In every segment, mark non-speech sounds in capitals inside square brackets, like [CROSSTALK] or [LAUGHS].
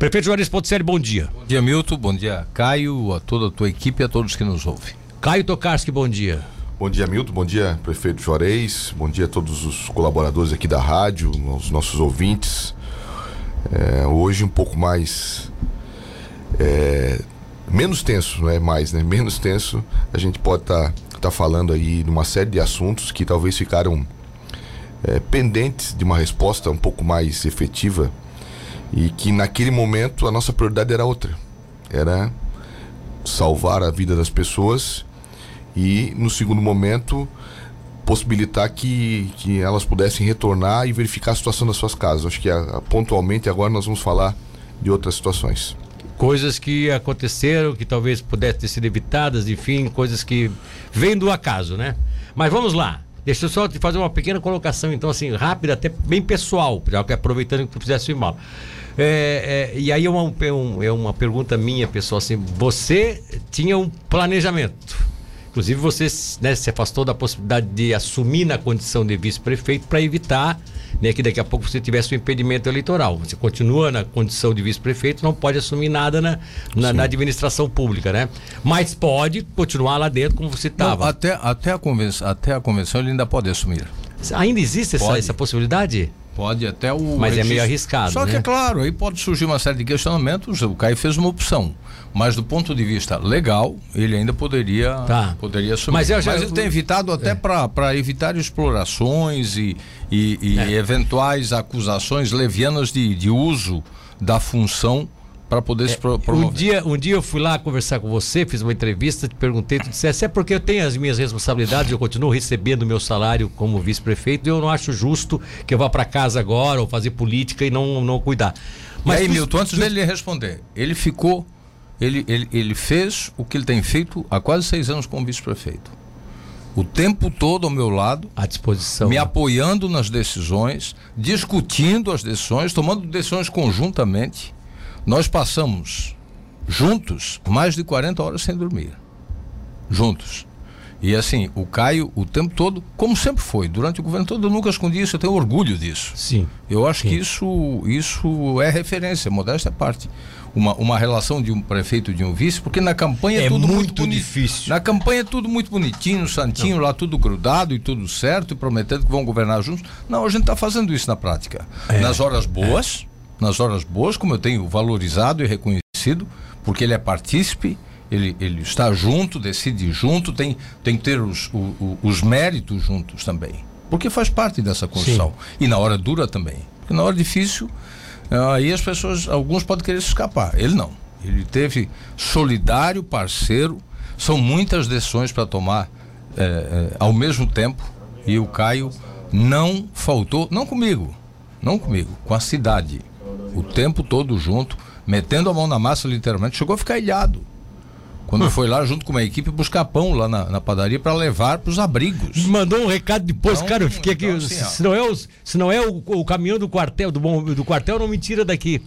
Prefeito Juarez Ponticelli, bom dia. Bom dia, Milton. Bom dia, Caio, a toda a tua equipe e a todos que nos ouvem. Caio Tokarski, bom dia. Bom dia, Milton. Bom dia, prefeito Juarez. Bom dia a todos os colaboradores aqui da rádio, aos nossos ouvintes. É, hoje um pouco mais. É, menos tenso, não é mais, né? Menos tenso. A gente pode estar tá, tá falando aí de uma série de assuntos que talvez ficaram é, pendentes de uma resposta um pouco mais efetiva e que naquele momento a nossa prioridade era outra. Era salvar a vida das pessoas e, no segundo momento, possibilitar que, que elas pudessem retornar e verificar a situação das suas casas. Acho que a, a, pontualmente agora nós vamos falar de outras situações. Coisas que aconteceram, que talvez pudessem ter sido evitadas, enfim, coisas que vêm do acaso, né? Mas vamos lá. Deixa eu só te fazer uma pequena colocação, então, assim, rápida, até bem pessoal, já que aproveitando que tu fizesse mal. É, é, e aí é uma, é uma pergunta minha, pessoal, assim, você tinha um planejamento Inclusive, você né, se afastou da possibilidade de assumir na condição de vice-prefeito para evitar né, que daqui a pouco você tivesse um impedimento eleitoral. Você continua na condição de vice-prefeito, não pode assumir nada na, na, na, administração pública, né? Mas pode continuar lá dentro como você estava. Até, até, a convenção, até a convenção ele ainda pode assumir. Ainda existe essa, essa possibilidade? Pode até o. Mas registro. é meio arriscado. Só né? que é claro, aí pode surgir uma série de questionamentos. O Caio fez uma opção. Mas do ponto de vista legal, ele ainda poderia, tá. poderia assumir. Mas, já, mas ele tem evitado até é. para evitar explorações e, e, e é. eventuais acusações levianas de, de uso da função para poder é, se pro, promover. Um dia, um dia eu fui lá conversar com você, fiz uma entrevista, te perguntei, tu disseste, é porque eu tenho as minhas responsabilidades, eu continuo recebendo meu salário como vice-prefeito, e eu não acho justo que eu vá para casa agora ou fazer política e não, não cuidar. Mas e aí, tu, Milton, antes tu... dele responder, ele ficou, ele, ele, ele fez o que ele tem feito há quase seis anos como vice-prefeito o tempo todo ao meu lado, à disposição, me apoiando nas decisões, discutindo as decisões, tomando decisões conjuntamente. Nós passamos juntos mais de 40 horas sem dormir. Juntos. E assim, o Caio, o tempo todo, como sempre foi, durante o governo todo, eu nunca escondi isso, eu tenho orgulho disso. Sim. Eu acho sim. que isso, isso é referência, modéstia à parte. Uma, uma relação de um prefeito e de um vice, porque na campanha é, é tudo muito, muito difícil. Na campanha é tudo muito bonitinho, santinho, Não. lá tudo grudado e tudo certo, e prometendo que vão governar juntos. Não, a gente está fazendo isso na prática. É. Nas horas boas, é nas horas boas, como eu tenho valorizado e reconhecido, porque ele é partícipe, ele, ele está junto, decide junto, tem, tem que ter os, o, os méritos juntos também. Porque faz parte dessa construção. Sim. E na hora dura também. Porque na hora difícil, aí as pessoas, alguns podem querer se escapar. Ele não. Ele teve solidário, parceiro. São muitas decisões para tomar é, é, ao mesmo tempo. E o Caio não faltou, não comigo, não comigo, com a cidade o tempo todo junto, metendo a mão na massa literalmente, chegou a ficar ilhado. Quando hum. foi lá junto com uma equipe buscar pão lá na, na padaria para levar para os abrigos. Mandou um recado depois, então, cara, eu fiquei aqui. Então, assim, se, não é o, se não é o, o caminhão do quartel, do, bom, do quartel, não me tira daqui.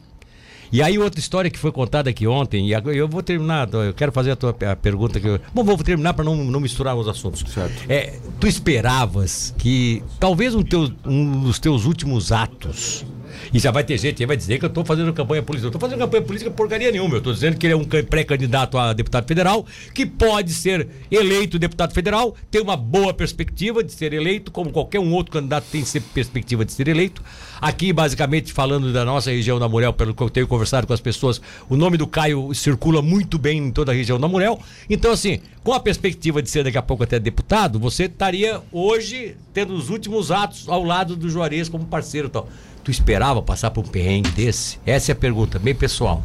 E aí outra história que foi contada aqui ontem, e eu vou terminar, eu quero fazer a tua a pergunta que eu, Bom, vou terminar para não, não misturar os assuntos. Certo. É, tu esperavas que talvez um, teu, um dos teus últimos atos e já vai ter gente que vai dizer que eu estou fazendo campanha política. Eu estou fazendo campanha política porcaria nenhuma. Eu estou dizendo que ele é um pré-candidato a deputado federal, que pode ser eleito deputado federal, tem uma boa perspectiva de ser eleito, como qualquer um outro candidato tem perspectiva de ser eleito. Aqui, basicamente, falando da nossa região da Murel, pelo que eu tenho conversado com as pessoas, o nome do Caio circula muito bem em toda a região da Murel. Então, assim, com a perspectiva de ser daqui a pouco até deputado, você estaria hoje tendo os últimos atos ao lado do Juarez como parceiro e tal. Tu esperava passar por um perrengue desse? Essa é a pergunta, bem pessoal.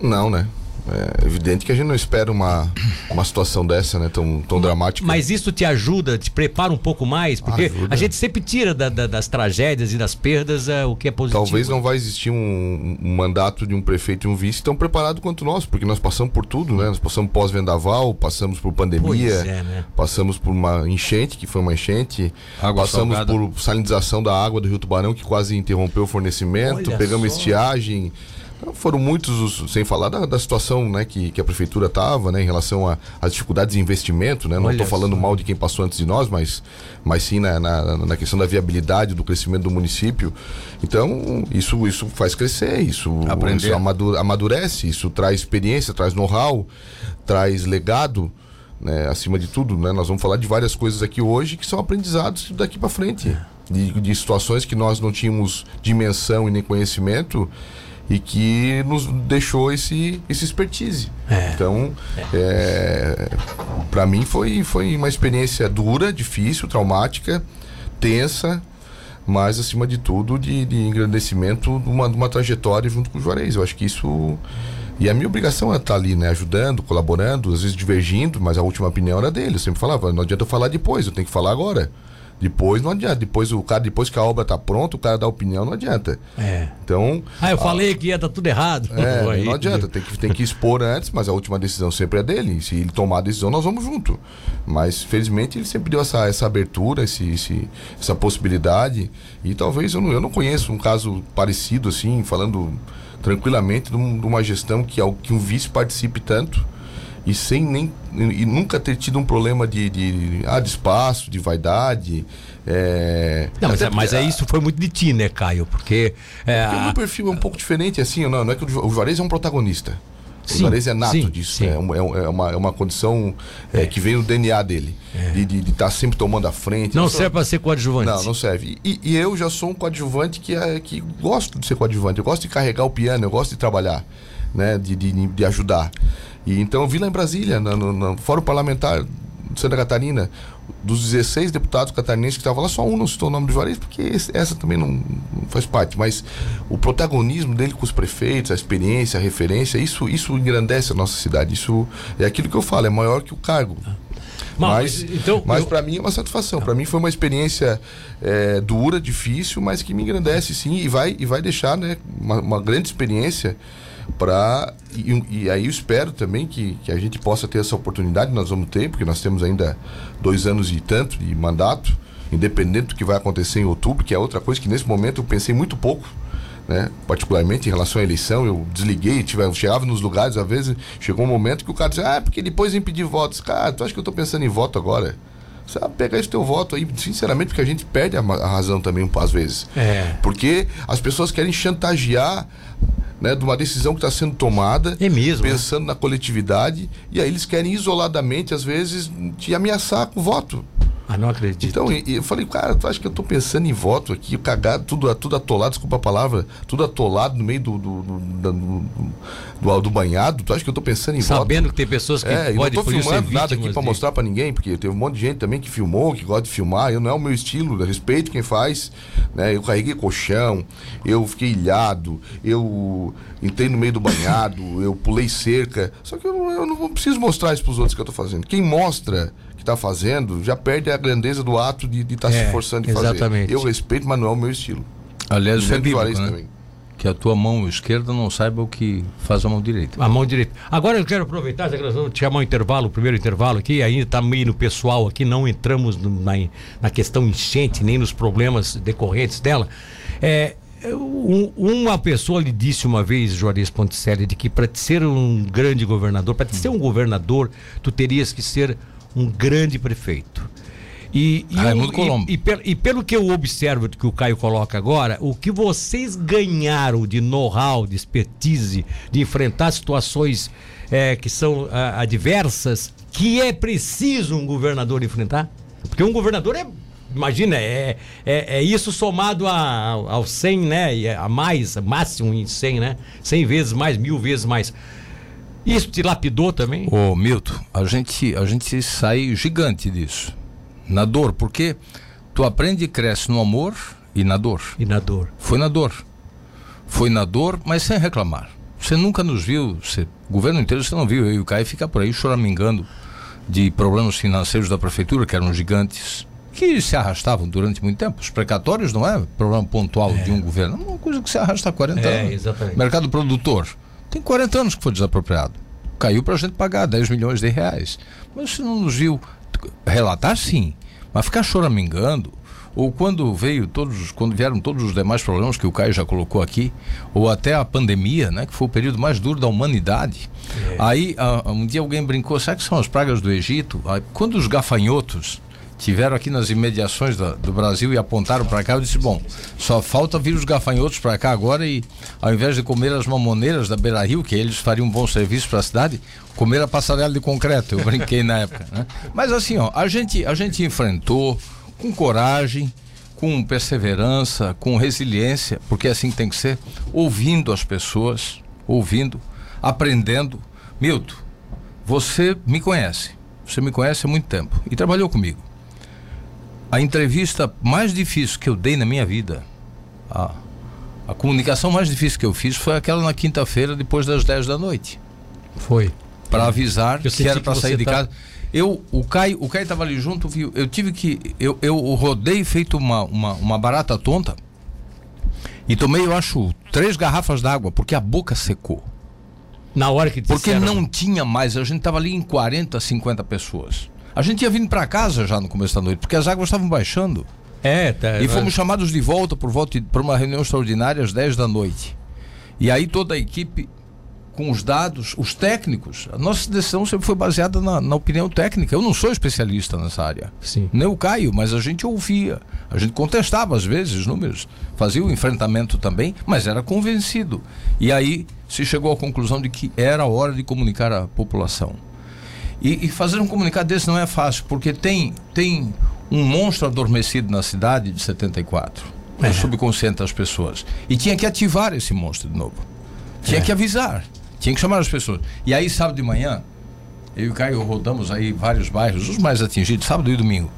Não, né? É evidente que a gente não espera uma, uma situação dessa, né? Tão, tão dramática. Mas isso te ajuda, te prepara um pouco mais? Porque ajuda. a gente sempre tira da, da, das tragédias e das perdas uh, o que é positivo. Talvez não vai existir um, um, mandato de um prefeito e um vice tão preparado quanto nós, porque nós passamos por tudo, né? Nós passamos pós-vendaval, passamos por pandemia, é, né? passamos por uma enchente, que foi uma enchente, água passamos salgada. por salinização da água do Rio Tubarão, que quase interrompeu o fornecimento, Olha pegamos só. estiagem Foram muitos, os, sem falar da, da situação né, que, que a prefeitura estava né, em relação às dificuldades de investimento. Né? Não estou falando mal de quem passou antes de nós, mas, mas sim na, na, na, questão da viabilidade, do crescimento do município. Então, isso, isso faz crescer, isso, isso amadurece, isso traz experiência, traz know-how, traz legado. Né, acima de tudo, né, nós vamos falar de várias coisas aqui hoje que são aprendizados daqui para frente. De, de situações que nós não tínhamos dimensão e nem conhecimento e que nos deixou esse, esse expertise. É. Então, é. é para mim foi, foi uma experiência dura, difícil, traumática, tensa, mas acima de tudo de, de engrandecimento de uma, de uma trajetória junto com o Juarez. Eu acho que isso. E a minha obrigação é estar ali, né? Ajudando, colaborando, às vezes divergindo, mas a última opinião era dele. Eu sempre falava, não adianta eu falar depois, eu tenho que falar agora. Depois não adianta. Depois o cara, depois que a obra está pronta, o cara dá opinião, não adianta. É. Então. Ah, eu a... falei que ia dar tudo errado. É, [LAUGHS] não adianta. Tem que, tem que expor antes, mas a última decisão sempre é dele. Se ele tomar a decisão, nós vamos junto. Mas felizmente ele sempre deu essa, essa abertura, esse, esse, essa possibilidade. E talvez eu não, eu não conheço um caso parecido assim, falando tranquilamente de, uma gestão que, que um vice participe tanto e sem nem e nunca ter tido um problema de, de, ah, de espaço, de vaidade. É... Não, mas, é, mas é isso foi muito de ti, né, Caio? Porque, é, porque o meu perfil é um pouco diferente, assim, não, não é que o Juarez é um protagonista. O Juarez é nato sim, disso, sim. É, é, é, uma, é uma condição é, é. que vem no DNA dele, de estar tá sempre tomando a frente. Não serve para ser coadjuvante. Não, não serve. E, e, eu já sou um coadjuvante que, é, que gosto de ser coadjuvante, eu gosto de carregar o piano, eu gosto de trabalhar, né, de, de, de ajudar. E então eu vi lá em Brasília, no, no, no Fórum Parlamentar de Santa Catarina, dos 16 deputados catarinenses que estavam lá, só um não citou o nome de Juarez, porque esse, essa também não, não, faz parte. Mas o protagonismo dele com os prefeitos, a experiência, a referência, isso, isso engrandece a nossa cidade. Isso é aquilo que eu falo, é maior que o cargo. Mas, então, mas eu... para mim é uma satisfação. Para mim foi uma experiência é, dura, difícil, mas que me engrandece sim e vai, e vai deixar né, uma, uma grande experiência para e, e, aí eu espero também que, que a gente possa ter essa oportunidade, nós vamos ter, porque nós temos ainda dois anos e tanto de mandato, independente do que vai acontecer em outubro, que é outra coisa que nesse momento eu pensei muito pouco, né? particularmente em relação à eleição, eu desliguei, tive, eu chegava nos lugares, às vezes chegou um momento que o cara dizia, ah, porque depois impedir votos. Cara, tu acha que eu estou pensando em voto agora? Você vai pegar esse teu voto aí, sinceramente, porque a gente perde a, a razão também, às vezes. É. Porque as pessoas querem chantagear né, de uma decisão que está sendo tomada, é mesmo, né? pensando né? na coletividade, e aí eles querem isoladamente, às vezes, te ameaçar com voto. Ah, não acredito. Então, eu falei, cara, tu acha que eu estou pensando em voto aqui, cagado, tudo, tudo atolado, desculpa a palavra, tudo atolado no meio do, do, do, do, do banhado, tu acha que eu estou pensando em Sabendo voto? Sabendo que tem pessoas que é, podem, eu não tô filmando nada aqui para mostrar para ninguém, porque teve um monte de gente também que filmou, que gosta de filmar, eu não é o meu estilo, respeito quem faz, né? Eu carreguei colchão, eu fiquei ilhado, eu entrei no meio do banhado, eu pulei cerca, só que eu, eu não preciso mostrar isso para os outros que eu estou fazendo. Quem mostra está fazendo, já perde a grandeza do ato de estar tá é, se esforçando de exatamente. fazer. Eu respeito, mas não é o meu estilo. Aliás, isso é bíblico, né? também. Que a tua mão esquerda não saiba o que faz a mão direita. A mão direita. Agora eu quero aproveitar, já que nós vamos chamar o intervalo, o primeiro intervalo aqui, ainda está meio no pessoal aqui, não entramos no, na, na questão enchente, nem nos problemas decorrentes dela. É, um, uma pessoa lhe disse uma vez, Juarez Ponticelli, de que para ser um grande governador, para ser um governador, tu terias que ser um grande prefeito. E, e, Raimundo Colombo. E, e, e, pelo que eu observo que o Caio coloca agora, o que vocês ganharam de know-how, de expertise, de enfrentar situações é, que são a, adversas, que é preciso um governador enfrentar? Porque um governador é. Imagina, é, é, é isso somado a, ao 100, né? A mais, máximo em 100, né? 100 vezes mais, mil vezes mais. Isso te lapidou também? Ô, Milton, a gente, a gente sai gigante disso. Na dor, porque tu aprende e cresce no amor e na dor. E na dor. Foi na dor. Foi na dor, mas sem reclamar. Você nunca nos viu, você, o governo inteiro você não viu, eu e o Caio fica por aí choramingando de problemas financeiros da prefeitura, que eram gigantes, que se arrastavam durante muito tempo. Os precatórios não é problema pontual é. de um governo, é uma coisa que se arrasta há 40 é, anos. Exatamente. Mercado produtor tem 40 anos que foi desapropriado. Caiu para a gente pagar 10 milhões de reais. Mas você não nos viu relatar, sim. Mas ficar choramingando, ou quando veio todos, quando vieram todos os demais problemas que o Caio já colocou aqui, ou até a pandemia, né, que foi o período mais duro da humanidade. É. Aí a, um dia alguém brincou, será que são as pragas do Egito? Aí, quando os gafanhotos tiveram aqui nas imediações da, do Brasil e apontaram para cá, eu disse, bom, só falta vir os gafanhotos para cá agora e ao invés de comer as mamoneiras da Beira Rio, que eles fariam um bom serviço para a cidade, comer a passarela de concreto, eu brinquei na época, né? Mas assim, ó, a gente, a gente enfrentou com coragem, com perseverança, com resiliência, porque é assim tem que ser, ouvindo as pessoas, ouvindo, aprendendo. Milton, você me conhece, você me conhece há muito tempo e trabalhou comigo. A entrevista mais difícil que eu dei na minha vida, a, a comunicação mais difícil que eu fiz foi aquela na quinta-feira, depois das 10 da noite. Foi. Para avisar eu que era para sair de tá... casa. Eu, o Caio, o Caio estava ali junto, viu? Eu tive que. Eu, eu rodei feito uma, uma, uma barata tonta e tomei, eu acho, três garrafas d'água, porque a boca secou. Na hora que Porque não tinha mais, a gente estava ali em 40, 50 pessoas. A gente ia vindo para casa já no começo da noite, porque as águas estavam baixando. É, tá. E fomos chamados de volta por volta para uma reunião extraordinária às 10 da noite. E aí toda a equipe com os dados, os técnicos, a nossa decisão sempre foi baseada na, na, opinião técnica. Eu não sou especialista nessa área. Sim. Nem o Caio, mas a gente ouvia. A gente contestava às vezes os números, fazia o enfrentamento também, mas era convencido. E aí se chegou à conclusão de que era hora de comunicar à população. E, e, fazer um comunicado desse não é fácil, porque tem, tem um monstro adormecido na cidade de 74, é. no subconsciente das pessoas. E tinha que ativar esse monstro de novo. Tinha é. que avisar, tinha que chamar as pessoas. E aí, sábado de manhã, eu e o Caio rodamos aí vários bairros, os mais atingidos, sábado e domingo.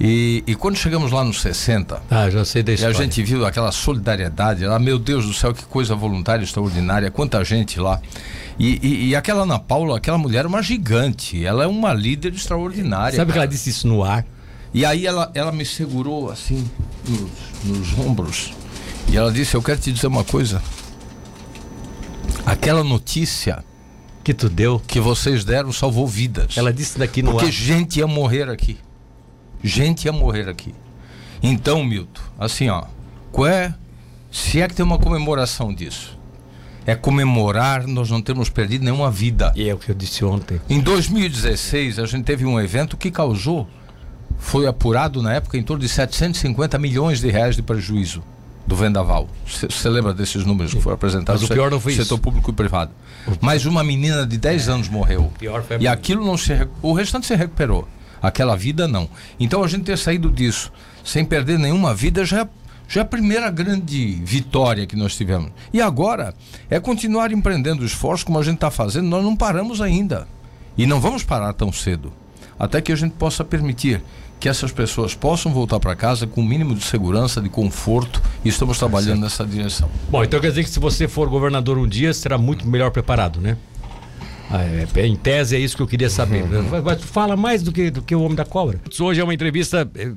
E, e, quando chegamos lá nos 60, ah, já sei da e a gente viu aquela solidariedade, lá, meu Deus do céu, que coisa voluntária extraordinária, quanta gente lá. E, e, e, aquela Ana Paula, aquela mulher é uma gigante, ela é uma líder extraordinária. Sabe cara. que ela disse isso no ar? E aí ela, ela me segurou assim nos, nos ombros e ela disse: Eu quero te dizer uma coisa. Aquela notícia que tu deu, que vocês deram, salvou vidas. Ela disse daqui no Porque ar. gente ia morrer aqui. Gente ia morrer aqui. Então, Milton, assim, ó, qual é, se é que tem uma comemoração disso, é comemorar nós não termos perdido nenhuma vida. E é o que eu disse ontem. Em 2016, a gente teve um evento que causou, foi apurado na época em torno de 750 milhões de reais de prejuízo do vendaval. Você lembra desses números que foram apresentados? Mas o pior não foi setor isso. público e privado. Mas uma menina de 10 é, anos morreu. pior foi e aquilo não se. O restante se recuperou. Aquela vida não. Então a gente ter saído disso sem perder nenhuma vida já é já é a primeira grande vitória que nós tivemos. E agora é continuar empreendendo esforço como a gente está fazendo, nós não paramos ainda. E não vamos parar tão cedo. Até que a gente possa permitir que essas pessoas possam voltar para casa com o um mínimo de segurança, de conforto, e estamos trabalhando nessa direção. Bom, então quer dizer que se você for governador um dia, será muito melhor preparado, né? Ah, é, é, em tese é isso que eu queria saber. Uhum. Fala mais do que, do que o Homem da Cobra. Hoje é uma entrevista, é,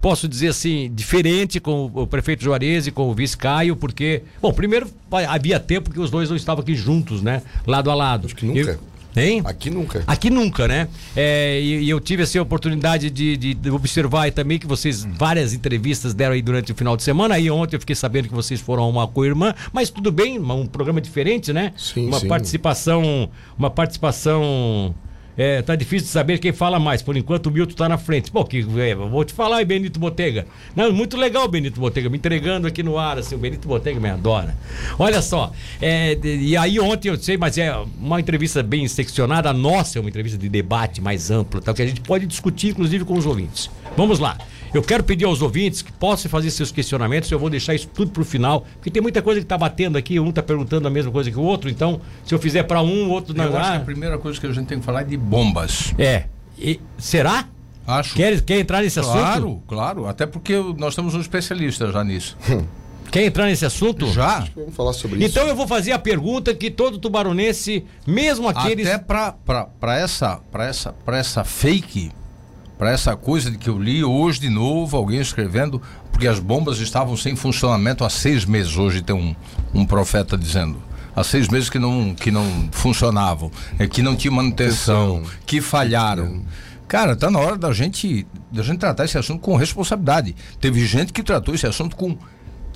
posso dizer assim, diferente com o prefeito Juarez e com o vice Caio, porque, bom, primeiro havia tempo que os dois não estavam aqui juntos, né? Lado a lado. Acho que nunca. Eu, Hein? Aqui nunca. Aqui nunca, né? É, e, e, eu tive assim, a oportunidade de, de, de observar também que vocês várias entrevistas deram aí durante o final de semana. Aí ontem eu fiquei sabendo que vocês foram a uma co-irmã, mas tudo bem, um programa diferente, né? Sim, uma sim. participação, uma participação é, tá difícil de saber quem fala mais. Por enquanto o Milton tá na frente. Pô, que, é, vou te falar Benito Botega. Não, muito legal o Benito Botega, me entregando aqui no ar, assim, o Benito Botega me adora. Olha só, é, e aí ontem eu sei, mas é uma entrevista bem seccionada, a nossa é uma entrevista de debate mais ampla, tal, que a gente pode discutir, inclusive, com os ouvintes. Vamos lá. Eu quero pedir aos ouvintes que possam fazer seus questionamentos. Eu vou deixar isso tudo para o final, porque tem muita coisa que está batendo aqui. Um está perguntando a mesma coisa que o outro. Então, se eu fizer para um, o outro não. Eu acho que a primeira coisa que a gente tem que falar é de bombas. É. E, será? Acho. Quer, quer entrar nesse claro, assunto? Claro, claro. Até porque nós temos um especialista já nisso. [LAUGHS] Quer entrar nesse assunto? Já. Vamos falar sobre então isso. Então eu vou fazer a pergunta que todo tubaronense, mesmo aqueles. Até para essa, essa, essa fake para essa coisa de que eu li hoje de novo, alguém escrevendo, porque as bombas estavam sem funcionamento há seis meses. Hoje tem um, um profeta dizendo. Há seis meses que não, que não funcionavam, é, que não tinha manutenção, que falharam. Cara, tá na hora da gente, da gente tratar esse assunto com responsabilidade. Teve gente que tratou esse assunto com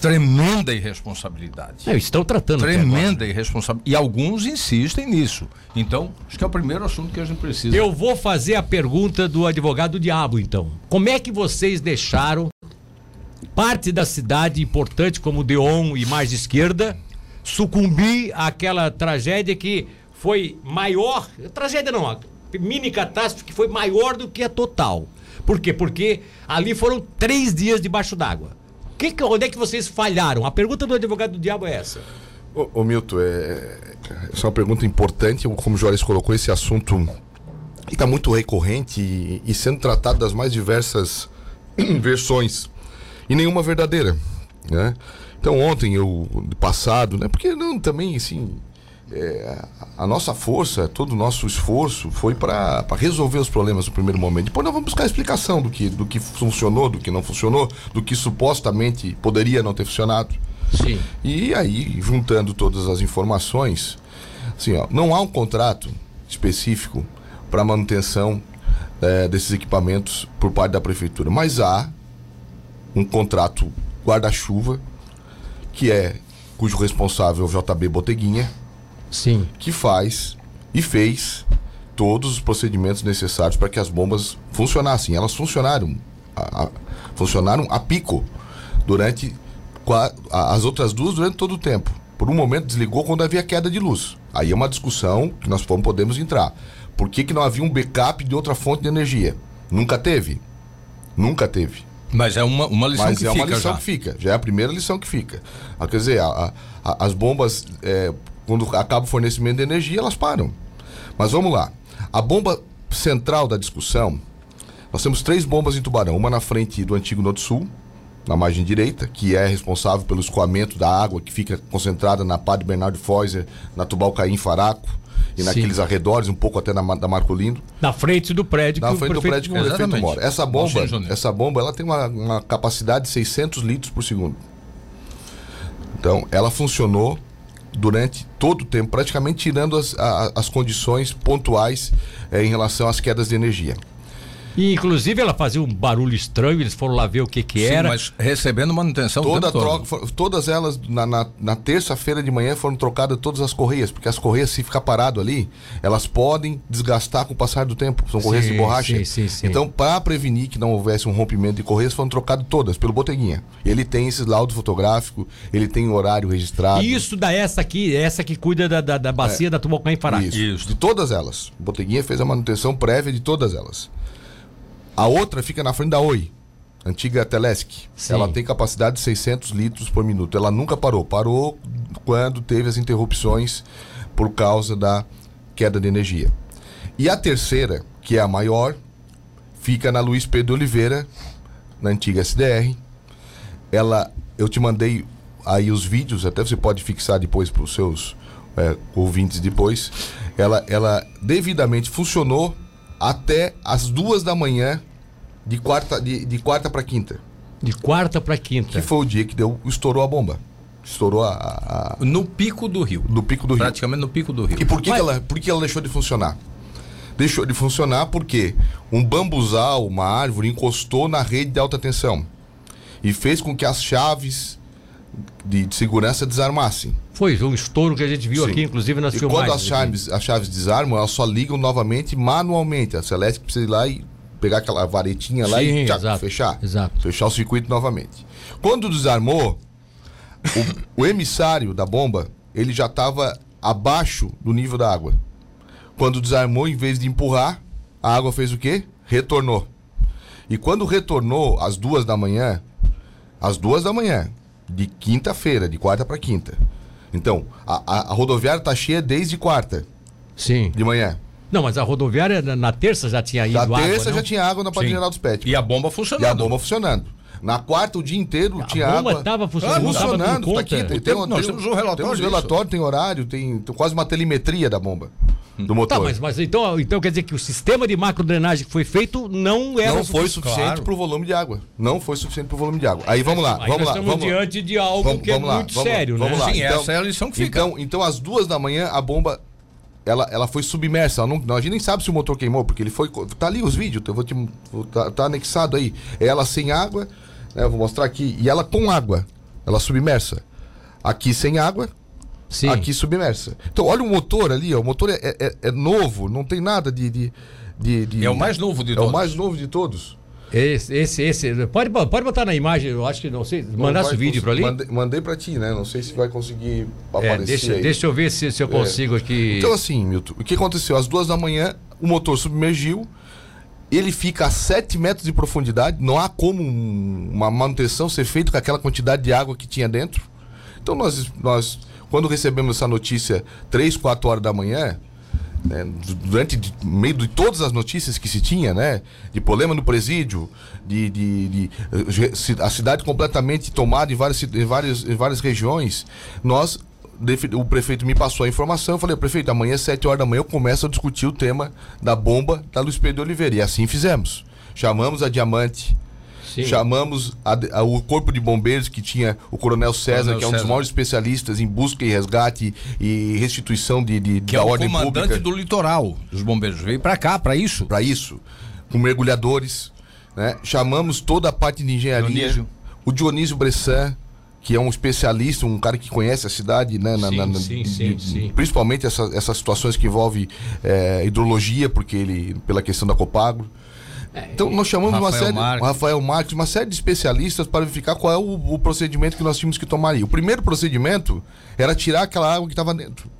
tremenda irresponsabilidade. É, estão tratando. Tremenda irresponsabilidade. E alguns insistem nisso. Então, acho que é o primeiro assunto que a gente precisa. Eu vou fazer a pergunta do advogado diabo, então. Como é que vocês deixaram parte da cidade importante como Deon e mais esquerda sucumbir àquela tragédia que foi maior, tragédia não, a mini catástrofe que foi maior do que a total. Por quê? Porque ali foram três dias debaixo d'água. Que, onde é que vocês falharam? A pergunta do advogado do diabo é essa. Ô, ô, Milton, é, essa é uma pergunta importante. Como o Juarez colocou, esse assunto está muito recorrente e, e sendo tratado das mais diversas [CLEARS THROAT] versões e nenhuma verdadeira. Né? Então, ontem, eu, passado, né? porque não, também, assim, é, a nossa força, todo o nosso esforço foi para resolver os problemas no primeiro momento. Depois nós vamos buscar a explicação do que, do que funcionou, do que não funcionou, do que supostamente poderia não ter funcionado. Sim. E aí, juntando todas as informações, assim, ó, não há um contrato específico para manutenção eh, desses equipamentos por parte da prefeitura, mas há um contrato guarda-chuva que é cujo responsável é o JB Boteguinha, Sim. que faz e fez todos os procedimentos necessários para que as bombas funcionassem. Elas funcionaram, a, a- funcionaram a pico durante a- as outras duas durante todo o tempo. Por um momento desligou quando havia queda de luz. Aí é uma discussão que nós não podemos entrar. Por que, que não havia um backup de outra fonte de energia? Nunca teve. Nunca teve. Mas é uma, uma lição Mas que é fica uma lição já. que fica. Já é a primeira lição que fica. Ah, quer dizer, a- a- a- as bombas, é, quando acaba o fornecimento de energia, elas param. Mas vamos lá. A bomba central da discussão, nós temos três bombas em Tubarão. Uma na frente do antigo Norte Sul, na margem direita, que é responsável pelo escoamento da água que fica concentrada na Padre Bernardo Feuser, na Tubalcaim Faraco e Sim. naqueles arredores, um pouco até na, da Marco Lindo. Na frente do prédio Na que o frente do prefeito prédio que o prefeito mora. Essa bomba, essa bomba, ela tem uma, uma capacidade de 600 litros por segundo. Então, ela funcionou durante todo o tempo, praticamente tirando as, a- as condições pontuais eh, em relação às quedas de energia. E, inclusive, ela fazia um barulho estranho, eles foram lá ver o que que Sim, era. mas recebendo manutenção Toda troca, todas elas, na, na, na terça-feira de manhã, foram trocadas todas as correias, porque as correias, se ficar parado ali, elas podem desgastar com o passar do tempo. São correias Sim, de borracha. sim, sim, sim. Então, para prevenir que não houvesse um rompimento de correias, foram trocadas todas pelo Boteguinha. Ele tem esse laudo fotográfico, ele tem o horário registrado. Isso da essa aqui, essa que cuida da, da, da bacia da Tubocaim Pará. Isso, Isso. De todas elas. O Boteguinha fez a manutenção prévia de todas elas. A outra fica na frente da Oi, antiga Telesc. Sim. Ela tem capacidade de 600 litros por minuto. Ela nunca parou. Parou quando teve as interrupções por causa da queda de energia. E a terceira, que é a maior, fica na Luiz Pedro Oliveira, na antiga SDR. Ela, eu te mandei aí os vídeos, até você pode fixar depois para os seus é, ouvintes depois. Ela, ela devidamente funcionou até as duas da manhã de quarta, de, de quarta para quinta, De quarta pra quinta. que foi o dia que deu, estourou a bomba, estourou a, a- a- No pico do rio. no pico do rio. Praticamente no pico do rio. E por que, Mas- que ela, por que ela deixou de funcionar? Deixou de funcionar porque um bambuzal, uma árvore, encostou na rede de alta tensão e fez com que as chaves de, de segurança desarmassem. Foi um estouro que a gente viu Sim. aqui, inclusive nas E filmagens. quando as aqui. chaves, as chaves desarmam, elas só ligam novamente manualmente. A Celeste precisa ir lá e pegar aquela varetinha lá Sim, e tchac, exato, fechar. exato. Fechar o circuito novamente. Quando desarmou, o, o emissário da bomba, ele já estava abaixo do nível da água. Quando desarmou, em vez de empurrar, a água fez o quê? Retornou. E quando retornou às duas da manhã, às duas da manhã, de quinta-feira, de quarta para quinta. Então, a, a, a rodoviária está cheia desde quarta Sim. de manhã. Não, mas a rodoviária na, na terça já tinha ido Na água, terça não? já tinha água na Padre Sim. Geraldo Pet. E a bomba E funcionando. a bomba funcionando. Na quarta, o dia inteiro A tinha bomba água. tava funcionando, Ah, tava funcionando, dando tá aqui. Tem, Tem- tem, nós tem- temos um relatório Temos relatório, tem horário, tem, tem quase uma telemetria da bomba. Do motor. Tá, mas, mas então, então quer dizer que o sistema de macrodrenagem que foi feito não era não foi sufici- suficiente Claro. para o volume de água. Não foi suficiente para o volume de água. Aí vamos lá, Aí vamos nós lá. estamos Vamos lá. diante de algo Vamos- que é vamos lá, muito vamos lá, sério, vamos né? lá. Sim, essa é a lição que fica. Então, então, às duas da manhã, a bomba ela, ela foi submersa. Ela não, a gente nem sabe se o motor queimou, porque ele foi. Tá ali os vídeos, eu vou te. Tá, tá anexado aí. Ela sem água, né, eu vou mostrar aqui. E ela com água, ela submersa. Aqui sem água, Sim. aqui submersa. Então, olha o motor ali, ó, o motor é, é, é novo, não tem nada de. de, de, de É o mais novo de é todos. o mais novo de todos. Esse, esse, esse. Pode, pode botar na imagem, eu acho que não sei. Mandasse o vídeo para ali? Mandei, mandei pra ti, né? Não sei se vai conseguir É, aparecer deixa, aí. deixa eu ver se, se eu consigo aqui. Então, assim, Milton, o que aconteceu? Às duas da manhã, o motor submergiu, ele fica a 7 metros de profundidade, não há como um- uma manutenção ser feita com aquela quantidade de água que tinha dentro. Então, nós, nós quando recebemos essa notícia 3, 4 horas da manhã, né, du- durante de- meio de todas as notícias que se tinha, né, de problema no presídio, de, de- de, eh, ci- a cidade completamente tomada em várias, em várias, em várias regiões, nós o prefeito me passou a informação, eu falei, prefeito, amanhã às 7 horas da manhã eu começo a discutir o tema da bomba da Luiz Pedro Oliveira. E assim fizemos. Chamamos a Diamante, Sim. Chamamos a- a- o corpo de bombeiros que tinha o Coronel César, Coronel que é um dos César. maiores especialistas em busca e resgate e restituição de, de- Que da é o ordem comandante pública do litoral dos bombeiros. Veio pra cá, pra isso. para isso, com mergulhadores. Né? Chamamos toda a parte de engenharia. Dionísio. O Dionísio Bressan, que é um especialista, um cara que conhece a cidade, né? na- Sim, na- na- sim, sim. Principalmente essa- essas situações que envolvem eh, hidrologia, porque ele, pela questão da Copagro. Então nós chamamos uma Rafael série, Marques. o Rafael Marques, uma série de especialistas para verificar qual é o, o procedimento que nós tínhamos que tomar ali. O primeiro procedimento era tirar aquela água que estava dentro.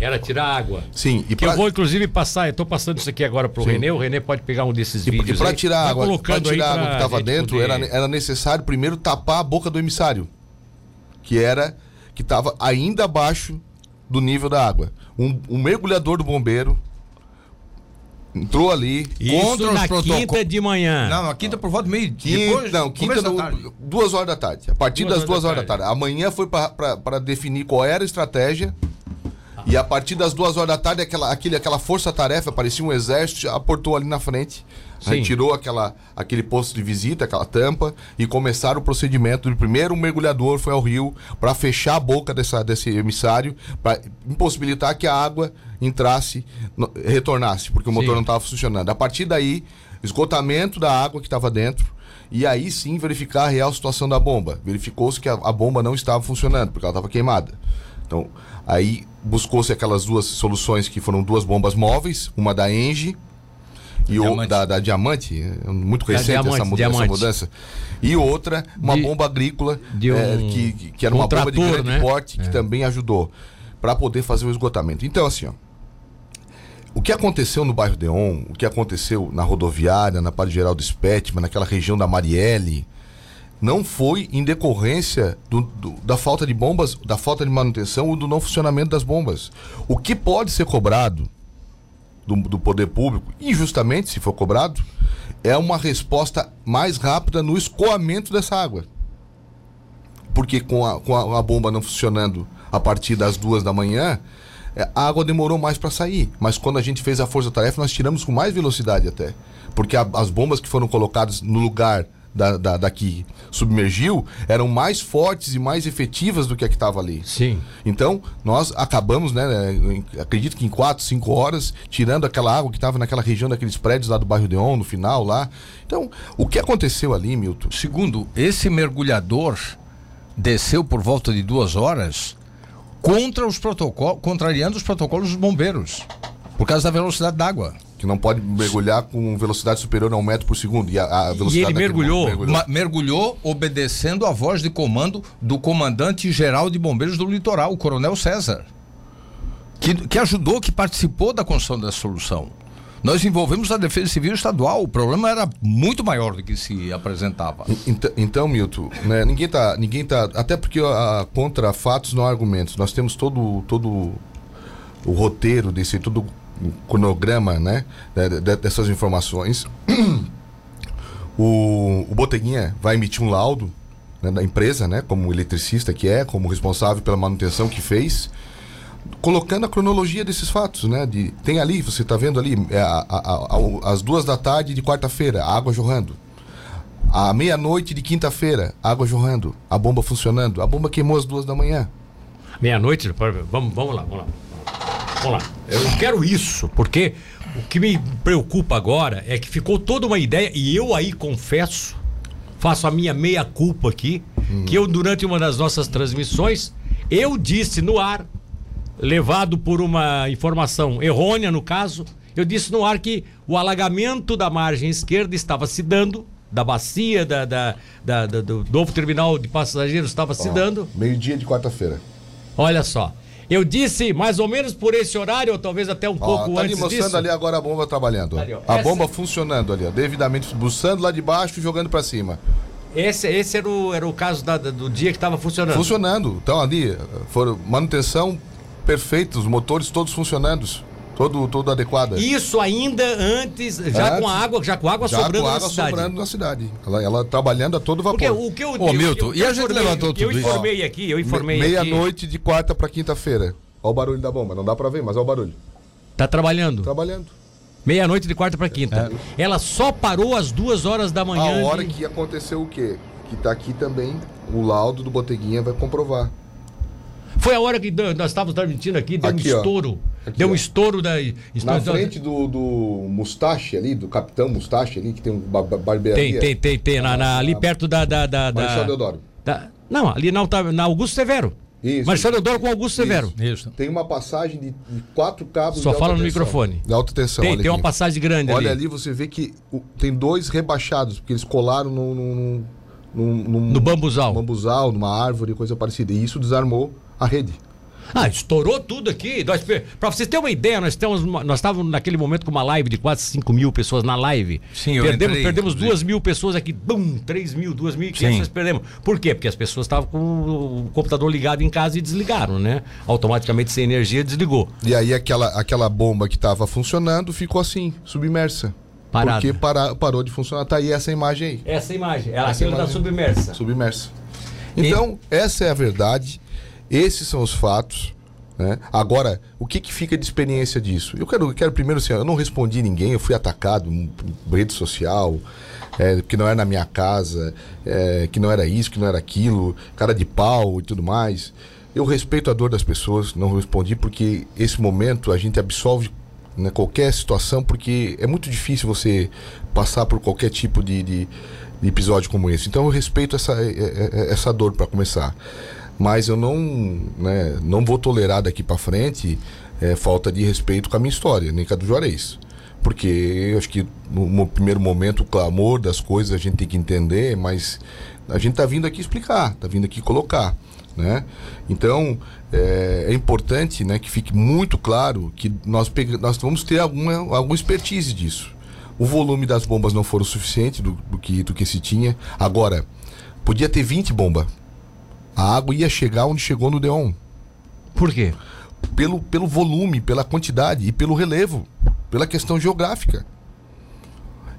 Era tirar água. Sim, e Que pra- eu vou, inclusive, passar. Eu tô passando isso aqui agora pro Sim. Renê. O Renê pode pegar um desses E, vídeos. e para tirar a água, pra colocando aí tirar a água que estava dentro, poder- era, era necessário primeiro tapar a boca do emissário, que era que estava ainda abaixo do nível da água. Um, um mergulhador do bombeiro entrou ali. Isso contra os na protocolos. quinta de manhã. Não, a quinta por volta do meio. Quinta, depois, não, quinta no- tarde. duas horas da tarde. A partir Duas das horas duas horas da tarde. tarde. Amanhã foi para definir qual era a estratégia. E a partir das duas horas da tarde, aquela, aquele, aquela força-tarefa, parecia um exército, aportou ali na frente. Sim. Retirou aquela, aquele posto de visita, aquela tampa, e começaram o procedimento. Primeiro, um mergulhador foi ao rio para fechar a boca dessa, desse emissário, para impossibilitar que a água entrasse, retornasse, porque o motor Sim. não estava funcionando. A partir daí, esgotamento da água que estava dentro, e aí sim verificar a real situação da bomba. Verificou-se que a, a bomba não estava funcionando, porque ela estava queimada. Então, aí buscou-se aquelas duas soluções que foram duas bombas móveis, uma da Engie e o, Diamante. da, da Diamante, é muito recente Diamante, essa, muda- essa Diamante. mudança. E outra, uma De- bomba agrícola, é, um- que, que- que era um uma bomba de trator, grande né? porte, que também ajudou para poder fazer o esgotamento. Então, assim, ó, o que aconteceu no bairro Deon, o que aconteceu na rodoviária, na Padre Geraldo Spetman, naquela região da Marielle, não foi em decorrência do- do- da falta de bombas, da falta de manutenção ou do não funcionamento das bombas. O que pode ser cobrado do, do poder público, injustamente, se for cobrado, é uma resposta mais rápida no escoamento dessa água. Porque com a, com a, a bomba não funcionando a partir das duas da manhã, é, a água demorou mais para sair. Mas quando a gente fez a força-tarefa, nós tiramos com mais velocidade até. Porque a- as bombas que foram colocadas no lugar da, da, da que submergiu eram mais fortes e mais efetivas do que a que estava ali. Sim. Então, nós acabamos, né, em- acredito que em 4, 5 horas, tirando aquela água que estava naquela região daqueles prédios lá do bairro Deon, no final lá. Então, o que aconteceu ali, Milton? Segundo, esse mergulhador desceu por volta de duas horas contra os protocolos, contrariando os protocolos dos bombeiros, por causa da velocidade d'água. Que não pode mergulhar com velocidade superior a um metro por segundo. E a, a velocidade ele daquele mergulhou? mergulhou. Mergulhou obedecendo a voz de comando do comandante geral de bombeiros do litoral, o Coronel César, que, que ajudou, que participou da construção dessa solução. Nós envolvemos a Defesa Civil Estadual. O problema era muito maior do que se apresentava. Ent- Então, Milton, né, ninguém tá, ninguém tá, até porque a, contra fatos não há argumentos. Nós temos todo, todo o roteiro desse, todo o cronograma, né, de- dessas informações. [CLEARS THROAT] O, o Boteguinha vai emitir um laudo né, da empresa, né, como eletricista que é, como responsável pela manutenção que fez, colocando a cronologia desses fatos, né? De, tem ali, você está vendo ali, é, a- a- a- às duas da tarde de quarta-feira, água jorrando. À meia-noite de quinta-feira, água jorrando, a bomba funcionando. A bomba queimou às duas da manhã. Meia-noite, vamos, vamos lá, vamos lá. Vamos lá. Eu quero isso, porque o que me preocupa agora é que ficou toda uma ideia, e eu aí confesso, faço a minha meia-culpa aqui, hum. que eu, durante uma das nossas transmissões, eu disse no ar, levado por uma informação errônea no caso, eu disse no ar que o alagamento da margem esquerda estava se dando, da bacia da, da, da, da do novo terminal de passageiros estava se dando. Meio-dia de quarta-feira. Olha só. Eu disse mais ou menos por esse horário, ou talvez até um ó, pouco tá antes disso. Tá mostrando ali agora a bomba trabalhando. Ali, a Essa... bomba funcionando ali, ó, devidamente buçando lá de baixo e jogando para cima. Esse, esse era, o, era o caso da, do dia que estava funcionando. Funcionando. Então ali, foram manutenção perfeita, os motores todos funcionando. Todo, todo adequada. Isso ainda antes, já antes, com a água, já com água já sobrando com água na cidade. sobrando na cidade. Ela, ela trabalhando a todo vapor. Porque o que eu, Ô, Milton, e a gente levantou tudo isso? Eu informei aqui, eu informei Meia-noite de quarta para quinta-feira. Olha o barulho da bomba, não dá para ver, mas olha o barulho. Tá trabalhando? Trabalhando. Meia-noite de quarta para quinta. É. Ela só parou às duas horas da manhã. A hora de... que aconteceu o quê? Que tá aqui também, o laudo do Boteguinha vai comprovar. Foi a hora que nós estávamos transmitindo aqui, deu aqui, um estouro. Aqui, deu um estouro da. Na frente do, do Mustache ali, do Capitão Mustache ali, que tem um barbearia. Tem, tem, tem, tem. Na, na, ali perto da. da, da, da Deodoro. Da, não, ali na, na Augusto Severo. Isso. Marcelo Deodoro com Augusto Isso. Severo. Isso. Tem uma passagem de, de quatro cabos. Só fala no tensão, microfone. De alta tensão. Tem, tem uma passagem grande olha ali. Olha ali, você vê que o, tem dois rebaixados, porque eles colaram no. no, no, no, no bambuzal. bambuzal, numa árvore, coisa parecida. E isso desarmou a rede. Ah, estourou tudo aqui. Nós, pra vocês terem uma ideia, nós, temos, nós estávamos naquele momento com uma live de quase 5 mil pessoas na live. Sim, eu Perdemos, entrei, perdemos 2 mil pessoas aqui, bum, 3 mil, 2 mil e 500 nós perdemos. Por quê? Porque as pessoas estavam com o computador ligado em casa e desligaram, né? Automaticamente sem energia desligou. E aí aquela, aquela bomba que estava funcionando ficou assim, submersa. Parada. Porque para, parou de funcionar. Tá aí essa imagem aí. Essa imagem. Ela essa imagem. submersa. Submersa. Então, e... essa é a verdade. Esses são os fatos. Né? Agora, o que, que fica de experiência disso? Eu quero, quero primeiro assim, eu não respondi ninguém, eu fui atacado em rede social, é, que não era na minha casa, é, que não era isso, que não era aquilo, cara de pau e tudo mais. Eu respeito a dor das pessoas, não respondi porque esse momento a gente absolve né, qualquer situação, porque é muito difícil você passar por qualquer tipo de, de, de episódio como esse. Então eu respeito essa, é, é, é, essa dor para começar mas eu não, né, não vou tolerar daqui para frente é, falta de respeito com a minha história, nem com a do Juarez. Porque eu acho que no, no, primeiro momento o clamor das coisas a gente tem que entender, mas a gente está vindo aqui explicar, está vindo aqui colocar. Né? Então é, é, importante né, que fique muito claro que nós, nós vamos ter alguma, alguma expertise disso. O volume das bombas não foi o suficiente do, do, que, do que se tinha. Agora, podia ter 20 bombas a água ia chegar onde chegou no Deon. Por quê? Pelo, pelo volume, pela quantidade e pelo relevo, pela questão geográfica.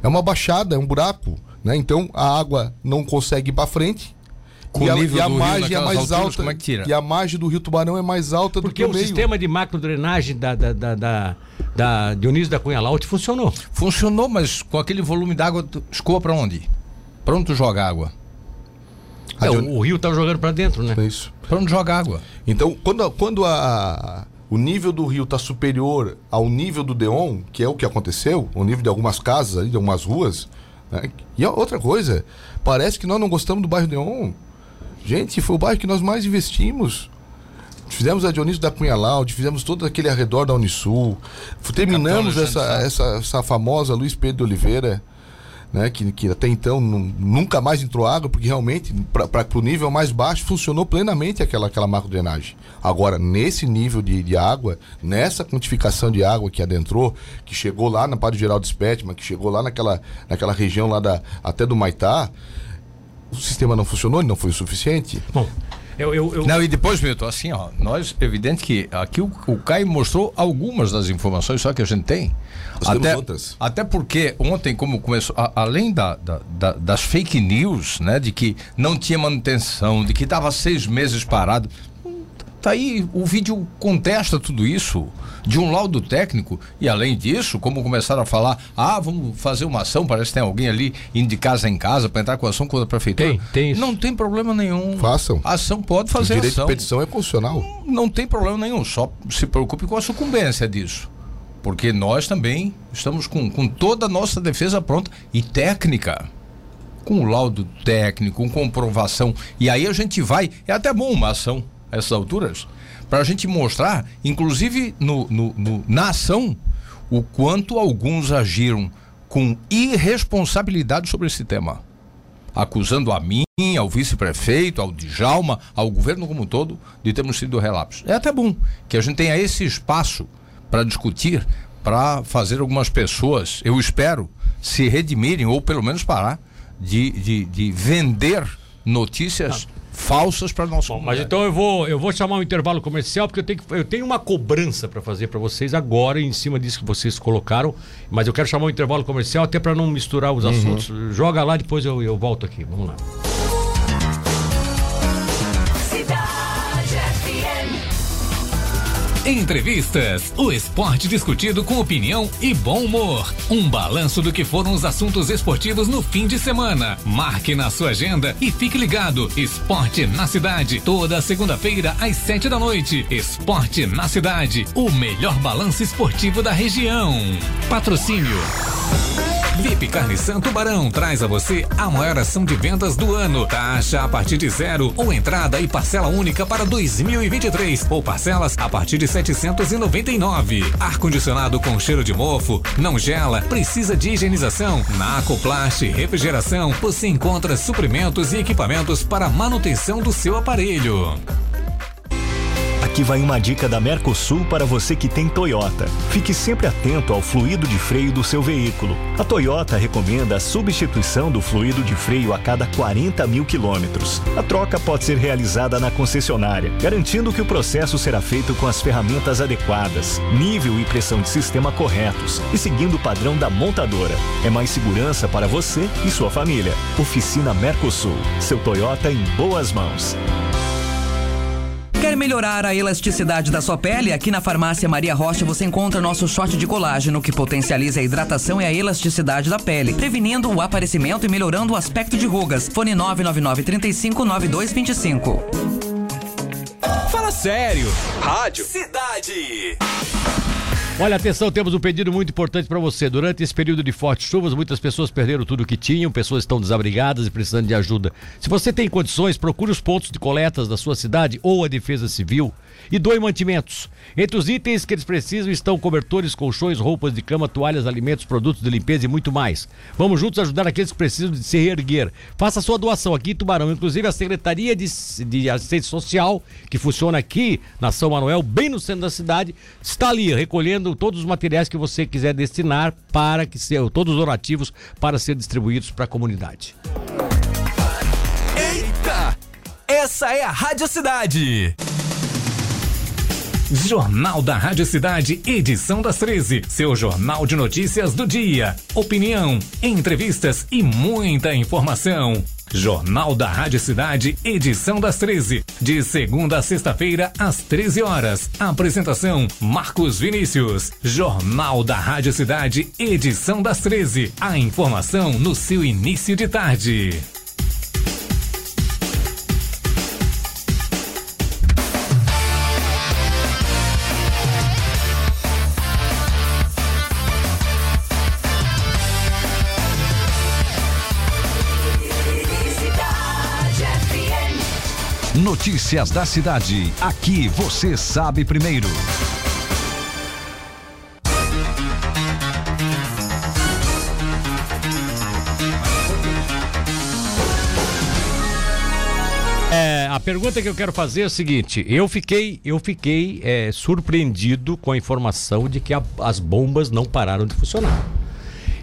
É uma baixada, é um buraco. Né? Então a água não consegue ir para frente. Com e a, e a margem é mais altura, alta. É que tira? E a margem do Rio Tubarão é mais alta Porque do que o, o sistema de macrodrenagem da, da, da, da, da Dionísio da Cunha Laute funcionou. Funcionou, mas com aquele volume d'água, escoa para onde? Pronto joga água. É, o, o, rio estava jogando para dentro, né? É isso. Para onde joga água. Então, quando, quando a, o nível do rio está superior ao nível do Deon, que é o que aconteceu, o nível de algumas casas ali, de algumas ruas. Né? E outra coisa, parece que nós não gostamos do bairro Deon. Gente, foi o bairro que nós mais investimos. Fizemos a Dionísio da Cunha Laude, fizemos todo aquele arredor da Unisul, terminamos essa, essa, essa famosa Luiz Pedro de Oliveira né, que, que até então nunca mais entrou água, porque realmente, para o nível mais baixo, funcionou plenamente aquela, aquela macro-drenagem. Agora, nesse nível de, de água, nessa quantificação de água que adentrou, que chegou lá na Padre Geraldo Spetman, que chegou lá naquela, naquela região lá da, até do Maitá, o sistema não funcionou, não foi o suficiente. Bom, eu, eu, eu... Não, e depois, Milton, assim, ó, nós, evidente que aqui o, o Caio mostrou algumas das informações só que a gente tem. Nós até, outras. até porque ontem, como começou, a, além da, da, da, das fake news, né, de que não tinha manutenção, de que estava seis meses parado, Tá aí, o vídeo contesta tudo isso de um laudo técnico e além disso, como começaram a falar, ah, vamos fazer uma ação, parece que tem alguém ali indo de casa em casa para entrar com ação contra a prefeitura. Tem, tem isso. Não tem problema nenhum. Façam. A ação pode fazer o direito ação. de petição é constitucional. Não tem problema nenhum, só se preocupe com a sucumbência disso. Porque nós também estamos com, com toda a nossa defesa pronta e técnica com laudo técnico, com comprovação. E aí a gente vai. É até bom uma ação a essas alturas, para a gente mostrar, inclusive no, no, no, na ação, o quanto alguns agiram com irresponsabilidade sobre esse tema. Acusando a mim, ao vice-prefeito, ao Djalma, ao governo como um todo, de termos sido relapsos. É até bom que a gente tenha esse espaço para discutir, para fazer algumas pessoas, eu espero, se redimirem ou pelo menos parar de, de, de vender notícias Não. falsas para nós. Mas então eu vou, eu vou chamar um intervalo comercial porque eu tenho, eu tenho uma cobrança para fazer para vocês agora em cima disso que vocês colocaram. Mas eu quero chamar um intervalo comercial até para não misturar os uhum. assuntos. Joga lá, depois eu, eu volto aqui. Vamos lá. Entrevistas. O esporte discutido com opinião e bom humor. Um balanço do que foram os assuntos esportivos no fim de semana. Marque na sua agenda e fique ligado. Esporte na cidade. Toda segunda-feira às sete da noite. Esporte na cidade. O melhor balanço esportivo da região. Patrocínio. VIP Carne Santo Barão traz a você a maior ação de vendas do ano. Taxa a partir de zero ou entrada e parcela única para 2023 ou parcelas a partir de 799. Ar condicionado com cheiro de mofo, não gela, precisa de higienização. Na Acoplast Refrigeração você encontra suprimentos e equipamentos para manutenção do seu aparelho. Aqui vai uma dica da Mercosul para você que tem Toyota. Fique sempre atento ao fluido de freio do seu veículo. A Toyota recomenda a substituição do fluido de freio a cada 40 mil quilômetros. A troca pode ser realizada na concessionária, garantindo que o processo será feito com as ferramentas adequadas, nível e pressão de sistema corretos e seguindo o padrão da montadora. É mais segurança para você e sua família. Oficina Mercosul. Seu Toyota em boas mãos. Quer melhorar a elasticidade da sua pele? Aqui na Farmácia Maria Rocha você encontra nosso short de colágeno que potencializa a hidratação e a elasticidade da pele, prevenindo o aparecimento e melhorando o aspecto de rugas. Fone 999 35 9225. Fala sério. Rádio Cidade. Olha, atenção, temos um pedido muito importante para você. Durante esse período de fortes chuvas, muitas pessoas perderam tudo que tinham, pessoas estão desabrigadas e precisando de ajuda. Se você tem condições, procure os pontos de coletas da sua cidade ou a Defesa Civil e doe mantimentos. Entre os itens que eles precisam estão cobertores, colchões, roupas de cama, toalhas, alimentos, produtos de limpeza e muito mais. Vamos juntos ajudar aqueles que precisam de se reerguer. Faça sua doação aqui em Tubarão. Inclusive a Secretaria de, de Assistência Social, que funciona aqui na São Manuel, bem no centro da cidade, está ali recolhendo todos os materiais que você quiser destinar para que sejam todos os donativos para ser distribuídos para a comunidade. Eita! Essa é a Rádio Cidade. Jornal da Rádio Cidade, edição das 13. Seu jornal de notícias do dia. Opinião, entrevistas e muita informação. Jornal da Rádio Cidade, edição das 13. De segunda a sexta-feira, às 13 horas. Apresentação: Marcos Vinícius. Jornal da Rádio Cidade, edição das 13. A informação no seu início de tarde. Notícias da cidade. Aqui você sabe primeiro. É, a pergunta que eu quero fazer é o seguinte: eu fiquei, eu fiquei é, surpreendido com a informação de que a, as bombas não pararam de funcionar.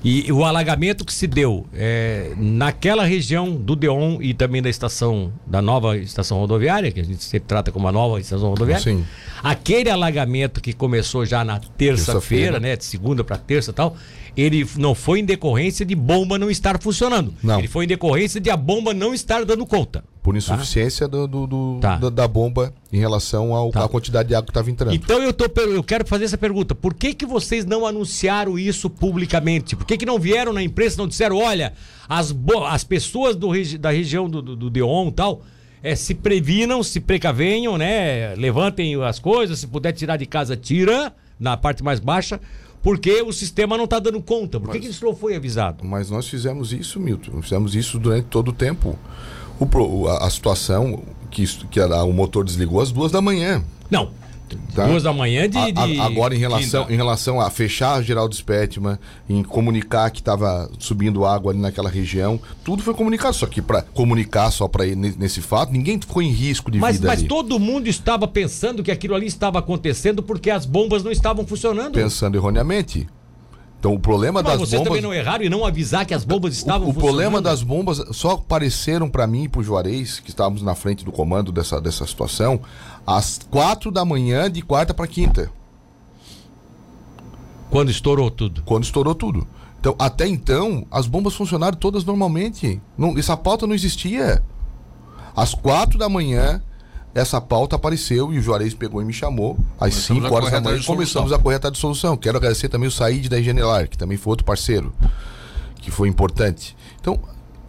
E o alagamento que se deu é, naquela região do Deon e também da estação, da nova estação rodoviária, que a gente sempre trata como a nova estação rodoviária. Sim. Aquele alagamento que começou já na terça-feira, terça né? De segunda para terça e tal, ele não foi em decorrência de bomba não estar funcionando. Não. Ele foi em decorrência de a bomba não estar dando conta. Por insuficiência do, do- do- Tá. da, da bomba em relação ao- Tá. à quantidade de água que estava entrando. Então eu, tô, eu quero fazer essa pergunta. Por que, que vocês não anunciaram isso publicamente? Por que, que não vieram na imprensa e não disseram, olha, as, as pessoas do da região do, do, do Deon e tal, é, se previnam, se precavenham, né? Levantem as coisas, se puder tirar de casa, tira, na parte mais baixa, porque o sistema não está dando conta. Por que, que isso não foi avisado? Mas nós fizemos isso, Milton. Fizemos isso durante todo o tempo. O a, a situação que, que era, o motor desligou às duas da manhã. Não. Tá? Duas da manhã de. A- a- agora, em relação, quinta. em relação a fechar a Geraldo Spetman, em comunicar que estava subindo água ali naquela região, tudo foi comunicado. Só que para comunicar só para nesse fato, ninguém ficou em risco de Mas, vida mas ali. todo mundo estava pensando que aquilo ali estava acontecendo porque as bombas não estavam funcionando. Pensando erroneamente. Então, o problema Mas das vocês bombas. também não erraram e não avisar que as bombas estavam O, o problema das bombas só apareceram para mim e pro Juarez, que estávamos na frente do comando dessa, dessa situação, às quatro da manhã de quarta para quinta, Quando estourou tudo. quando estourou tudo. Então, até então, as bombas funcionaram todas normalmente. Não, essa pauta não existia. Às quatro da manhã, essa pauta apareceu e o Juarez pegou e me chamou. Às Começamos cinco a horas correr da manhã de começamos a correr atrás de solução. Quero agradecer também o Said da Engenelar, que também foi outro parceiro, que foi importante. Então,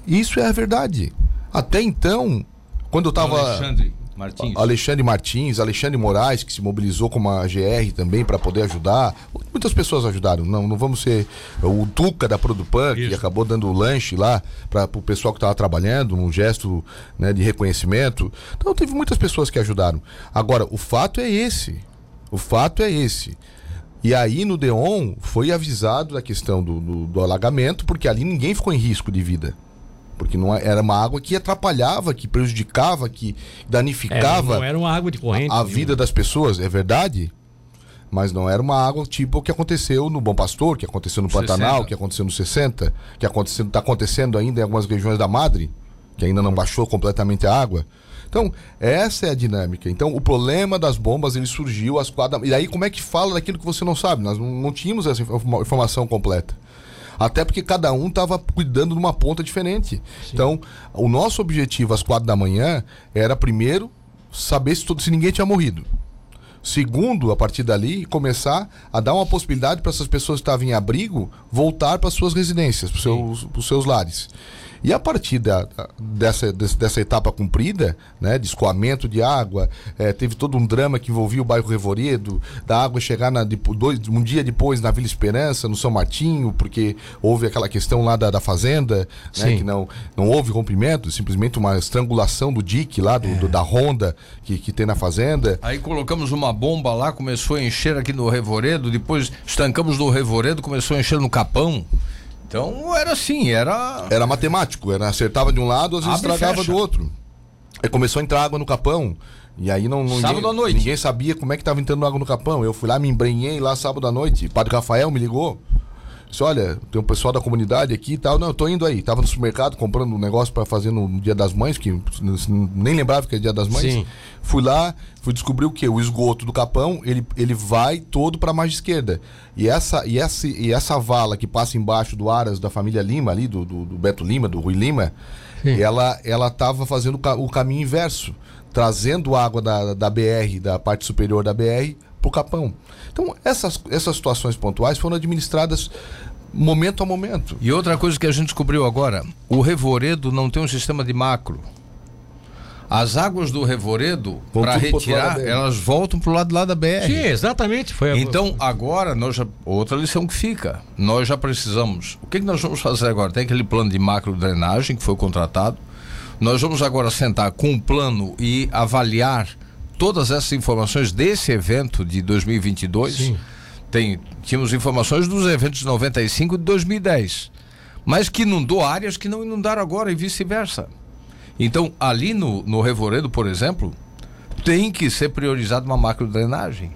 isso é a verdade. Até então, quando eu estava Alexandre Martins. Alexandre Martins, Alexandre Moraes, que se mobilizou como a GR também para poder ajudar. Muitas pessoas ajudaram. Não, não vamos ser o Tuca da Produpan, que Isso. acabou dando lanche lá para o pessoal que estava trabalhando, um gesto né, de reconhecimento. Então teve muitas pessoas que ajudaram. Agora, o fato é esse. O fato é esse. E aí no Deon foi avisado da questão do, do, do alagamento, porque ali ninguém ficou em risco de vida. Porque não é- era uma água que atrapalhava, que prejudicava, que É, danificava não era uma água de corrente. a nenhuma. vida das pessoas, é verdade. Mas não era uma água tipo o que aconteceu no Bom Pastor, que aconteceu no Pantanal, 60. que aconteceu no 60, que está acontecendo ainda em algumas regiões da Madre, que ainda não baixou completamente a água. Então, essa é a dinâmica. Então, o problema das bombas, ele surgiu às quatro da... E aí, como é que fala daquilo que você não sabe? Nós não, não tínhamos essa informa- informação completa. Até porque cada um estava cuidando de uma ponta diferente. Então, o nosso objetivo às quatro da manhã era, primeiro, saber se, todo, se ninguém tinha morrido. Segundo, a partir dali, começar a dar uma possibilidade para essas pessoas que estavam em abrigo voltar para suas residências, para os seus, seus lares. E a partir da, dessa, dessa etapa cumprida, né, de escoamento de água, eh, teve todo um drama que envolvia o bairro Revoredo, da água chegar na, dois, um dia depois na Vila Esperança, no São Martinho, porque houve aquela questão lá da, da fazenda, né, que não, não houve rompimento, simplesmente uma estrangulação do dique lá, do, do- da ronda que, que tem na fazenda. Aí colocamos uma bomba lá, começou a encher aqui no Revoredo, depois estancamos no Revoredo, começou a encher no Capão. Então era assim, era. Era matemático, era acertava de um lado, às vezes Abre e estragava do outro. Aí começou a entrar água no capão. E aí não, não Sábado ninguém, à noite. ninguém sabia como é que estava entrando água no capão. Eu fui lá, me embrenhei lá sábado à noite. O padre Rafael me ligou. Disse, olha, tem um pessoal da comunidade aqui e tal. Não, eu tô indo aí. Tava no supermercado comprando um negócio para fazer no, Dia das Mães, que nem lembrava que era Dia das Mães. Sim. Fui lá, fui descobrir o que? O esgoto do capão, ele, ele vai todo para a margem esquerda. E essa, e, essa, e essa vala que passa embaixo do Aras da família Lima, ali, do, do, do Beto Lima, do Rui Lima, ela ela estava fazendo o ca- o caminho inverso, trazendo água da, da BR, da parte superior da BR, para o capão. Então, essas, essas situações pontuais foram administradas momento a momento. E outra coisa que a gente descobriu agora: o Revoredo não tem um sistema de macro. As águas do Revoredo, para retirar, elas voltam pro lado lá da BR. Sim, exatamente. Foi a- Então, agora, nós já, outra lição que fica. Nós já precisamos. O que, que nós vamos fazer agora? Tem aquele plano de macro drenagem que foi contratado. Nós vamos agora sentar com um plano e avaliar todas essas informações desse evento de 2022. Sim. Tem, tínhamos informações dos eventos de 95 e de 2010, mas que inundou áreas que não inundaram agora e vice-versa. Então, ali no, no Revoredo, por exemplo, tem que ser priorizada uma macro drenagem.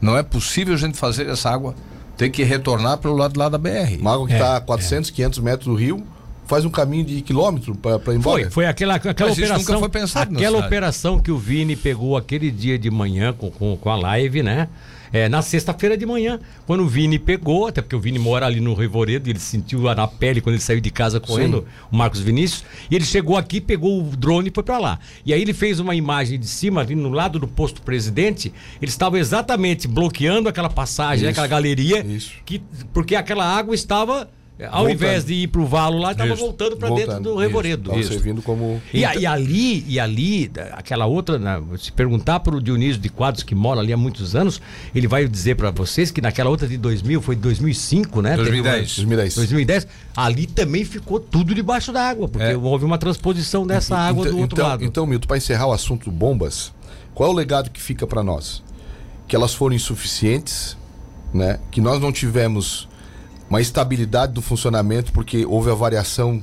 Não é possível a gente fazer essa água ter que retornar pelo lado lá da BR. Uma água que É, está a 400, 500 metros do rio, faz um caminho de quilômetro para ir embora. Foi, foi aquela, aquela Mas operação. nunca foi pensado aquela operação que o Vini pegou aquele dia de manhã com, com, com a live, né? É, na sexta-feira de manhã, quando o Vini pegou, até porque o Vini mora ali no Revoredo, ele sentiu na pele quando ele saiu de casa correndo, o Marcos Vinícius, e ele chegou aqui, pegou o drone e foi pra lá. E aí ele fez uma imagem de cima, ali no lado do posto presidente, eles estavam exatamente bloqueando aquela passagem, né, Isso, aquela galeria, isso. que, porque aquela água estava, ao Voltando. invés de ir pro valo lá, estava voltando para dentro do Revoredo. Isso. servindo como. E, e ali, e ali, aquela outra, né, se perguntar para o Dionísio de Quadros, que mora ali há muitos anos, ele vai dizer para vocês que naquela outra de 2000, foi de 2005, né? Teve uma- 2010. 2010. 2010, ali também ficou tudo debaixo da água, porque É. houve uma transposição dessa água então, do outro então, lado. Então, Milton, para encerrar o assunto bombas, qual é o legado que fica para nós? Que elas foram insuficientes, né? Que nós não tivemos uma estabilidade do funcionamento porque houve a variação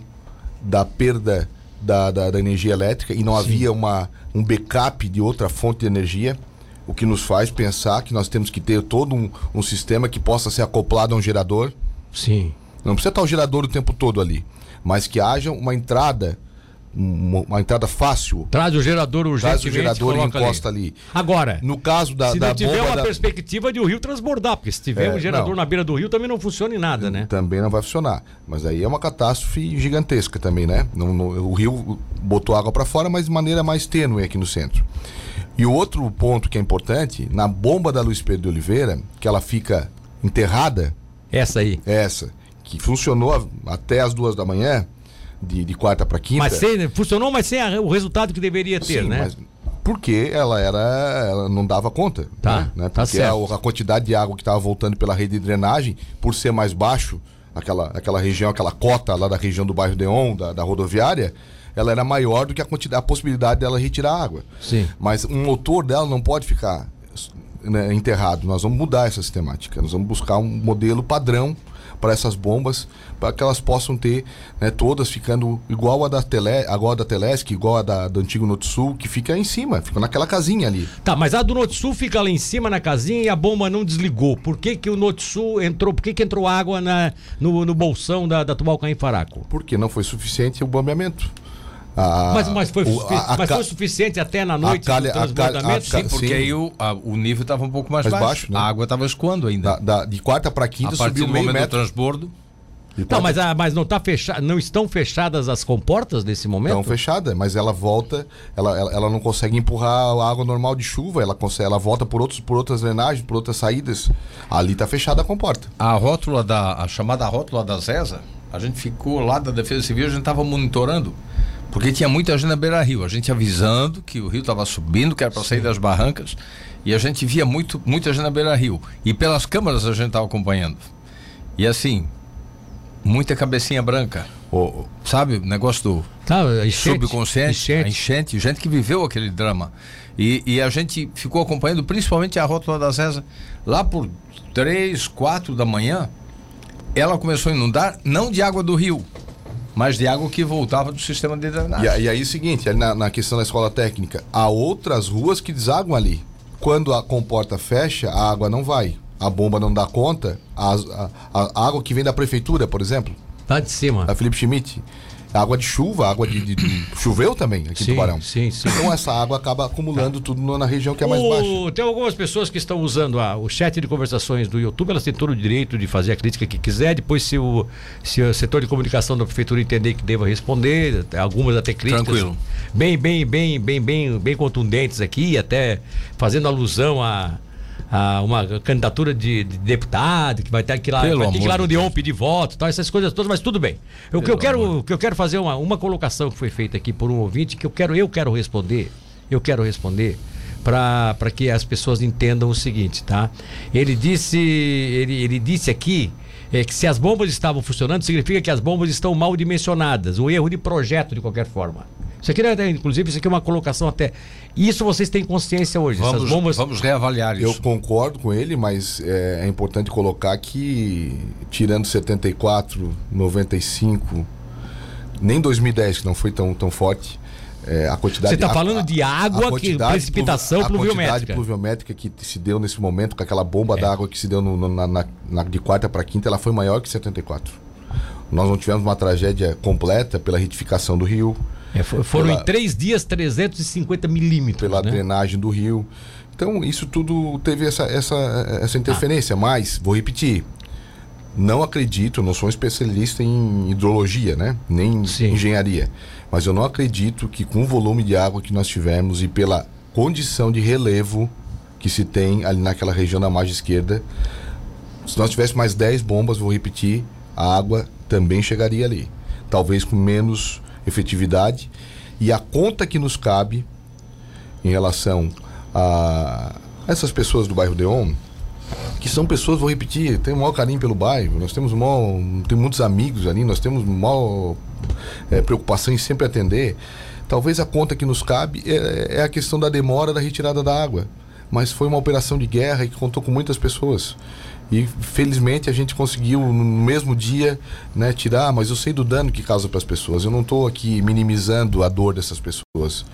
da perda da, da, da energia elétrica e não havia uma, um backup de outra fonte de energia, o que nos faz pensar que nós temos que ter todo um, um sistema que possa ser acoplado a um gerador. Sim. Não precisa estar o gerador o tempo todo ali, mas que haja uma entrada, um- uma entrada fácil. Traz o gerador urgentemente. Traz o gerador e encosta ali. Agora, No caso da, se da não tiver uma da- perspectiva de o rio transbordar, porque se tiver É, um gerador não. na beira do rio também não funciona em nada, né? também não vai funcionar. Mas aí é uma catástrofe gigantesca também, né? Não- não- o rio botou água para fora, mas de maneira mais tênue aqui no centro. E o outro ponto que é importante, na bomba da Luiz Pedro de Oliveira, que ela fica enterrada, Essa aí. essa, que funcionou até as duas da manhã, de, de quarta para quinta. Mas sem, funcionou, mas sem a- o resultado que deveria ter, Sim, né? mas porque ela era. Ela não dava conta. Tá, Né? tá Porque certo. a, a quantidade de água que estava voltando pela rede de drenagem, por ser mais baixo, aquela, aquela região, aquela cota lá da região do bairro Deon, da, da rodoviária, ela era maior do que a, quantidade, a possibilidade dela retirar água. Sim. Mas um motor dela não pode ficar né, enterrado. Nós vamos mudar essa sistemática. Nós vamos buscar um modelo padrão para essas bombas, para que elas possam ter né, todas ficando igual a da Tele, igual a da Telesc, igual a da, do antigo Notsul, que fica em cima, fica naquela casinha ali. Tá, mas a do Norte Sul fica lá em cima na casinha e a bomba não desligou. Por que, que o Norte Sul entrou? Por que, que entrou água na, no, no bolsão da, da Tubalcaim Faraco? Porque não foi suficiente o bombeamento. A- Mas, mas, foi, o- a- mas foi suficiente até na noite calha- do a calha- transbordamento? a ca- Sim, porque Sim. aí o, a- o nível estava um pouco mais, Mais baixo. baixo, né? A água estava escoando ainda. da- da- de quarta para quinta a partir subiu do meio momento do metro. transbordo, De Não, mas, a- mas não, tá fecha, não estão fechadas as comportas nesse momento? Estão fechada, mas ela volta, ela, ela, ela não consegue empurrar a água normal de chuva, ela consegue, ela volta por, outros, por outras drenagens, por outras saídas. Ali está fechada a comporta. a rótula da. a chamada rótula da ZESA, a gente ficou lá da Defesa Civil, a gente estava monitorando. Porque tinha muita gente na beira rio, a gente avisando que o rio estava subindo, que era para sair das barrancas, e a gente via muito, muita gente na beira rio. E pelas câmaras a gente estava acompanhando. E assim, muita cabecinha branca. O- Sabe, o negócio do enchente, subconsciente, enchente. a enchente, gente que viveu aquele drama. E, e a gente ficou acompanhando principalmente a rótula da César. Lá por 3, 4 da manhã, ela começou a inundar, não de água do rio, mas de água que voltava do sistema de drenagem. E, e aí é o seguinte, ali na, na questão da escola técnica, há outras ruas que desaguam ali. Quando a comporta fecha, a água não vai. A bomba não dá conta, a, a- a água que vem da prefeitura, por exemplo, Tá de cima. da Felipe Schmidt, água de chuva, água de, de- de- [COUGHS] choveu também aqui Sim, em Tubarão. sim, sim. Então essa água acaba acumulando tudo no- na região que é mais O- baixa. Tem algumas pessoas que estão usando a- o chat de conversações do YouTube, elas têm todo o direito de fazer a crítica que quiser. Depois, se o, se o setor de comunicação da prefeitura entender que deva responder, algumas até críticas. Tranquilo. Bem, bem, bem, bem, bem, bem contundentes aqui, até fazendo alusão a. a uma candidatura de, de deputado que vai ter que ir lá, Pelo vai ter que ir lá no de Deon pedir voto, tal, essas coisas todas, mas tudo bem. O que eu quero, que eu quero fazer uma, uma colocação que foi feita aqui por um ouvinte que eu quero eu quero responder, eu quero responder para que as pessoas entendam o seguinte, tá? Ele disse, ele, ele disse aqui é, que se as bombas estavam funcionando, significa que as bombas estão mal dimensionadas, um erro de projeto de qualquer forma. Isso aqui, né, inclusive, isso aqui é uma colocação até. Isso vocês têm consciência hoje. Vamos, essas bombas. vamos reavaliar Eu isso. concordo com ele, mas é, é importante colocar que, tirando 74, 95, nem 2010, que não foi tão, tão forte, é, a quantidade... Você tá a- falando a- de água a que- quantidade precipitação pluvi- pluviométrica. A quantidade pluviométrica que se deu nesse momento, com aquela bomba É. d'água que se deu no- no- na, na- na- de quarta para quinta, ela foi maior que 74. Nós não tivemos uma tragédia completa pela retificação do rio, É, fo- foram Pela- em três dias 350 milímetros. pela né? drenagem do rio. Então, isso tudo teve essa, essa, essa interferência. Mas, vou repetir, não acredito, não sou um especialista em hidrologia, né? Nem Sim. engenharia. Mas eu não acredito que com o volume de água que nós tivemos e pela condição de relevo que se tem ali naquela região da margem esquerda, se nós tivéssemos mais 10 bombas, vou repetir, a água também chegaria ali. Talvez com menos efetividade. E a conta que nos cabe em relação a essas pessoas do bairro Deon, que são pessoas, vou repetir, tem o maior carinho pelo bairro, nós temos maior, tem muitos amigos ali, nós temos maior eh, preocupação em sempre atender. Talvez a conta que nos cabe é, é a questão da demora da retirada da água. Mas foi uma operação de guerra e que contou com muitas pessoas. E felizmente a gente conseguiu no mesmo dia né, tirar, mas eu sei do dano que causa para as pessoas. Eu não estou aqui minimizando a dor dessas pessoas.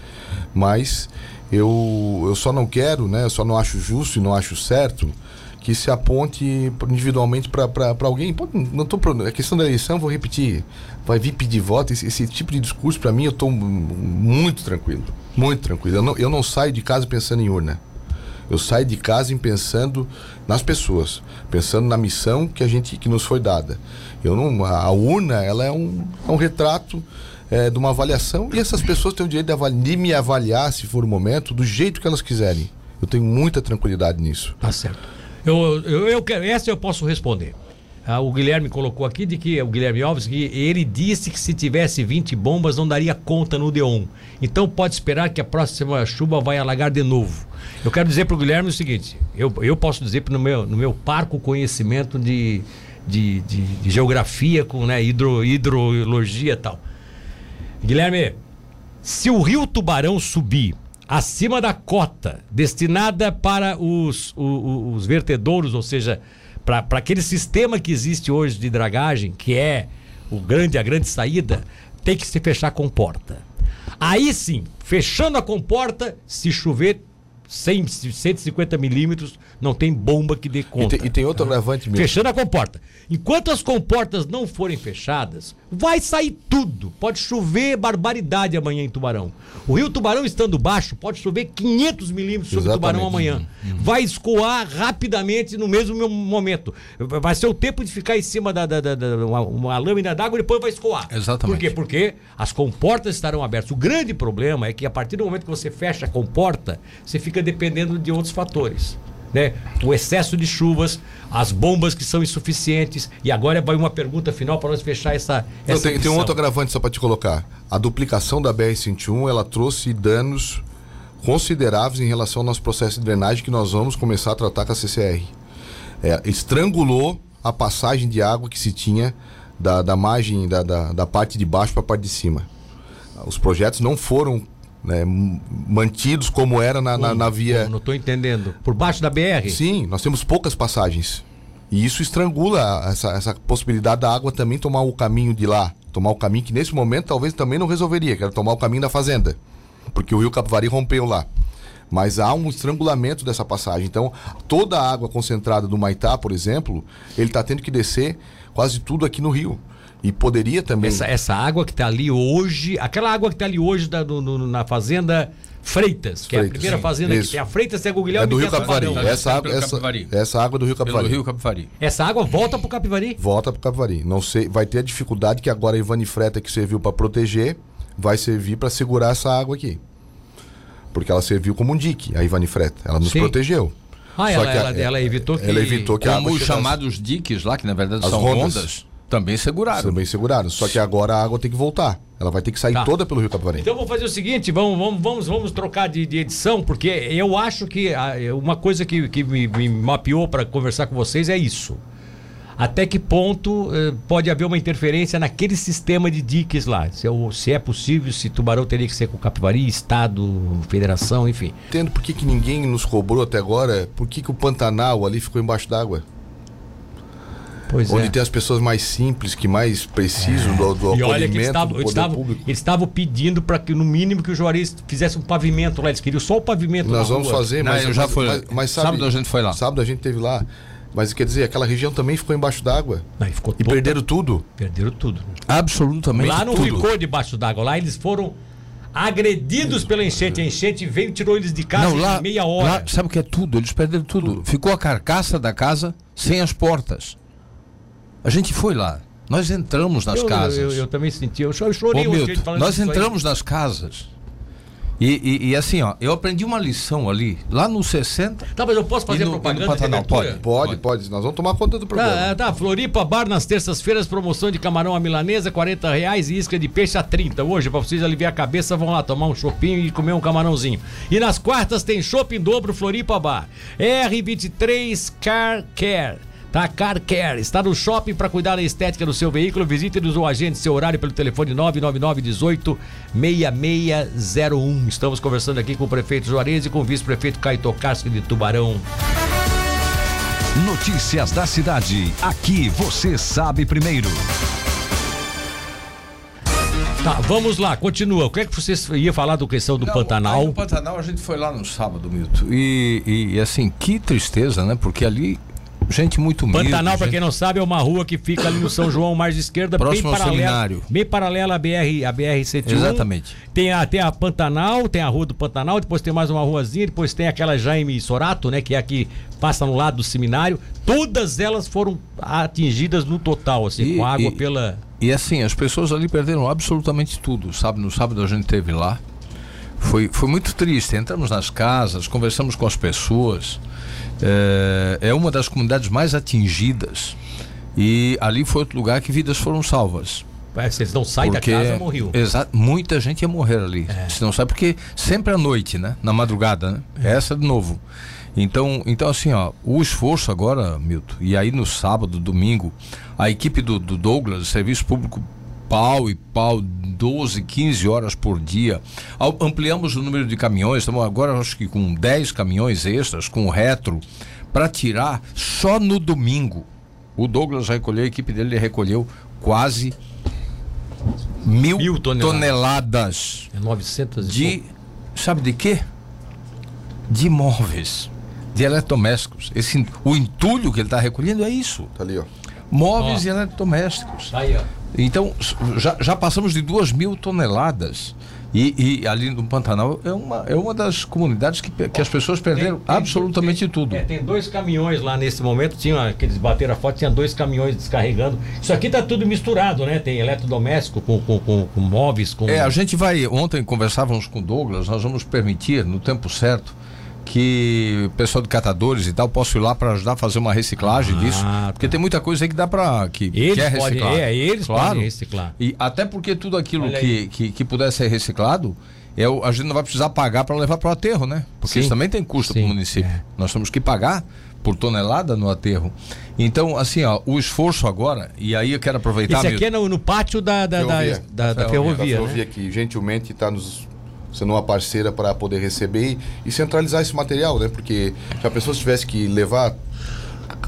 Mas eu, eu só não quero, né, eu só não acho justo e não acho certo que se aponte individualmente para alguém. Não tô, a questão da eleição, vou repetir, vai vir pedir voto. Esse, esse tipo de discurso, para mim, eu estou muito tranquilo. Muito tranquilo. Eu não, eu não saio de casa pensando em urna. Eu saio de casa pensando nas pessoas, pensando na missão que a gente que nos foi dada. Eu não, a, urna ela é um, é um retrato é, de uma avaliação e essas pessoas têm o direito de, avali- de me avaliar, se for o momento, do jeito que elas quiserem. Eu tenho muita tranquilidade nisso. Tá certo. Eu, eu, eu quero, essa eu posso responder. Ah, o Guilherme colocou aqui de que o Guilherme Alves que ele disse que se tivesse 20 bombas não daria conta no Deon. Então pode esperar que a próxima chuva vai alagar de novo. Eu quero dizer para o Guilherme o seguinte: eu, eu posso dizer no meu, no meu parco conhecimento de, de, de, de geografia, com né, hidro, hidrologia e tal. Guilherme, se o rio Tubarão subir acima da cota destinada para os, o- o- os vertedouros, ou seja, para aquele sistema que existe hoje de dragagem, que é o grande, a grande saída, tem que se fechar a comporta. Aí sim, fechando a comporta, se chover 100, 150 milímetros, não tem bomba que dê E, conta. tem- e tem outro agravante mesmo. Fechando a comporta. Enquanto as comportas não forem fechadas, vai sair tudo. Pode chover barbaridade amanhã em Tubarão. O rio Tubarão estando baixo, pode chover 500 milímetros sobre Exatamente. Tubarão amanhã. Vai escoar rapidamente no mesmo mo- momento. Vai ser o tempo de ficar em cima da, da- da- da- uma, uma lâmina d'água e depois vai escoar. Exatamente. Por quê? Porque as comportas estarão abertas. O grande problema é que a partir do momento que você fecha a comporta, você fica dependendo de outros fatores. Né? O excesso de chuvas, as bombas que são insuficientes. E agora vai uma pergunta final para nós fechar essa. Não, essa tem, tem um outro agravante só para te colocar. A duplicação da BR-101 ela trouxe danos consideráveis em relação ao nosso processo de drenagem que nós vamos começar a tratar com a CCR. É, estrangulou a passagem de água que se tinha da, da margem da, da, da parte de baixo para a parte de cima. Os projetos não foram né, mantidos como era na, na, na via. Não estou entendendo. Por baixo da BR? Sim, nós temos poucas passagens. E isso estrangula essa, essa possibilidade da água também tomar o caminho de lá. Tomar o caminho que nesse momento talvez também não resolveria, que era tomar o caminho da fazenda. Porque o rio Capivari rompeu lá. Mas há um estrangulamento dessa passagem. Então, toda a água concentrada do Maitá, por exemplo, ele está tendo que descer quase tudo aqui no rio. E poderia também. Essa, essa água que está ali hoje, aquela água que está ali hoje da- no- no- na fazenda Freitas, que é a Freitas, primeira sim. fazenda que Isso. tem a Freitas, tem a Guilherme é do rio a Capivari. Essa água, essa, Capivari. essa água do rio Pelo Capivari. Rio Capivari. Essa água volta pro Capivari. volta para o Capivari. Não sei, vai ter a dificuldade que agora a Ivani Freta que serviu para proteger, vai servir para segurar essa água aqui. Porque ela serviu como um dique, a Ivani Freta. Ela nos Sim. protegeu. Ah, Só ela, que a- ela, ela evitou que. ela evitou que a Como água os chegasse. chamados diques lá, que na verdade As são rondas. rondas, também seguraram. Também seguraram. Só que agora a água tem que voltar. Ela vai ter que sair Tá. toda pelo rio Capivari. Então vamos fazer o seguinte, vamos, vamos, vamos, vamos trocar de, de edição, porque eu acho que ah, uma coisa que, que me, me mapeou para conversar com vocês é isso. Até que ponto eh, pode haver uma interferência naquele sistema de diques lá? Se, é se é possível, se Tubarão teria que ser com Capivari, Estado, Federação, enfim. Entendo por que, que ninguém nos cobrou até agora, por que, que o Pantanal ali ficou embaixo d'água. Pois Onde é. tem as pessoas mais simples, que mais precisam do, do E olha que eles acolhimento estavam, do eles poder estavam, público. eles estavam pedindo para que, no mínimo, que o Juarez fizesse um pavimento lá. Eles queriam só o pavimento Nós vamos rua. fazer, Não, mas, eu já mas- fui. mas- mas sabe, Sábado a gente foi lá. Sábado a gente teve lá. Mas quer dizer, aquela região também ficou embaixo d'água. Ficou E toda- perderam tudo. perderam tudo. Absolutamente Lá não tudo. ficou debaixo d'água. Lá eles foram agredidos pela enchente. A enchente veio e tirou eles de casa Não, lá, em meia hora. lá, sabe o que é tudo? Eles perderam tudo. Ficou a carcaça da casa sem as portas. A gente foi lá. Nós entramos nas eu, casas. Eu, eu também senti. Eu cho- eu Ô, chorei hoje Milton, nós disso aí. entramos nas casas. E, e- e assim, ó, eu aprendi uma lição ali, lá no 60. Tá, mas eu posso fazer no- no propaganda de Pantanal, abertura? pode? Pode, pode. Nós vamos tomar conta do programa. Tá, tá, Floripa Bar nas terças-feiras, promoção de camarão à milanesa, 40 reais e isca de peixe a 30. Hoje, pra vocês aliviar a cabeça, vão lá tomar um chopinho e comer um camarãozinho. E nas quartas tem shopping dobro Floripa Bar. R23 Car Care. Tá, Car Care. Está no shopping para cuidar da estética do seu veículo. Visite-nos o agente, seu horário pelo telefone 999 18 6601. Estamos conversando aqui com o prefeito Juarez e com o vice-prefeito Caio Tokarski de Tubarão. Notícias da cidade. Aqui você sabe primeiro. Tá, vamos lá, continua. O que é que vocês iam falar do questão do Não, Pantanal? no Pantanal a gente foi lá no sábado, Milton. E, e, e, assim, que tristeza, né? Porque ali, gente muito humilde. Pantanal, gente- quem não sabe, é uma rua que fica ali no São João, mais de esquerda, bem Próximo ao paralela, seminário. bem paralela à BR, à BR 101. Exatamente. Tem a, tem a Pantanal, tem a rua do Pantanal, depois tem mais uma ruazinha, depois tem aquela Jaime Sorato, né, que é a que passa no lado do seminário. Todas elas foram atingidas no total, assim, E- com água e- pela E assim, as pessoas ali perderam absolutamente tudo, sabe? No sábado a gente teve lá. Foi, foi muito triste. Entramos nas casas, conversamos com as pessoas. É, é uma das comunidades mais atingidas. E ali foi outro lugar que vidas foram salvas. É, Vocês não saem porque da casa, morreu. Exato, muita gente ia morrer ali. É. Se não sabe porque sempre à noite, né? Na madrugada, né? Essa de novo. Então, então assim, ó, o esforço agora, Milton, e aí no sábado, domingo, a equipe do, do Douglas, Serviço Público pau e pau, 12, 15 horas por dia. Ampliamos o número de caminhões, estamos agora acho que com 10 caminhões extras, com retro, para tirar só no domingo. O Douglas recolheu, a equipe dele recolheu quase mil, Mil toneladas. toneladas É 900 e de. Sabe de quê? De imóveis, de eletrodomésticos. Esse, o entulho que ele está recolhendo é isso: Tá ali, ó. móveis Ó. e eletrodomésticos. Tá aí, ó. Então, já, já passamos de duas mil toneladas. E, e ali no Pantanal é uma, é uma das comunidades que, que as pessoas perderam Tem- tem- absolutamente tem- tudo. É, tem dois caminhões lá nesse momento, tinha aqueles bateram a foto, tinha dois caminhões descarregando. Isso aqui tá tudo misturado, né? Tem eletrodoméstico com, com, com, com móveis, com. É, a gente vai. Ontem conversávamos com o Douglas, nós vamos permitir, no tempo certo, que o pessoal de catadores e tal possa ir lá para ajudar a fazer uma reciclagem Ah, disso. tá. Porque tem muita coisa aí que dá para. que Eles quer podem- reciclar. é, eles claro. podem reciclar. E até porque tudo aquilo que, que, que puder ser reciclado. É, o- a gente não vai precisar pagar para levar para o aterro, né? Porque Sim. isso também tem custo para o município. é. Nós temos que pagar por tonelada no aterro. Então, assim, ó, o esforço agora, e aí eu quero aproveitar. Esse aqui Milton, é no, no pátio da, da, Ferrovia. da- da Da ferrovia. Da né? ferrovia que gentilmente está nos sendo uma parceira para poder receber e, e centralizar esse material, né? Porque se a pessoa tivesse que levar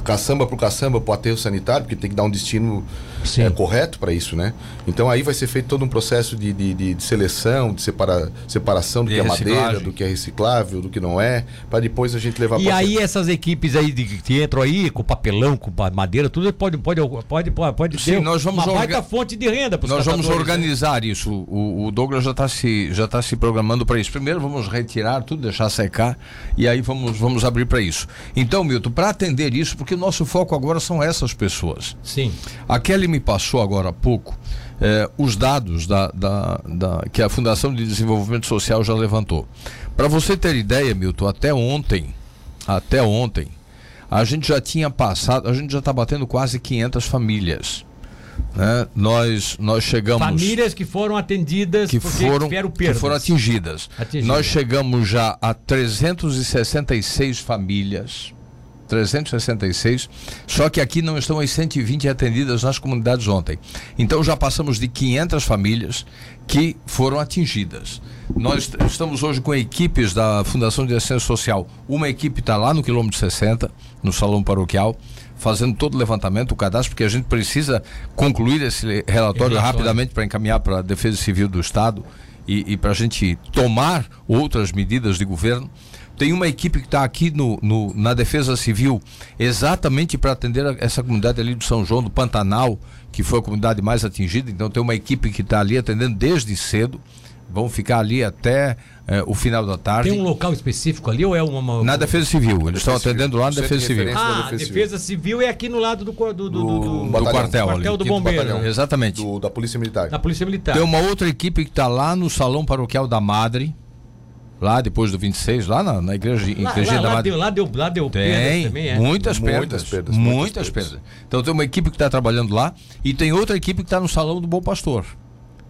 caçamba pro caçamba pro aterro sanitário, porque tem que dar um destino Sim. é, correto para isso, né? Então aí vai ser feito todo um processo de, de, de- de seleção, de separa, separação do que é madeira, do que é reciclável, do que não é, para depois a gente levar E aí essas equipes aí de, que entram aí com papelão, com madeira, tudo pode pode pode pode, pode Sim, ter nós vamos uma orga- baita fonte de renda para Nós vamos organizar isso. O, o Douglas já está se, já tá se programando para isso. Primeiro vamos retirar tudo, deixar secar e aí vamos, vamos abrir para isso. Então, Milton, para atender isso, porque o nosso foco agora são essas pessoas. Sim. A Kelly me passou agora há pouco eh, os dados da, da, da- que a Fundação de Desenvolvimento Social já levantou. Para você ter ideia, Milton, até ontem, até ontem, a gente já tinha passado, a gente já está batendo quase 500 famílias. né? Nós, nós chegamos Famílias que foram atendidas que foram, que foram atingidas. Atingidas. Nós chegamos já a 366 famílias. 366, só que aqui não estão as 120 atendidas nas comunidades ontem. Então já passamos de 500 famílias que foram atingidas. Nós estamos hoje com equipes da Fundação de Assistência Social. Uma equipe está lá no quilômetro 60, no salão paroquial, fazendo todo o levantamento, o cadastro, porque a gente precisa concluir esse Relatório. rapidamente para encaminhar para a Defesa Civil do Estado e, e para a gente tomar outras medidas de governo Tem uma equipe que está aqui no, no, na Defesa Civil exatamente para atender a, essa comunidade ali do São João do Pantanal, que foi a comunidade mais atingida. Então tem uma equipe que está ali atendendo desde cedo. Vão ficar ali até eh, o final da tarde. Tem um local específico ali ou é uma. uma... Na Defesa Civil. Eles estão atendendo lá na Centro Defesa de Civil. Ah, Defesa defesa civil é aqui no lado do, do, do, do, do- batalhão. quartel, quartel ali. do bombeiro. batalhão. Exatamente. do- da Polícia Militar. da Polícia Militar. Tem uma outra equipe que está lá no Salão Paroquial da Madre, lá depois do 26, lá na, na igreja, Lá, igrejinha lá, da lá Madre. deu, lá deu, lá deu perdas Tem, também, é. muitas, Muitas perdas, perdas, muitas, muitas perdas. perdas. Então tem uma equipe que está trabalhando lá e tem outra equipe que está no Salão do Bom Pastor,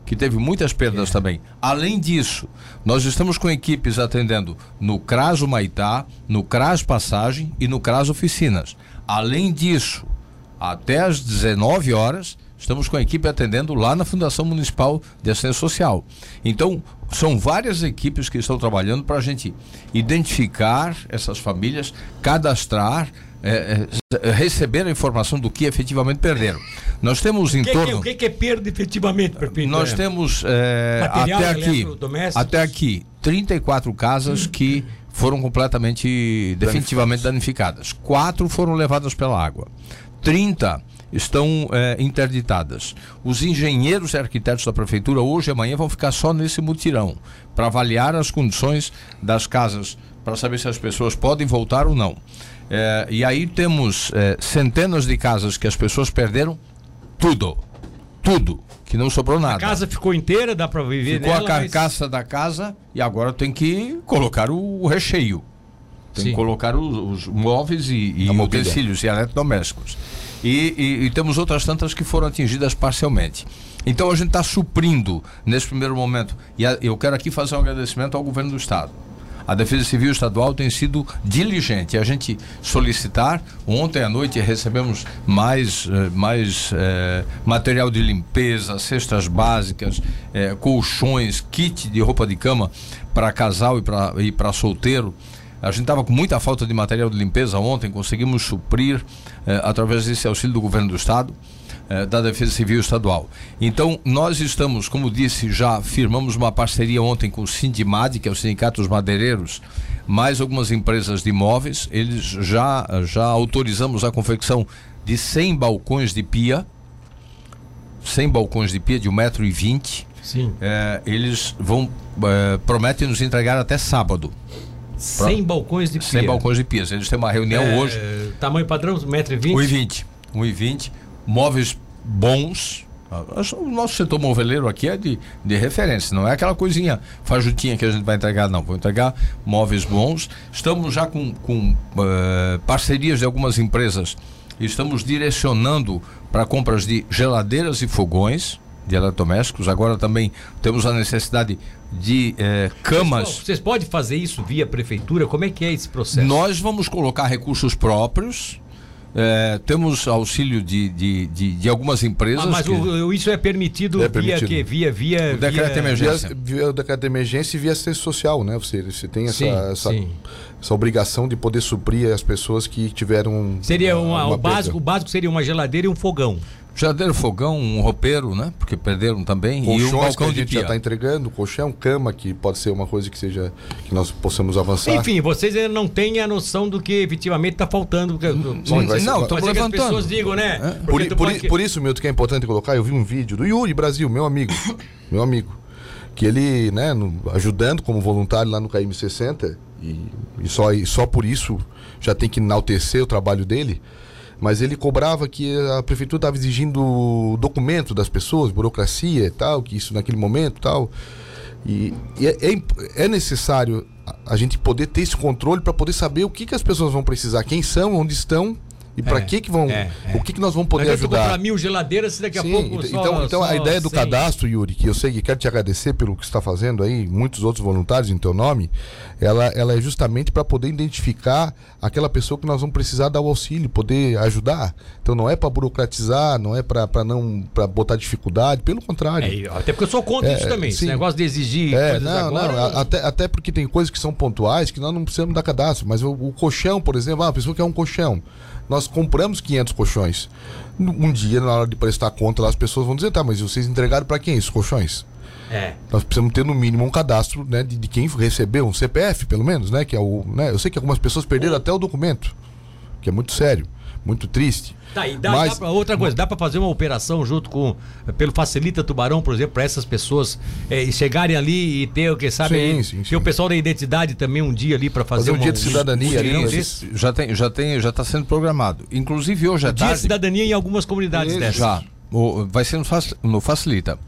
que teve muitas perdas também. Além disso, nós estamos com equipes atendendo no CRAS Humaitá, no CRAS Passagem e no CRAS Oficinas. Além disso, até às 19 horas, estamos com a equipe atendendo lá na Fundação Municipal de Assistência Social. Então, são várias equipes que estão trabalhando para a gente identificar essas famílias, cadastrar, eh, eh, receber a informação do que efetivamente perderam. Nós temos em O que, que, torno. o que, que é perda efetivamente, prefeito? Nós É. temos Material até aqui, até aqui 34 casas que foram completamente, definitivamente danificadas. Quatro foram levadas pela água. 30 estão eh, interditadas. Os engenheiros e arquitetos da prefeitura hoje e amanhã vão ficar só nesse mutirão para avaliar as condições das casas para saber se as pessoas podem voltar ou não. Eh, e aí temos eh, centenas de casas que as pessoas perderam tudo, tudo, que não sobrou nada. A casa ficou inteira, dá pra viver Ficou nela, a carcaça da casa e agora tem que colocar o, o recheio. Tem Sim. que colocar os, os móveis e, e utensílios e eletrodomésticos. E, e- e temos outras tantas que foram atingidas parcialmente. Então a gente está suprindo nesse primeiro momento. E a- eu quero aqui fazer um agradecimento ao governo do Estado. A Defesa Civil Estadual tem sido diligente. A gente solicitar, ontem à noite recebemos mais, eh, mais eh, material de limpeza, cestas básicas, eh, colchões, kit de roupa de cama para casal e para e para solteiro. A gente estava com muita falta de material de limpeza ontem, conseguimos suprir eh, através desse auxílio do governo do Estado eh, da Defesa Civil Estadual. Então, nós estamos, como disse, já firmamos uma parceria ontem com o Sindimad, que é o Sindicato dos Madeireiros, mais algumas empresas de imóveis. Eles já, já autorizamos a confecção de 100 balcões de pia, 100 balcões de pia de 1,20m. Sim. Eh, eles vão, eh, prometem nos entregar até sábado. 100 balcões de pia. 100 balcões de pias. Eles têm uma reunião É, hoje. Tamanho padrão, 1,20m? 1,20. 1,20. Móveis bons. O nosso setor moveleiro aqui é de, de referência, não é aquela coisinha fajutinha que a gente vai entregar, não. Vou entregar móveis bons. Estamos já com, com eh, parcerias de algumas empresas. Estamos direcionando para compras de geladeiras e fogões de eletrodomésticos. Agora também temos a necessidade de eh, camas. Vocês podem fazer isso via prefeitura? Como é que é esse processo? Nós vamos colocar recursos próprios. eh, temos auxílio de, de, de, de algumas empresas. Ah, mas que- o- isso é permitido, É via permitido. que via via O decreto via- emergência. Via, via o decreto de emergência e via assistência social, né? Você, você tem essa, Sim, essa, sim. essa obrigação de poder suprir as pessoas que tiveram. Seria ah, uma, o básico, o básico seria uma geladeira e um fogão. Geladeiro, fogão, um roupeiro, né? Porque perderam também. e um Colchões que balcão a de gente já está entregando, colchão, cama, que pode ser uma coisa que seja que nós possamos avançar. Enfim, vocês ainda não têm a noção do que efetivamente está faltando. porque- sim, vai ser- não, vai- estamos Pode ser que as levantando. pessoas digam, né? Por, i- tu por, pode- por isso, Milton, que é importante colocar, eu vi um vídeo do Yuri Brasil, meu amigo, [COUGHS] meu amigo, que ele, né, no- ajudando como voluntário lá no KM60, e, e só, e só por isso já tem que enaltecer o trabalho dele, mas ele cobrava que a prefeitura estava exigindo documento das pessoas, burocracia e tal, que isso naquele momento tal. E, e é, é é necessário a, a gente poder ter esse controle para poder saber o que, que as pessoas vão precisar, quem são, onde estão e para É, que, que vão. é, é. O que, que nós vamos poder ajudar. comprar mil geladeiras se daqui a Sim, pouco. ent- só- então, então a só ideia do 100. cadastro, Yuri, que eu sei que quero te agradecer pelo que você está fazendo aí, muitos outros voluntários em teu nome, ela, ela é justamente para poder identificar aquela pessoa que nós vamos precisar dar o auxílio, poder ajudar. Então não é para burocratizar, não é para não para botar dificuldade, pelo contrário. É, até porque eu sou contra É, isso também. Esse sim. negócio de exigir É, não, agora. não, a- até, até porque tem coisas que são pontuais que nós não precisamos dar cadastro, mas o, o colchão, por exemplo, ah, a pessoa quer um colchão. Nós compramos 500 colchões. Um dia, na hora de prestar conta, lá, as pessoas vão dizer, tá, mas vocês entregaram para quem esses colchões? É. Nós precisamos ter no mínimo um cadastro né, de, de quem recebeu, um CPF pelo menos, né? Que é o, né? Eu sei que algumas pessoas perderam até o documento, que é muito sério, muito triste. Tá, e dá, Mas- dá pra, outra coisa, dá pra fazer uma operação junto com, pelo Facilita Tubarão, por exemplo, pra essas pessoas é, chegarem ali e ter o que sabe, Sim, aí, sim, o pessoal da identidade também um dia ali pra fazer, Fazer um uma- dia de cidadania ali, mutirão né? desse. Já tem, já tem, já está sendo programado. Inclusive hoje à Dia de tarde. cidadania em algumas comunidades dessas. Já. O- vai ser no, no Facilita.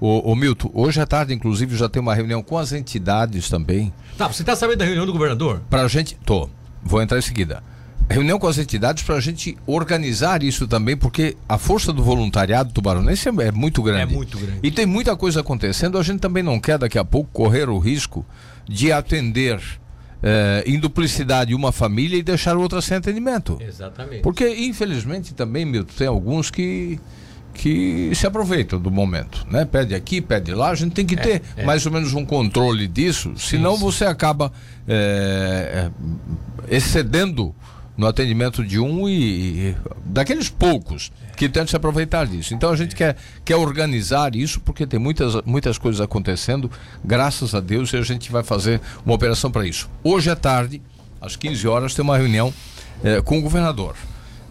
O, o Milton, hoje à tarde, inclusive, já tem uma reunião com as entidades também. Tá, você tá sabendo da reunião do governador? Pra gente. Tô. Vou entrar em seguida. Reunião com as entidades para a gente organizar isso também, porque a força do voluntariado tubaronense é, é muito grande. É muito grande. E tem muita coisa acontecendo. A gente também não quer daqui a pouco correr o risco de atender eh, em duplicidade uma família e deixar outra sem atendimento. Exatamente. Porque, infelizmente, também, Milton, tem alguns que, que se aproveitam do momento, né? Pede aqui, pede lá, a gente tem que ter é. mais ou menos um controle disso, senão você acaba é, é, excedendo no atendimento de um e, e daqueles poucos que tentam se aproveitar disso. Então a gente quer, quer organizar isso porque tem muitas, muitas coisas acontecendo, graças a Deus, e a gente vai fazer uma operação para isso. Hoje à tarde, às 15 horas, tem uma reunião eh, com o governador.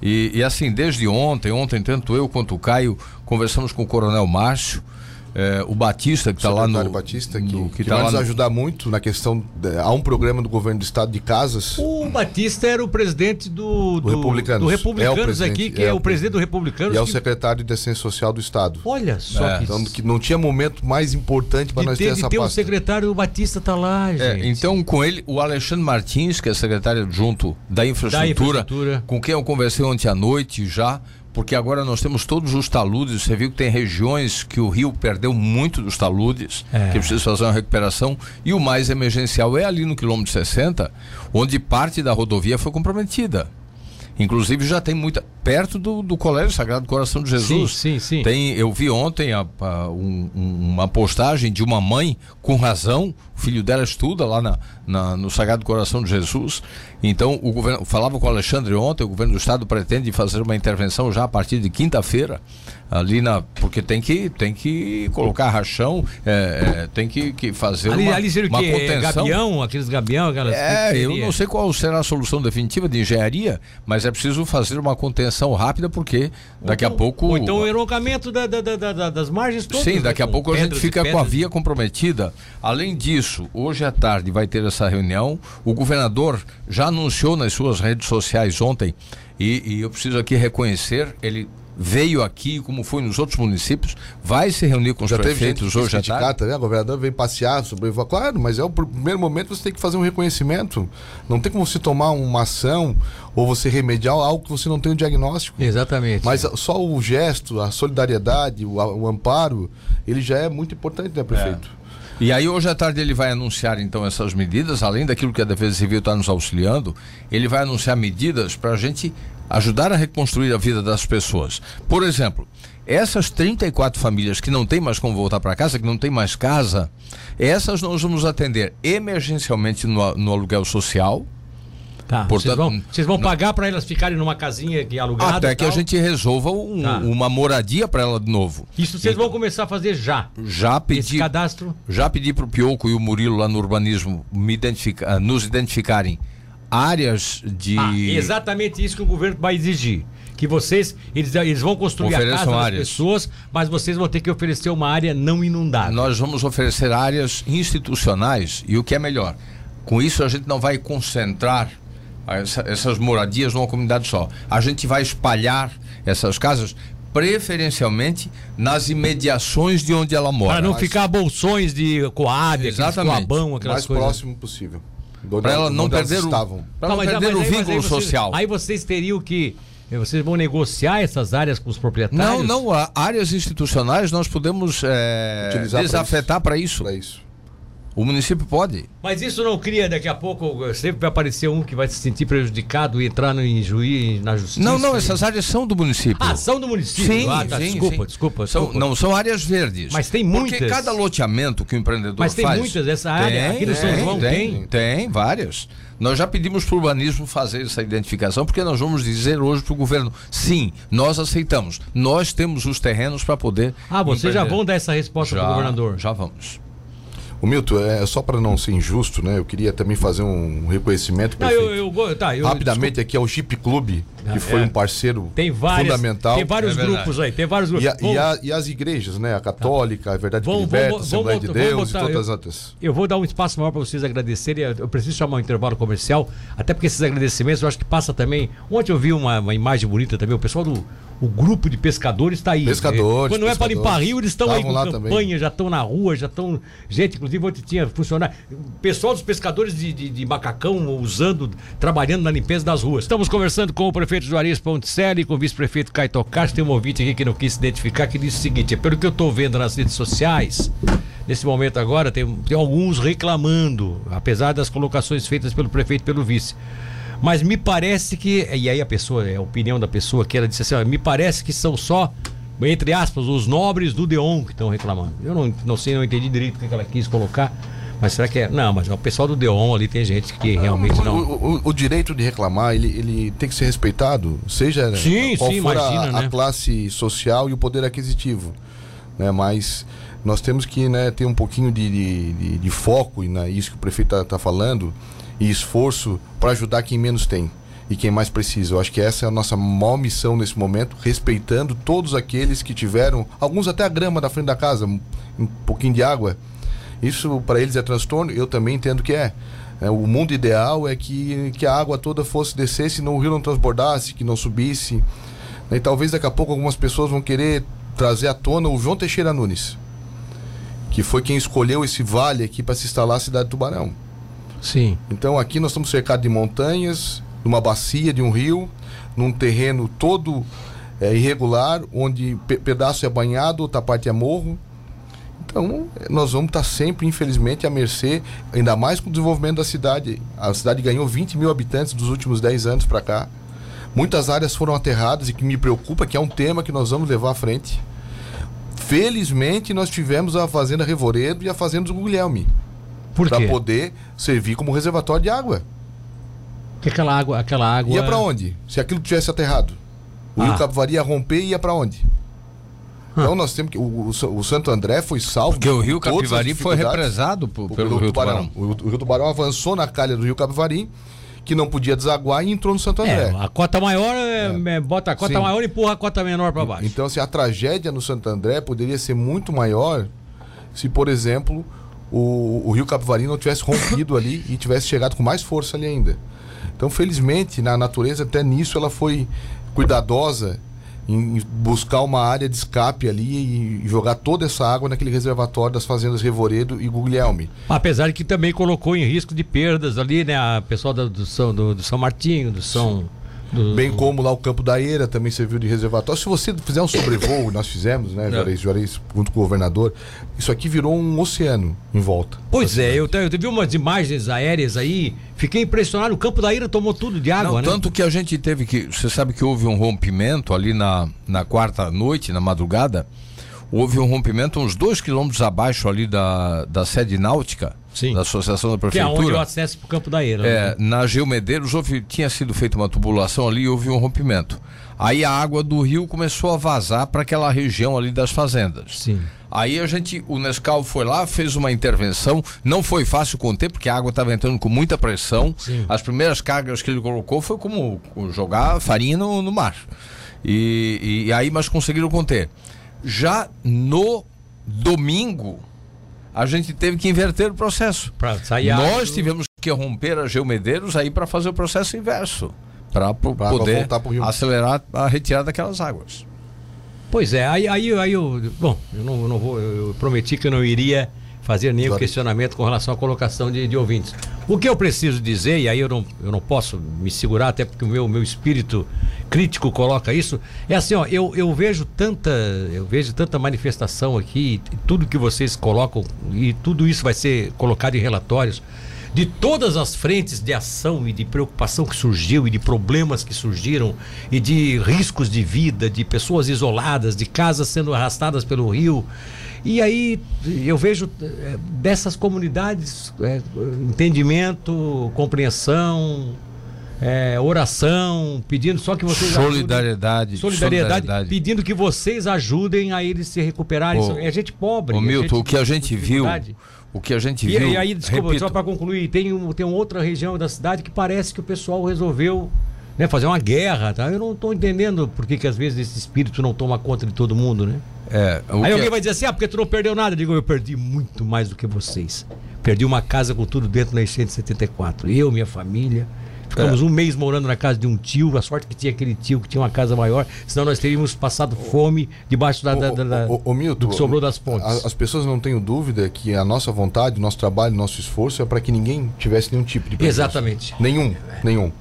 E, e assim, desde ontem, ontem, tanto eu quanto o Caio, conversamos com o Coronel Márcio, eh, o Batista, que está lá no. Secretário Batista, que, no- que tá vai nos no- ajudar muito na questão. de- há um programa do governo do estado de casas. O Batista era o presidente do, do, Do Republicanos. do Republicanos É o presidente, aqui, que é, é o o presidente do Republicanos. E é o que- secretário de Assistência Social do Estado. Olha só É. que Então, que não tinha momento mais importante para de nós ter, ter de essa ter um pasta. secretário, o Batista tá lá, gente. É, então, com ele, o Alexandre Martins, que é secretário adjunto da infraestrutura, infraestrutura. com quem eu conversei ontem à noite já, porque agora nós temos todos os taludes. Você viu que tem regiões que o rio perdeu muito dos taludes, É. que precisa fazer uma recuperação. E o mais emergencial é ali no quilômetro 60, onde parte da rodovia foi comprometida. Inclusive já tem muita. perto do, do Colégio Sagrado Coração de Jesus. Sim, sim, sim. Tem, eu vi ontem a- a- um- um- uma postagem de uma mãe com razão, o filho dela estuda lá na, na- no Sagrado Coração de Jesus. Então, o governo, falava com o Alexandre ontem, o governo do estado pretende fazer uma intervenção já a partir de quinta-feira, ali na. Porque tem que, tem que colocar rachão, é, é, tem que, que fazer ali, uma, ali seria uma quê? É contenção. Gabião, aqueles gabião, aquelas. É, que eu não sei qual será a solução definitiva de engenharia, mas é preciso fazer uma contenção rápida, porque daqui a pouco. Ou então o enrocamento da- da- da- da- das margens todas. Sim, né, daqui a com pouco a gente fica com a via comprometida. Além disso, hoje à tarde vai ter essa reunião. O governador já anunciou nas suas redes sociais ontem, e, e eu preciso aqui reconhecer, ele veio aqui, como foi nos outros municípios, vai se reunir com os Já teve gente prefeitos hoje à tarde. tá vendo? O governador veio passear, sobrevoar. Claro, mas é o pr- primeiro momento você tem que fazer um reconhecimento. Não tem como você tomar uma ação ou você remediar algo que você não tem o diagnóstico. Exatamente. Mas só o gesto, a solidariedade, o, o amparo, ele já é muito importante, né, prefeito? E aí hoje à tarde ele vai anunciar então essas medidas, além daquilo que a Defesa Civil está nos auxiliando, ele vai anunciar medidas para a gente ajudar a reconstruir a vida das pessoas. Por exemplo, essas 34 famílias que não têm mais como voltar para casa, que não têm mais casa, essas nós vamos atender emergencialmente no, no aluguel social, Tá, Portanto, vocês vão, vocês vão não- pagar para elas ficarem numa casinha que alugada. até que a gente resolva um- Tá. uma moradia para ela de novo. Isso vocês vão começar a fazer já. Já Esse pedi, cadastro. Já pedi para o Pioco e o Murilo lá no urbanismo me identifica- ah, nos identificarem áreas de. Ah, exatamente isso que o governo vai exigir. Que vocês, eles, eles vão construir a Ofereçam casa das áreas. pessoas, mas vocês vão ter que oferecer uma área não inundada. Nós vamos oferecer áreas institucionais e o que é melhor. Com isso a gente não vai concentrar essa- essas moradias numa comunidade só. A gente vai espalhar essas casas preferencialmente nas imediações de onde ela mora. Para não mas- ficar bolsões de Coab, Exatamente. Coabão, O aquelas mais coisas. próximo possível. Para ela elas- não perder o, estavam. pra Não, não mas- perder mas o aí- mas aí vínculo vocês- social. Aí vocês teriam que. Vocês vão negociar essas áreas com os proprietários? Não, não, há áreas institucionais nós podemos é, desafetar para isso. Para isso. O município pode. Mas isso não cria, daqui a pouco, sempre vai aparecer um que vai se sentir prejudicado e entrar no, em juiz, na justiça. Não, não, essas áreas são do município. Ah, são do município. Sim, ah, tá, sim, desculpa, sim. desculpa, São, desculpa. não, são áreas verdes. Mas tem Porque muitas. cada loteamento que o empreendedor Mas tem faz... muitas, essa área aqui no São João tem? tem? Tem, várias. Nós já pedimos para o urbanismo fazer essa identificação, porque nós vamos dizer hoje para o governo, sim, nós aceitamos. Nós temos os terrenos para poder... Ah, vocês já vão dar essa resposta já, pro governador? Já vamos. O Milton, é só para não ser injusto, né? Eu queria também fazer um reconhecimento Não, eu, eu, tá, eu, rapidamente aqui ao Jeep Clube, que foi é. um parceiro tem várias, fundamental. Tem vários É grupos aí, tem vários grupos. E, a- e a- e as igrejas, né? A Católica, a Verdade Vamos- Liberta, a vamos- Assembleia vamos de botar- Deus e botar- todas as eu- outras. Eu vou dar um espaço maior para vocês agradecerem. Eu preciso chamar um intervalo comercial, até porque esses agradecimentos eu acho que passa também. Ontem eu vi uma, uma imagem bonita também. O pessoal do o grupo de pescadores está aí. Pescadores, Quando não é para limpar rio, eles estão aí com campanha, também. já estão na rua, já estão. Gente, inclusive ontem tinha funcionário. Pessoal dos pescadores de, de, de macacão usando, trabalhando na limpeza das ruas. Estamos conversando com o prefeito Juarez Ponticelli, com o vice-prefeito Caio Castro. Tem um ouvinte aqui que não quis se identificar, que disse o seguinte: é pelo que eu estou vendo nas redes sociais. Nesse momento agora, tem, tem alguns reclamando, apesar das colocações feitas pelo prefeito e pelo vice. Mas me parece que. E aí a pessoa, é a opinião da pessoa que ela disse assim: ó, me parece que são só, entre aspas, os nobres do Deon que estão reclamando. Eu não, não sei, não entendi direito o que ela quis colocar. Mas será que é. Não, mas o pessoal do Deon ali tem gente que realmente O, não. o- o- o direito de reclamar, ele, ele tem que ser respeitado, seja Sim, qual sim, for a- imagina, a, né? classe social e o poder aquisitivo. Né? Mas nós temos que né, ter um pouquinho de, de, de- de foco, e na isso que o prefeito está falando, e esforço para ajudar quem menos tem e quem mais precisa. Eu acho que essa é a nossa maior missão nesse momento, respeitando todos aqueles que tiveram, alguns até a grama da frente da casa, um, pouquinho de água. Isso para eles é transtorno, eu também entendo que é. É, o mundo ideal é que, que a água toda fosse descesse, não, o rio não transbordasse, que não subisse. E talvez daqui a pouco algumas pessoas vão querer trazer à tona o João Teixeira Nunes, que foi quem escolheu esse vale aqui para se instalar a cidade de Tubarão. Sim. Então aqui nós estamos cercados de montanhas, numa bacia de um rio, num terreno todo é, irregular, onde pe pedaço é banhado, outra parte é morro. Então nós vamos estar sempre, infelizmente, à mercê, ainda mais com o desenvolvimento da cidade. A cidade ganhou 20 mil habitantes dos últimos 10 anos para cá. Muitas áreas foram aterradas e que me preocupa, que é um tema que nós vamos levar à frente. Felizmente nós tivemos a Fazenda Revoredo e a Fazenda do Guilherme Por para poder servir como reservatório de água. Porque aquela água, aquela água. Ia para onde? Se aquilo tivesse aterrado. O Ah. Rio Capivari ia romper e ia para onde? Então nós temos que. O, o o Santo André foi salvo. Porque o Rio Capivari foi represado por- pelo o Rio Tubarão. Tubarão. O, o Rio Tubarão avançou na calha do Rio Capivari, que não podia desaguar e entrou no Santo André. É, a cota maior é, é, bota a cota Sim. maior e empurra a cota menor para baixo. Então, assim, a tragédia no Santo André poderia ser muito maior se, por exemplo, o, o Rio Capivari não tivesse rompido ali e tivesse chegado com mais força ali ainda. Então, felizmente, na natureza, até nisso, ela foi cuidadosa em buscar uma área de escape ali e jogar toda essa água naquele reservatório das fazendas Revoredo e Guglielmi. Apesar de que também colocou em risco de perdas ali, né? A pessoal do, do São, do, do São Martinho, do São. Do- Bem como lá o Campo da Eira também serviu de reservatório. Se você fizer um sobrevoo, nós fizemos, né, Juarez, Juarez, junto com o governador, isso aqui virou um oceano em volta. Pois é, eu, te- eu vi umas imagens aéreas aí, fiquei impressionado. O Campo da Ira tomou tudo de água, Não, né? tanto que a gente teve que. Você sabe que houve um rompimento ali na, na quarta noite, na madrugada. Houve um rompimento uns dois quilômetros abaixo ali da, da sede náutica, Sim. da Associação da Que é onde eu Prefeitura. acesso pro Campo da Ira. É, né? na Geomedeiros houve, tinha sido feita uma tubulação ali e houve um rompimento. Aí a água do rio começou a vazar para aquela região ali das fazendas. Sim. Aí a gente, o Nescau foi lá, fez uma intervenção, não foi fácil conter, porque a água estava entrando com muita pressão. Sim. As primeiras cargas que ele colocou foi como jogar farinha no, no mar. E, e aí, mas conseguiram conter. Já no domingo, a gente teve que inverter o processo. Pra sair Nós tivemos que romper a Geomedeiros aí para fazer o processo inverso. Para Pra poder acelerar a retirada daquelas águas. Pois é, aí, aí, aí eu. Bom, eu não, eu não vou. Eu prometi que eu não iria fazer nenhum questionamento com relação à colocação de, de ouvintes. O que eu preciso dizer, e aí eu não, eu não posso me segurar, até porque o meu, meu espírito crítico coloca isso, é assim, ó, eu, eu vejo tanta, eu vejo tanta manifestação aqui, e tudo que vocês colocam, e tudo isso vai ser colocado em relatórios, de todas as frentes de ação e de preocupação que surgiu e de problemas que surgiram e de riscos de vida, de pessoas isoladas, de casas sendo arrastadas pelo rio. E aí eu vejo eh, dessas comunidades eh, entendimento, compreensão, eh, oração, pedindo só que vocês ajudem- Solidariedade, solidariedade, solidariedade. pedindo que vocês ajudem a eles se recuperarem. Ô, é gente pobre. Ô, é Milton, gente o que a gente viu, o que a gente E, viu, e aí, desculpa, repito, só para concluir, tem, um, tem outra região da cidade que parece que o pessoal resolveu né, fazer uma guerra, tá? Eu não estou entendendo por que, que às vezes esse espírito não toma conta de todo mundo, né? É, o aí que- alguém vai dizer assim, ah, porque tu não perdeu nada. Eu digo, eu perdi muito mais do que vocês. Perdi uma casa com tudo dentro na enchente de 74. Eu, minha família. Ficamos É. um mês morando na casa de um tio. A sorte que tinha aquele tio que tinha uma casa maior. Senão nós teríamos passado fome debaixo da, da- da- da- ô, ô, Milton, do que sobrou das pontes. a- As pessoas não tenham dúvida que a nossa vontade, o nosso trabalho, o nosso esforço é para que ninguém tivesse nenhum tipo de prejuízo. Exatamente. Nenhum, nenhum.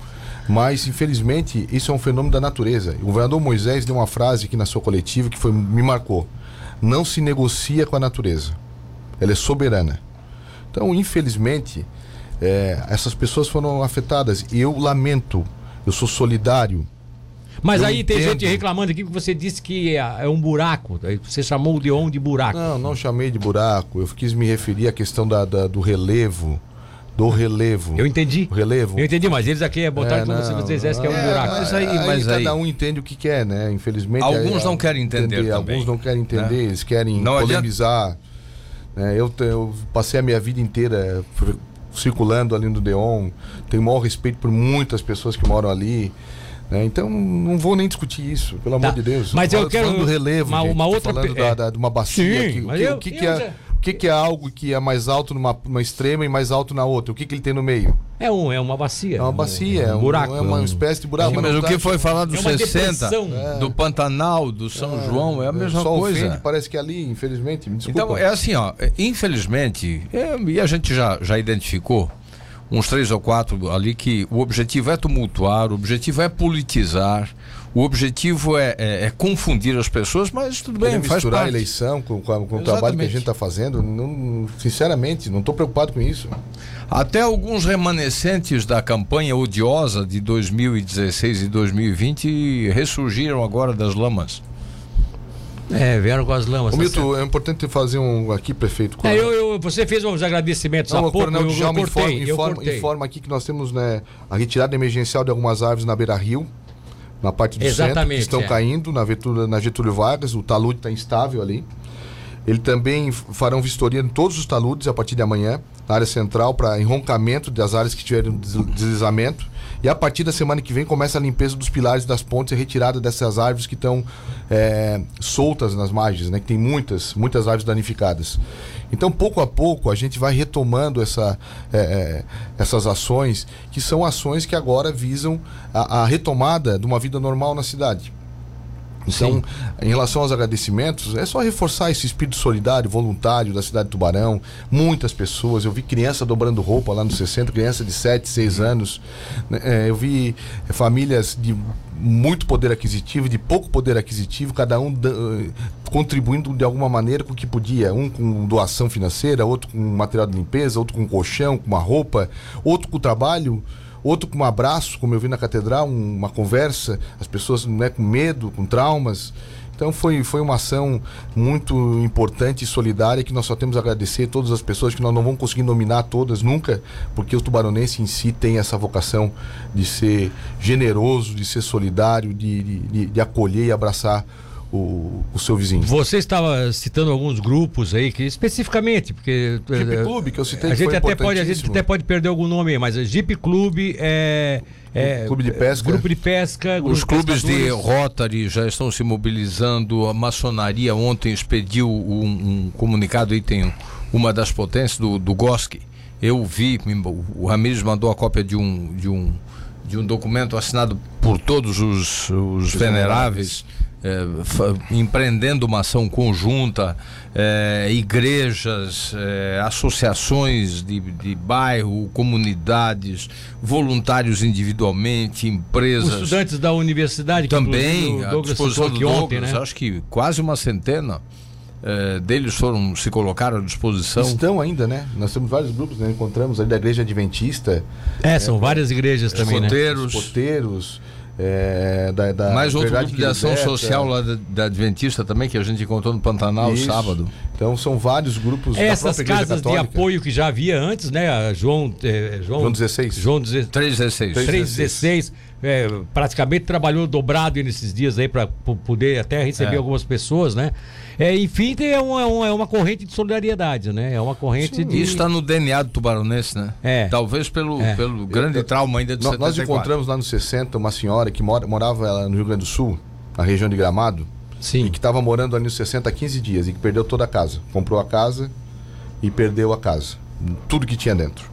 Mas, infelizmente, isso é um fenômeno da natureza. O governador Moisés deu uma frase aqui na sua coletiva que foi, me marcou. Não se negocia com a natureza. Ela é soberana. Então, infelizmente, é, essas pessoas foram afetadas. E eu lamento, eu sou solidário. Mas Eu aí tem entendo. gente reclamando aqui que você disse que é, é um buraco. Você chamou o Leon de buraco. Não, não chamei de buraco. Eu quis me referir à questão da, da- do relevo. Do relevo. Eu entendi. O relevo. Eu entendi, mas eles aqui botaram É, como se vocês dissessem que é um é, buraco. mas aí- mas aí- cada um entende o que quer, né? Infelizmente. Alguns é, não querem entender também, Alguns não querem entender, né? eles querem Não polemizar. né? Eu, eu passei a minha vida inteira circulando ali no Deon. Tenho o maior respeito por muitas pessoas que moram ali. né? Então não vou nem discutir isso, pelo amor Tá. de Deus. Mas eu falando quero do relevo, uma- gente. uma outra falando pe- da, é. da- de uma bacia. Sim, que, que, eu- o que, eu que é, já- que, que é algo que é mais alto numa, numa extrema e mais alto na outra? O que, que ele tem no meio? É, um, é uma bacia. É uma bacia, é um, um- buraco. é uma um- espécie de buraco. Sim, mas o que foi falado dos É uma 60, depressão. do Pantanal, do São João, é a mesma Só coisa. ofende, parece que é ali, infelizmente. Me desculpa. Então, é assim, ó, é, infelizmente, é, e a gente já, já identificou uns três ou quatro ali que o objetivo é tumultuar, o objetivo é politizar, o objetivo é, é- é confundir as pessoas, mas tudo bem, faz misturar a parte. eleição com, com a- com o trabalho que a gente está fazendo, não, sinceramente, não estou preocupado com isso. Até alguns remanescentes da campanha odiosa de 2016 e 2020 ressurgiram agora das lamas. É, vieram com as lamas. Ô, tá Milton, é importante fazer um aqui, prefeito. É, eu, eu- você fez uns agradecimentos Não, há o pouco, Coronel eu, eu Djalma cortei, informa, eu informa aqui que nós temos né, a retirada emergencial de algumas árvores na beira-rio, na parte do centro, Exatamente, que estão é. caindo na Getúlio, na Getúlio Vargas, o talude está instável ali. Ele também farão vistoria em todos os taludes a partir de amanhã, na área central, para enroncamento das áreas que tiveram des- deslizamento. E a partir da semana que vem começa a limpeza dos pilares das pontes e retirada dessas árvores que estão é, soltas nas margens, né? Que tem muitas, muitas árvores danificadas. Então, pouco a pouco, a gente vai retomando essa, é, é, essas ações, que são ações que agora visam a, a retomada de uma vida normal na cidade. Então, em relação aos agradecimentos, é só reforçar esse espírito solidário, voluntário da cidade de Tubarão. Muitas pessoas, eu vi criança dobrando roupa lá no 60, criança de 7, 6 anos. né, é, eu vi é, famílias de muito poder aquisitivo, de pouco poder aquisitivo, cada um eh, contribuindo de alguma maneira com o que podia. Um com doação financeira, outro com material de limpeza, outro com colchão, com uma roupa, outro com trabalho outro com um abraço, como eu vi na catedral, um- uma conversa, as pessoas né, com medo, com traumas. Então foi, foi uma ação muito importante e solidária que nós só temos a agradecer a todas as pessoas que nós não vamos conseguir nominar todas nunca, porque o tubaronense em si tem essa vocação de ser generoso, de ser solidário, de, de, de- de acolher e abraçar o, o seu vizinho. Você estava citando alguns grupos aí que especificamente, porque Jeep eh, Clube, que eu citei, a gente foi até pode, a gente até pode perder algum nome aí, mas a Jeep Clube é, é Clube de pesca. grupo de pesca, Os clubes de. Rotary já estão se mobilizando. A maçonaria ontem expediu um, um comunicado aí, tem uma das potências do, do GOSC. Eu vi, o Ramires mandou a cópia de um, de um, de um documento assinado por todos os, os veneráveis é, empreendendo uma ação conjunta, é, igrejas, é, associações de, de bairro, comunidades, voluntários individualmente, Os empresas. estudantes da universidade que Também, à o Douglas disposição do aqui Douglas, ontem, né? acho que quase uma centena eh, deles foram se colocaram à disposição. Estão ainda, né? Nós temos vários grupos, né? Encontramos ali da Igreja Adventista, É, são várias igrejas também, né? Escoteiros, poteiros, é, da, da mais outro grupo de ação Liberta. social lá da, da Adventista também, que a gente encontrou no Pantanal Isso. sábado. Então são vários grupos Essas casas de apoio que já havia antes, né? A João, eh, João, João 16. João 16. 316. 316, é, praticamente trabalhou dobrado nesses dias aí para poder até receber É. algumas pessoas, né? É, enfim, tem- é uma, é uma- é uma corrente de solidariedade, né? É uma corrente de. Isso está no DNA do tubaronense, né? É. Talvez pelo, É. pelo grande trauma ainda de Nós, nós 74. encontramos lá nos 60 uma senhora que mora, morava ela no Rio Grande do Sul, na região de Gramado, Sim. e que estava morando ali nos 60 há 15 dias e que perdeu toda a casa. Comprou a casa e perdeu a casa. Tudo que tinha dentro.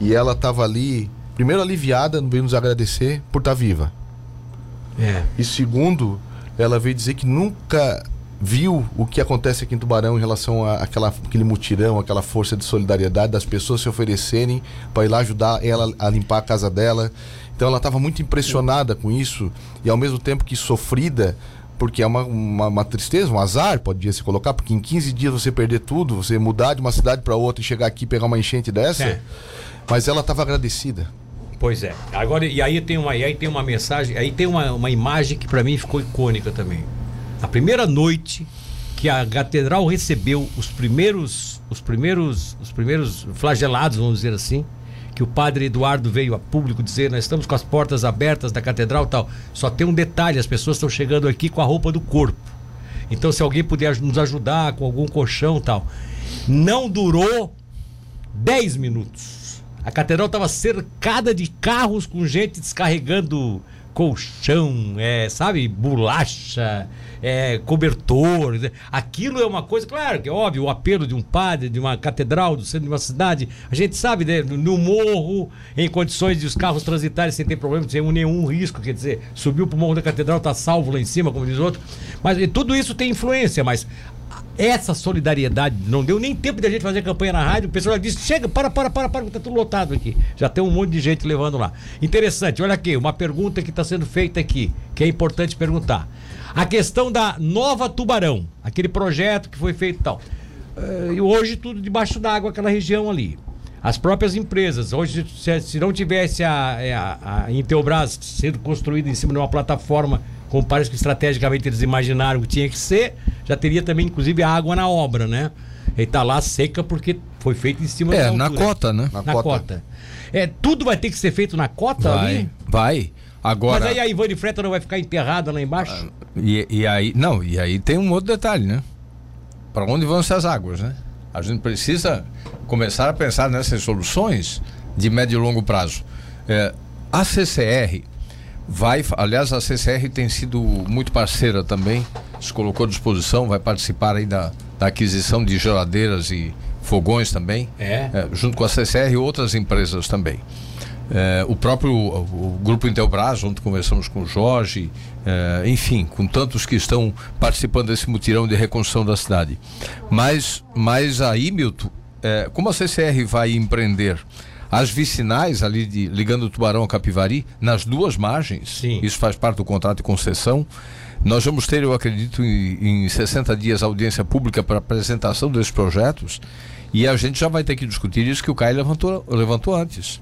E ela estava ali, primeiro aliviada, veio nos agradecer por estar viva. É. E segundo, ela veio dizer que nunca viu o que acontece aqui em Tubarão em relação a aquela, aquele mutirão, aquela força de solidariedade das pessoas se oferecerem para ir lá ajudar ela a limpar a casa dela. Então ela estava muito impressionada com isso e ao mesmo tempo que sofrida, porque é uma, uma, uma tristeza, um azar, podia se colocar, porque em 15 dias você perder tudo, você mudar de uma cidade para outra e chegar aqui e pegar uma enchente dessa. É. Mas ela estava agradecida. Pois é. Agora, e aí tem uma, aí tem uma mensagem, aí tem uma, uma imagem que para mim ficou icônica também. A primeira noite que a catedral recebeu os primeiros, os primeiros, os primeiros flagelados, vamos dizer assim, que o padre Eduardo veio a público dizer, nós estamos com as portas abertas da catedral, tal. Só tem um detalhe, as pessoas estão chegando aqui com a roupa do corpo. Então, se alguém puder nos ajudar com algum colchão, tal. Não durou 10 minutos. A catedral estava cercada de carros com gente descarregando colchão, é, sabe, bolacha, é, cobertor. Aquilo é uma coisa, claro, que é óbvio, o apelo de um padre, de uma catedral, do centro de uma cidade. A gente sabe, né, no morro, em condições de os carros transitarem sem ter problema, sem nenhum risco, quer dizer, subiu para o morro da catedral, está salvo lá em cima, como diz outro. Mas tudo isso tem influência, mas essa solidariedade, não deu nem tempo de a gente fazer campanha na rádio, o pessoal já disse, chega, para, para, para, para, tá tudo lotado aqui. Já tem um monte de gente levando lá. Interessante, olha aqui, uma pergunta que está sendo feita aqui, que é importante perguntar. A questão da Nova Tubarão, aquele projeto que foi feito e tal. Eh, E hoje tudo debaixo d'água, aquela região ali. As próprias empresas, hoje, se, não tivesse a, a, a Intelbras sendo construída em cima de uma plataforma, como parece que estrategicamente eles imaginaram que tinha que ser, já teria também, inclusive, água na obra, né? E tá lá seca porque foi feito em cima É, da na cota, né? Na Na cota. cota. É, tudo vai ter que ser feito na cota Vai, ali? vai. Agora, Mas aí a Ivone Freta não vai ficar enterrada lá embaixo? e, e aí, não, e aí tem um outro detalhe, né? Para onde vão essas águas, né? A gente precisa começar a pensar nessas soluções de médio e longo prazo. É, a CCR vai, aliás, a CCR tem sido muito parceira também, se colocou à disposição, vai participar aí da, da aquisição de geladeiras e fogões também, É. é, junto com a CCR e outras empresas também. É, o próprio o, Grupo Intelbras, onde conversamos com o Jorge, é, enfim, com tantos que estão participando desse mutirão de reconstrução da cidade. Mas, mas aí, Milton, é, como a CCR vai empreender as vicinais ali de, ligando o Tubarão ao Capivari, nas duas margens, Sim. isso faz parte do contrato de concessão. Nós vamos ter, eu acredito, em, em 60 dias audiência pública para apresentação desses projetos e a gente já vai ter que discutir isso que o Caio levantou, levantou antes.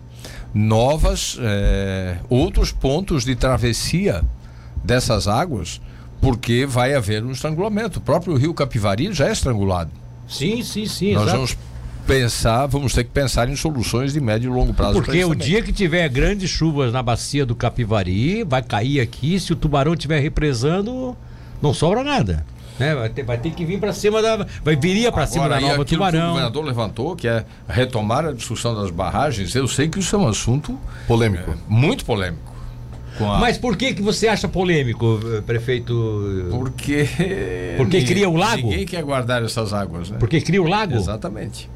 Novas, eh, outros pontos de travessia dessas águas, porque vai haver um estrangulamento. O próprio rio Capivari já é estrangulado. Sim, sim, sim. Nós exato. vamos pensar, vamos ter que pensar em soluções de médio e longo prazo. pra Porque o dia que tiver grandes chuvas na bacia do Capivari, vai cair aqui, se o tubarão estiver represando, não sobra nada. Né? Vai, ter, vai ter que vir para cima da. Vai viria para cima da nova aquilo que o tubarão. governador levantou, que é retomar a discussão das barragens, eu sei que isso é um assunto Polêmico. muito polêmico. A- Mas por que, que você acha polêmico, eh, prefeito? Porque. Porque ninguém- cria o lago? Ninguém quer guardar essas águas, né? Porque cria o lago? Exatamente.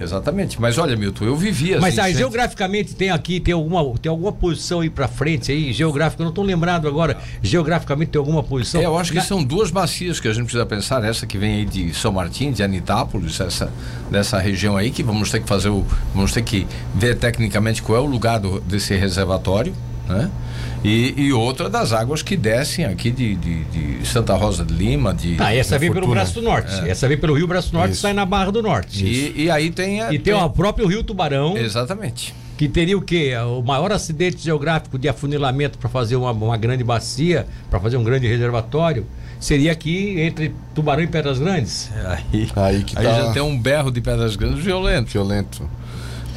Exatamente. Mas olha, Milton, eu vivia Mas aí, assim, geograficamente tem aqui, tem alguma, tem alguma posição aí pra frente aí, geográfica, eu não tô lembrado agora. Geograficamente tem alguma posição? É, eu acho que Na- são duas bacias que a gente precisa pensar. Essa que vem aí de São Martim, de Anitápolis, essa dessa região aí que vamos ter que fazer o, vamos ter que ver tecnicamente qual é o lugar do- desse reservatório, né? E, e outra das águas que descem aqui de, de, de Santa Rosa de Lima, de Ah, essa vem pelo. Braço do Norte. Essa vem pelo Rio Braço do Norte e Isso. sai na Barra do Norte. e, e aí tem, a- E tem o próprio Rio Tubarão, exatamente. que teria o quê? O maior acidente geográfico de afunilamento para fazer uma, uma grande bacia, para fazer um grande reservatório, seria aqui entre Tubarão e Pedras Grandes. Aí, Aí que aí tá- já tem um berro de pedras grandes violento. violento.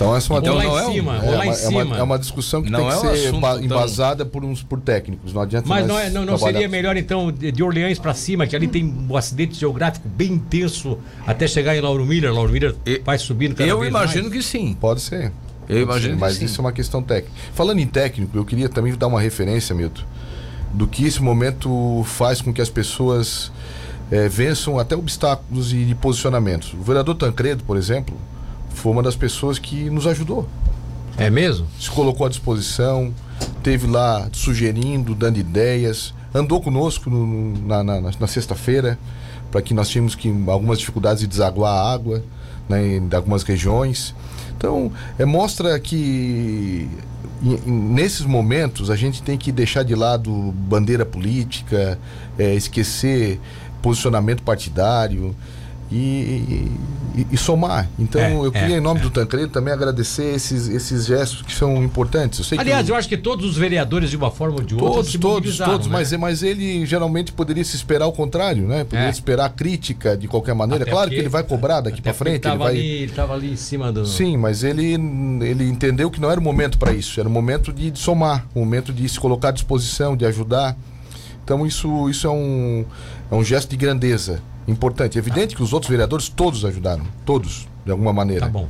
Então essa é uma, Ou lá não em é um- cima, é, ou lá em é, cima. uma, é uma discussão que Não tem que é um ser assunto embasada por uns por técnicos. Não adianta Mas não, é- não, não seria melhor, então, de Orleans para cima, que ali tem um acidente geográfico bem intenso até chegar em Lauro Miller. Lauro Miller E- vai subindo cada Eu vez imagino mais. que sim. Pode ser. Eu Pode imagino Mas sim. isso é uma questão técnica. Falando em técnico, eu queria também dar uma referência, Milton, do que esse momento faz com que as pessoas eh, vençam até obstáculos e posicionamentos. O vereador Tancredo, por exemplo, foi uma das pessoas que nos ajudou. É mesmo? se colocou à disposição, teve lá sugerindo, dando ideias, andou conosco no- na, na- na sexta-feira, para que nós tínhamos que algumas dificuldades de desaguar a água né, em algumas regiões. Então, é, mostra que nesses momentos a gente tem que deixar de lado bandeira política, é, esquecer posicionamento partidário. E, e- e somar. Então, É, eu queria, é, em nome do Tancredo, também agradecer esses, esses gestos que são importantes. Eu sei que Aliás, o- eu acho que todos os vereadores, de uma forma ou de outra, Todos, todos, todos, né? mas, mas ele geralmente poderia se esperar o contrário, né? Poderia É. esperar crítica de qualquer maneira. Até claro porque- que ele vai cobrar daqui para frente, Ele vai. ali, ele tava ali em cima do. Sim, mas ele, ele entendeu que não era o momento para isso, era o momento de, de somar, o momento de se colocar à disposição, de ajudar. Então isso, isso é, um, é um gesto de grandeza importante. Evidente que os outros vereadores todos ajudaram, todos, de alguma maneira. Tá bom.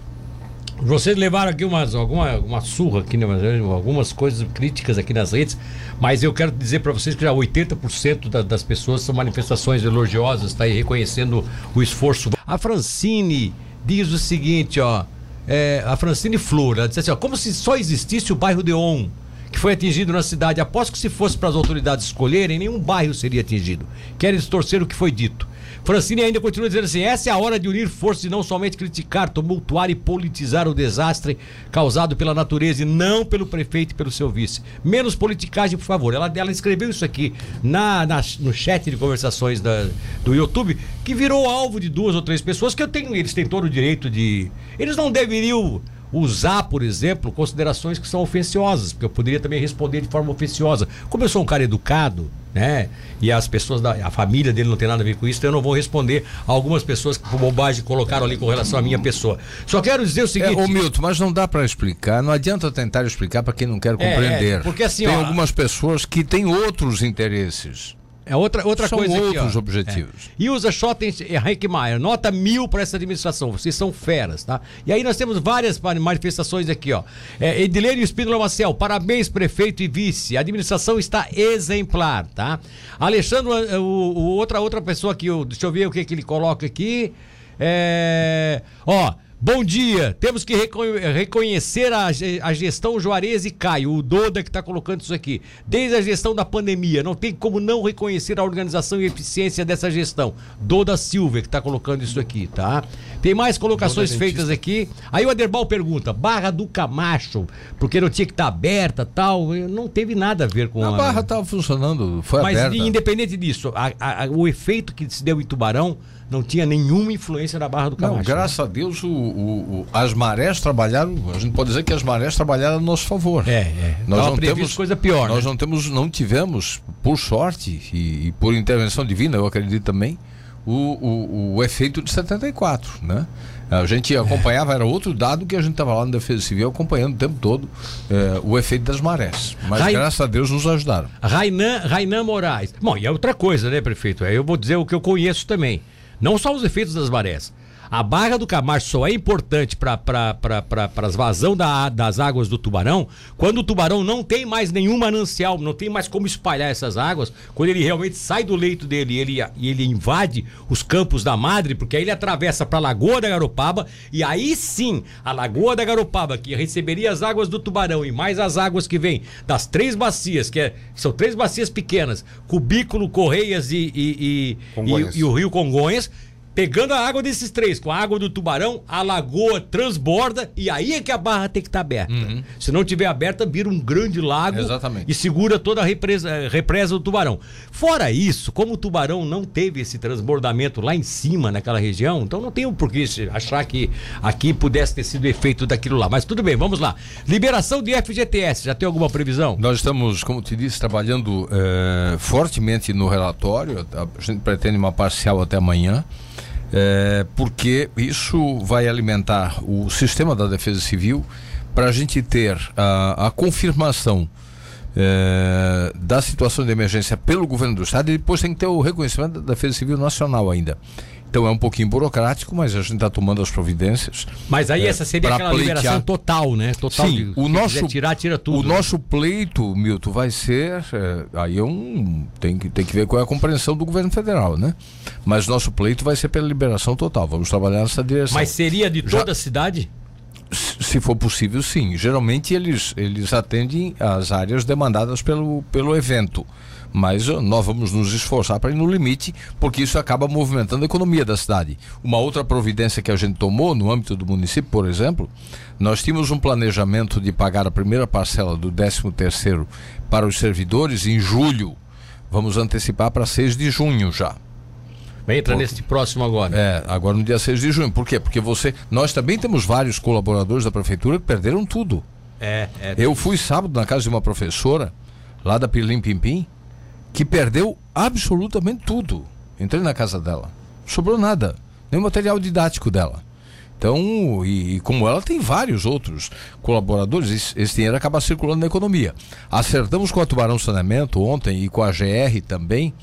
Vocês levaram aqui umas, alguma uma surra aqui, né, mas, algumas coisas críticas aqui nas redes, mas eu quero dizer para vocês que já 80% da- das pessoas são manifestações elogiosas, tá aí reconhecendo o esforço. A Francine diz o seguinte, ó, é, a Francine Flor, ela disse assim, ó, como se só existisse o bairro Deon, que foi atingido na cidade. Após que se fosse para as autoridades escolherem, nenhum bairro seria atingido. Querem distorcer o que foi dito. Francine ainda continua dizendo assim: essa é a hora de unir forças e não somente criticar, tumultuar e politizar o desastre causado pela natureza e não pelo prefeito e pelo seu vice. Menos politicagem, por favor. Ela, ela escreveu isso aqui na, na- no chat de conversações da- do YouTube, que virou alvo de duas ou três pessoas que eu tenho, eles têm todo o direito de. Eles não deveriam usar, por exemplo, considerações que são ofensiosas, porque eu poderia também responder de forma ofensiosa. Como eu sou um cara educado, né? E as pessoas da a família dele não tem nada a ver com isso, então eu não vou responder a algumas pessoas que por bobagem colocaram ali com relação à minha pessoa. Só quero dizer o É, seguinte, ô Milton, mas não dá para explicar, não adianta tentar explicar para quem não quer compreender. é, porque assim, Tem ó, algumas pessoas que têm outros interesses. É outra, outra São coisa aqui, outros ó. objetivos. É. E usa Schotten Heckmeier, nota mil para essa administração. Vocês são feras, tá? E aí nós temos várias mani- manifestações aqui, ó. É, Edilene Espínola Marcel, parabéns, prefeito e vice. A administração está exemplar, tá? Alexandre, eh, o, o outra, outra pessoa aqui, o- deixa eu ver o que, que ele coloca aqui. É. Ó. Bom dia, temos que reco- reconhecer a, ge- a gestão Juarez e Caio, o Doda que está colocando isso aqui. Desde a gestão da pandemia, não tem como não reconhecer a organização e eficiência dessa gestão. Doda Silva que está colocando isso aqui, tá? Tem mais colocações feitas aqui. Aí o Aderbal pergunta: Barra do Camacho, porque não tinha que estar aberta tal. Não teve nada a ver com A barra estava funcionando, foi Mas aberta. independente disso, a- a- a- o efeito que se deu em Tubarão não tinha nenhuma influência na Barra do Não, Camacho. graças a Deus o, o- o- as marés trabalharam, a gente pode dizer que as marés trabalharam a nosso favor. É, é. Nós Tava não temos coisa pior, Nós né? não temos, não tivemos, por sorte e, e por intervenção divina, eu acredito também, o, o, efeito de 74, né? A gente acompanhava, era outro dado que a gente estava lá na Defesa Civil acompanhando o tempo todo eh, o efeito das marés. Mas graças a Deus nos ajudaram. Rainan, Rainan Moraes. Bom, e é outra coisa, né, prefeito? Eu vou dizer o que eu conheço também. Não só os efeitos das marés. A Barra do Camacho só é importante para as vazão da, das águas do tubarão quando o tubarão não tem mais nenhum manancial, não tem mais como espalhar essas águas, quando ele realmente sai do leito dele e ele, ele invade os campos da madre, porque aí ele atravessa para a Lagoa da Garopaba e aí sim a Lagoa da Garopaba, que receberia as águas do tubarão e mais as águas que vêm das três bacias, que é, são três bacias pequenas, Cubículo, Correias e, e, e, e o Rio Congonhas Pegando a água desses três, com a água do tubarão, a lagoa transborda e aí é que a barra tem que estar tá aberta. Uhum. Se não tiver aberta, vira um grande lago Exatamente. e segura toda a represa, represa do tubarão. Fora isso, como o tubarão não teve esse transbordamento lá em cima, naquela região, então não tem o porquê achar que aqui pudesse ter sido efeito daquilo lá. Mas tudo bem, vamos lá. Liberação de FGTS, já tem alguma previsão? Nós estamos, como te disse, trabalhando é, fortemente no relatório. A gente pretende uma parcial até amanhã é, porque isso vai alimentar o sistema da Defesa Civil para a gente ter a, a confirmação é, da situação de emergência pelo governo do estado e depois tem que ter o reconhecimento da Defesa Civil Nacional ainda. Então é um pouquinho burocrático, mas a gente está tomando as providências. Mas aí é, essa seria aquela pleitear. liberação total, né? Total. Sim, de, o nosso tirar, tira tudo. O né? nosso pleito, Milton, vai ser é, aí é um tem que tem que ver qual é a compreensão do governo federal, né? Mas nosso pleito vai ser pela liberação total. Vamos trabalhar nessa direção. Mas seria de toda Já... a cidade? Se for possível, sim. Geralmente eles, eles atendem as áreas demandadas pelo, pelo evento mas nós vamos nos esforçar para ir no limite, porque isso acaba movimentando a economia da cidade. Uma outra providência que a gente tomou no âmbito do município, por exemplo, nós tínhamos um planejamento de pagar a primeira parcela do 13 terceiro para os servidores em julho. Vamos antecipar para 6 de junho já. Entra Por... nesse próximo agora. É, agora no dia 6 de junho. Por quê? Porque você. Nós também temos vários colaboradores da prefeitura que perderam tudo. É, é. Eu fui sábado na casa de uma professora, lá da Pilim Pimpim, que perdeu absolutamente tudo. Entrei na casa dela. Sobrou nada. Nem material didático dela. Então, e, e, como ela tem vários outros colaboradores, esse, dinheiro acaba circulando na economia. Acertamos com a Tubarão Saneamento ontem e com a GR também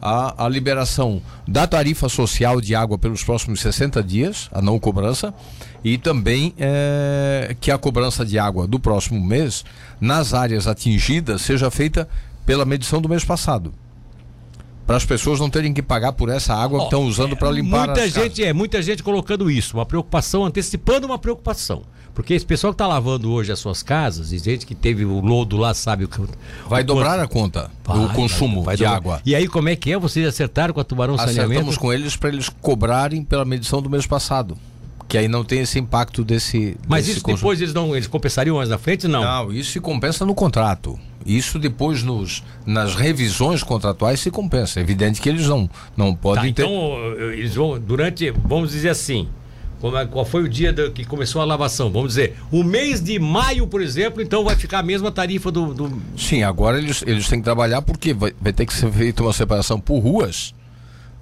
a, a liberação da tarifa social de água pelos próximos 60 dias, a não cobrança, e também é, que a cobrança de água do próximo mês, nas áreas atingidas, seja feita pela medição do mês passado. Para as pessoas não terem que pagar por essa água oh, que estão usando é, para limpar muita gente casas. é muita gente colocando isso uma preocupação antecipando uma preocupação porque esse pessoal que está lavando hoje as suas casas e gente que teve o lodo lá sabe o que vai o dobrar quanto... a conta vai, do consumo vai, vai de dobrar. água e aí como é que é vocês acertaram com a Tubarão Acertamos Saneamento acertamos com eles para eles cobrarem pela medição do mês passado que aí não tem esse impacto desse. Mas desse isso consumo. depois eles não eles compensariam mais na frente, não? Não, isso se compensa no contrato. Isso depois nos, nas revisões contratuais se compensa. É evidente que eles não, não podem tá, ter... Então, eles vão, durante, vamos dizer assim, é, qual foi o dia do, que começou a lavação? Vamos dizer, o mês de maio, por exemplo, então vai ficar a mesma tarifa do. do... Sim, agora eles, eles têm que trabalhar porque vai, vai ter que ser feita uma separação por ruas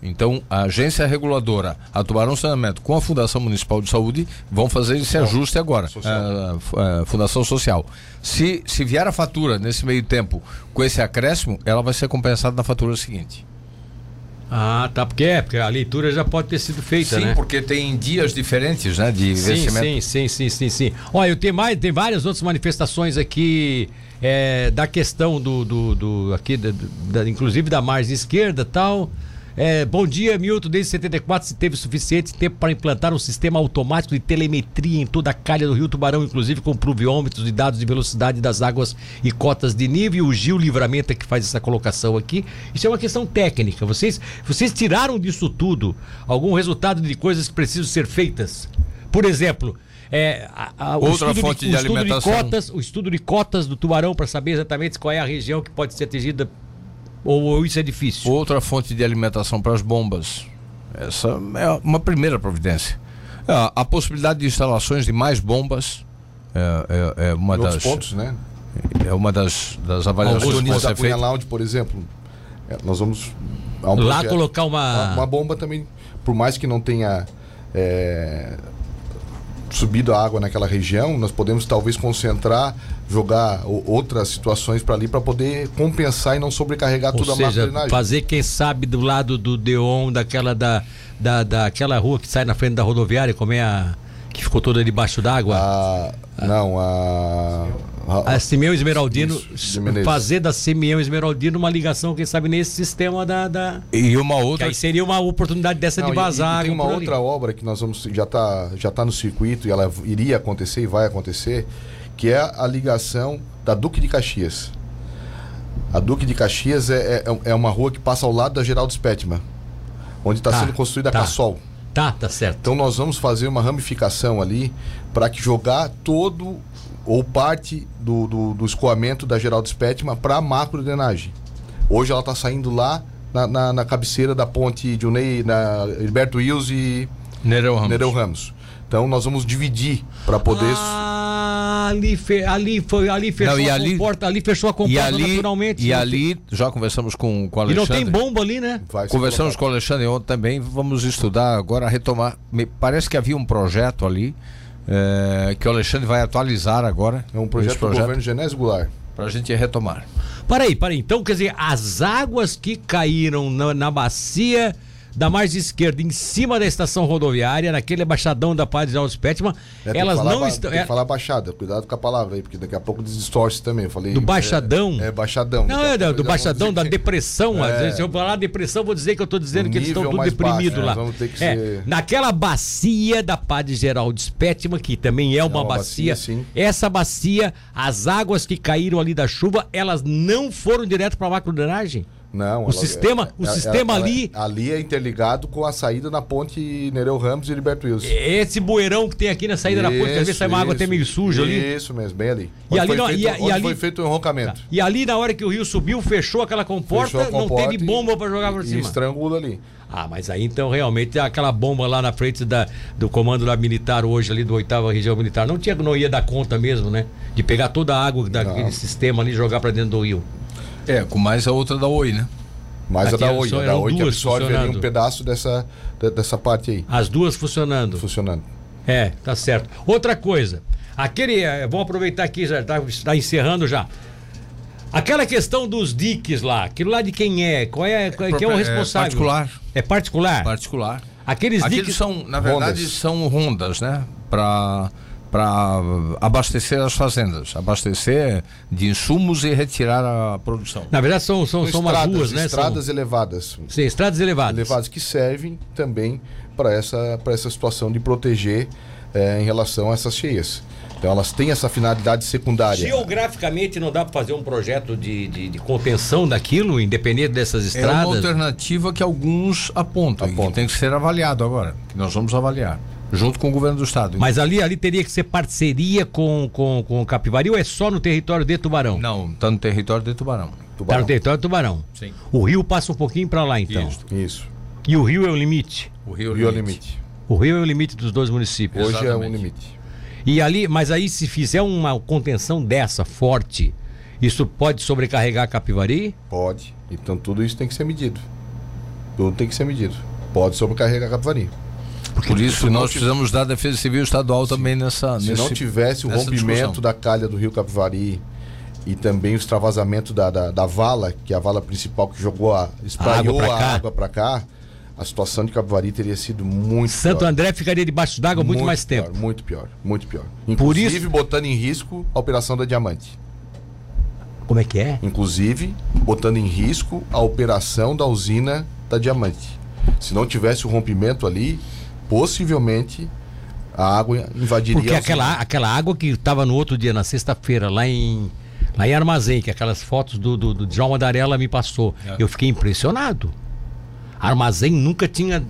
então, a agência reguladora, a Tubarão Saneamento, com a Fundação Municipal de Saúde, vão fazer esse ajuste agora. A, a, Fundação Social. Se, se vier a fatura nesse meio tempo com esse acréscimo, ela vai ser compensada na fatura seguinte. Ah, tá. Porque é, porque a leitura já pode ter sido feita, sim, né? Sim, porque tem dias diferentes, né? De investimento. Sim, sim, sim, sim, sim. Olha, eu tenho mais, tem várias outras manifestações aqui é, da questão do, do, do aqui, da, da, inclusive da margem esquerda tal. É, bom dia, Milton. Desde 74 se teve suficiente tempo para implantar um sistema automático de telemetria em toda a calha do Rio Tubarão, inclusive com pluviômetros e dados de velocidade das águas e cotas de nível. O Gil Livramento é que faz essa colocação aqui. Isso é uma questão técnica. Vocês, vocês tiraram disso tudo algum resultado de coisas que precisam ser feitas? Por exemplo, é, a, a, Outra fonte de, de alimentação. De cotas, o estudo de cotas do tubarão para saber exatamente qual é a região que pode ser atingida ou, ou isso é difícil? Outra fonte de alimentação para as bombas. Essa é uma primeira providência. A, a possibilidade de instalações de mais bombas é, é, é uma em das. pontos, né? É uma das, das avaliações que pode ser feita. Lounge, por exemplo, é, nós vamos um lá projeto, colocar uma... uma... uma bomba também, por mais que não tenha é, subido a água naquela região, nós podemos talvez concentrar, jogar outras situações para ali para poder compensar e não sobrecarregar Ou toda a macro fazer, quem sabe, do lado do Deon, daquela da, da, daquela rua que sai na frente da rodoviária, como é a. que ficou toda debaixo d'água. Não, a. a- A Simeão Esmeraldino, Isso, fazer da Simeão Esmeraldino uma ligação, quem sabe, nesse sistema da. da... E uma Que outra. aí seria uma oportunidade dessa Não, de e- vazar. e, tem água uma por ali. outra obra que nós vamos já está já tá no circuito e ela iria acontecer e vai acontecer, que é a ligação da Duque de Caxias. A Duque de Caxias é, é, é uma rua que passa ao lado da Geraldo Spetman, onde está Tá, sendo construída tá. a Cassol. Tá, tá certo. Então nós vamos fazer uma ramificação ali para que jogar todo ou parte do, do, do escoamento da Geraldo Spetman para a macro drenagem. Hoje ela está saindo lá na, na, na cabeceira da ponte de Unei, na Hilberto Wills e Nereu Ramos. Nereu Ramos. Então nós vamos dividir para poder. Ah, ali, fe, ali, foi, ali fechou Não, e a ali- comporta, ali fechou a comporta E ali, naturalmente. e Não ali já conversamos com, com o tem- e não Alexandre. tem bomba ali, né? Conversamos colocado. com o Alexandre ontem também. Vamos estudar agora, retomar. Me parece que havia um projeto ali eh, que o Alexandre vai atualizar agora. É um projeto Esse do governo Genésio Goulart. para a gente retomar. Peraí, peraí. Então, quer dizer, as águas que caíram na, na bacia da margem esquerda, em cima da estação rodoviária, naquele baixadão da Padre de Alves Petman, É, elas falar não estão. Tem é- que falar baixada, cuidado com a palavra aí, porque daqui a pouco distorce também. Eu falei. Do baixadão? É, é baixadão. Não, é do, baixadão, da que- depressão. às É. vezes, Se eu falar depressão, vou dizer que eu estou dizendo que eles estão tudo deprimidos baixo, lá. É, ser- Naquela bacia da Padre Geraldo Spetman, que também é uma, uma bacia, bacia, essa bacia, as águas que caíram ali da chuva, elas não foram direto para a macrodrenagem? Não, O sistema- o sistema ali- ali é interligado com a saída na ponte Nereu Ramos e Heriberto Wilson. Esse bueirão que tem aqui na saída da ponte, às vezes sai uma água até meio suja ali. Isso mesmo, bem ali. E Onde ali foi não- feito, e e ali- foi feito o enrocamento. E ali, na hora que o rio subiu, fechou aquela comporta, Fechou a não comporta teve e- bomba para jogar por e cima. estrangula ali. Ah, mas aí então realmente aquela bomba lá na frente da, do comando da militar hoje, ali do 8 região militar, não tinha não ia dar conta mesmo, né? De pegar toda a água daquele Não. sistema ali e jogar para dentro do rio. É, com mais a outra da Oi, né? Mas a Aqui da eram Oi, a da eram Oi que absorve ali um pedaço dessa, de- dessa parte aí, As duas funcionando. funcionando. É, tá certo. Outra coisa, aquele, eh, vamos aproveitar aqui, já tá, tá encerrando já. Aquela questão dos diques lá, aquilo lá de quem é? Qual é, qual é- quem é o É responsável? particular. É particular? Particular. Aqueles Aqueles diques são, na verdade, Rondas. são rondas, né? Para para abastecer as fazendas, abastecer de insumos e retirar a produção. Na verdade são, são, São são umas estradas, ruas, né? estradas São, elevadas. sim, estradas elevadas. Elevadas que servem também para essa, para essa situação de proteger eh, em relação a essas cheias. Então elas têm essa finalidade secundária. Geograficamente não dá para fazer um projeto de, de, de contenção daquilo, independente dessas É uma estradas? alternativa que alguns apontam, e que Apontam. tem que ser avaliado agora, que nós vamos avaliar, junto com o governo do estado. Mas ali, ali teria que ser parceria com, com, com o Capivari ou é só no território de Tubarão? Não, está no território de Tubarão. Tá Tubarão. no território de Tubarão. Sim. O rio passa um pouquinho para lá então. Isso. Isso. E o rio é o limite. O Rio, Rio é o limite. O rio é o limite dos dois municípios. Hoje é o Exatamente. limite. E ali, mas aí se fizer uma contenção dessa forte, isso pode sobrecarregar a Capivari? Pode. Então tudo isso tem que ser medido. Tudo tem que ser medido. Pode sobrecarregar a Capivari. Por isso nós precisamos da Defesa Civil Estadual também nessa. Se nesse- não tivesse o rompimento discussão. da calha do rio Capivari e também o extravasamento da, da, da vala, que é a vala principal que jogou a. pra a, cá. água para cá, a situação de Capivari teria sido muito Santo pior. André ficaria debaixo d'água muito, mais pior, tempo. Muito pior, muito pior. Por Inclusive isso- botando em risco a operação da Diamante. Como é que é? Inclusive botando em risco a operação da usina da Diamante. Se não tivesse o rompimento ali, possivelmente a água invadiria Porque aquela, aquela água que estava no outro dia, na sexta-feira, lá em, lá em Armazém, que aquelas fotos do, do, do João Madarella me passou, eu fiquei impressionado. Armazém nunca tinha.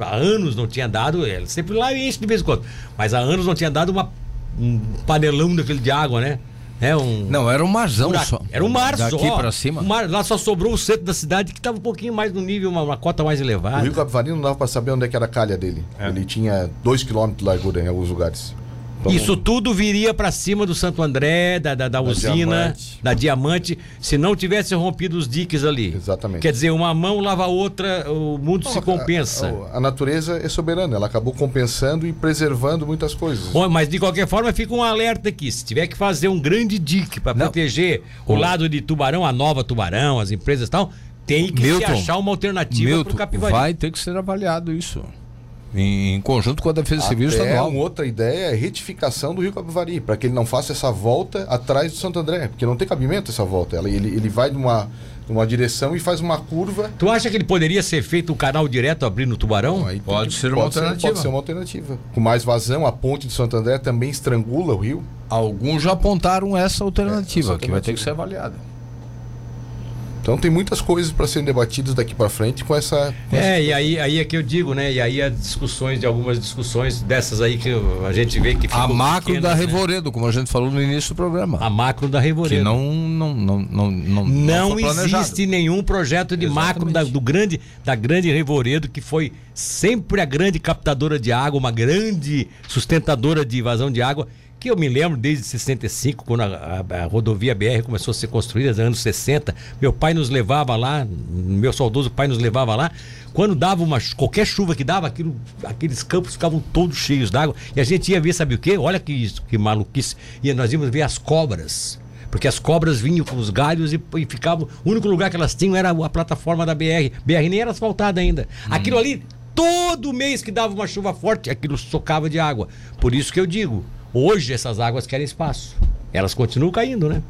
Há anos não tinha dado. Ela sempre lá enche de vez em quando. Mas há anos não tinha dado uma, um panelão daquele de água, né? É um. Não, era um marzão buraco. só. Era um mar Daqui só. para cima. Um mar- lá só sobrou o centro da cidade que estava um pouquinho mais no nível, uma, uma cota mais O elevada. rio Capivari não dava para saber onde é que era a calha dele. Ele tinha 2 km de largura em alguns lugares. Isso tudo viria para cima do Santo André, da, da, da usina, Diamante. da Diamante, se não tivesse rompido os diques ali. Exatamente. Quer dizer, uma mão lava a outra, o mundo se compensa. A, a natureza é soberana, ela acabou compensando e preservando muitas coisas. Bom, mas de qualquer forma fica um alerta aqui. Se tiver que fazer um grande dique para proteger o lado de Tubarão, a nova Tubarão, as empresas e tal, tem que se Milton, achar uma alternativa para o Capivari. vai ter que ser avaliado isso. Em, em conjunto com a Defesa Civil Até Estadual. uma outra ideia é retificação do Rio Capivari, para que ele não faça essa volta atrás do Santo André, porque não tem cabimento essa volta. Ela- Ele, ele vai numa, numa direção e faz uma curva. Tu acha que ele poderia ser feito um canal direto abrindo o Tubarão? Aí tem Pode ser uma alternativa. Pode ser uma alternativa. Com mais vazão, a ponte de Santo André também estrangula o rio. Alguns já apontaram essa alternativa, essa que vai ter que ser alternativa. avaliada. Então tem muitas coisas para serem debatidas daqui para frente com essa. com É, e aí, aí é que eu digo, né? E aí as discussões, de algumas discussões dessas aí que a gente vê que A macro pequenas, da né? Revoredo, como a gente falou no início do programa. A macro da que Revoredo. não, não, não, não, não, Não foi planejado. existe nenhum projeto de macro da, do grande, da grande Revoredo, que foi sempre a grande captadora de água, uma grande sustentadora de vazão de água, que eu me lembro desde 65, quando a, a- a rodovia BR começou a ser construída, nos anos 60. Meu pai nos levava lá, meu saudoso pai nos levava lá. Quando dava uma, qualquer chuva que dava, aquilo, aqueles campos ficavam todos cheios d'água. E a gente ia ver, sabe o quê? Olha que, isso, que maluquice. E nós íamos ver as cobras. Porque as cobras vinham com os galhos e, e ficavam. O único lugar que elas tinham era a plataforma da BR. BR nem era asfaltada ainda. Aquilo ali, todo mês que dava uma chuva forte, aquilo socava de água. Por isso que eu digo, hoje essas águas querem espaço. Elas continuam caindo, né?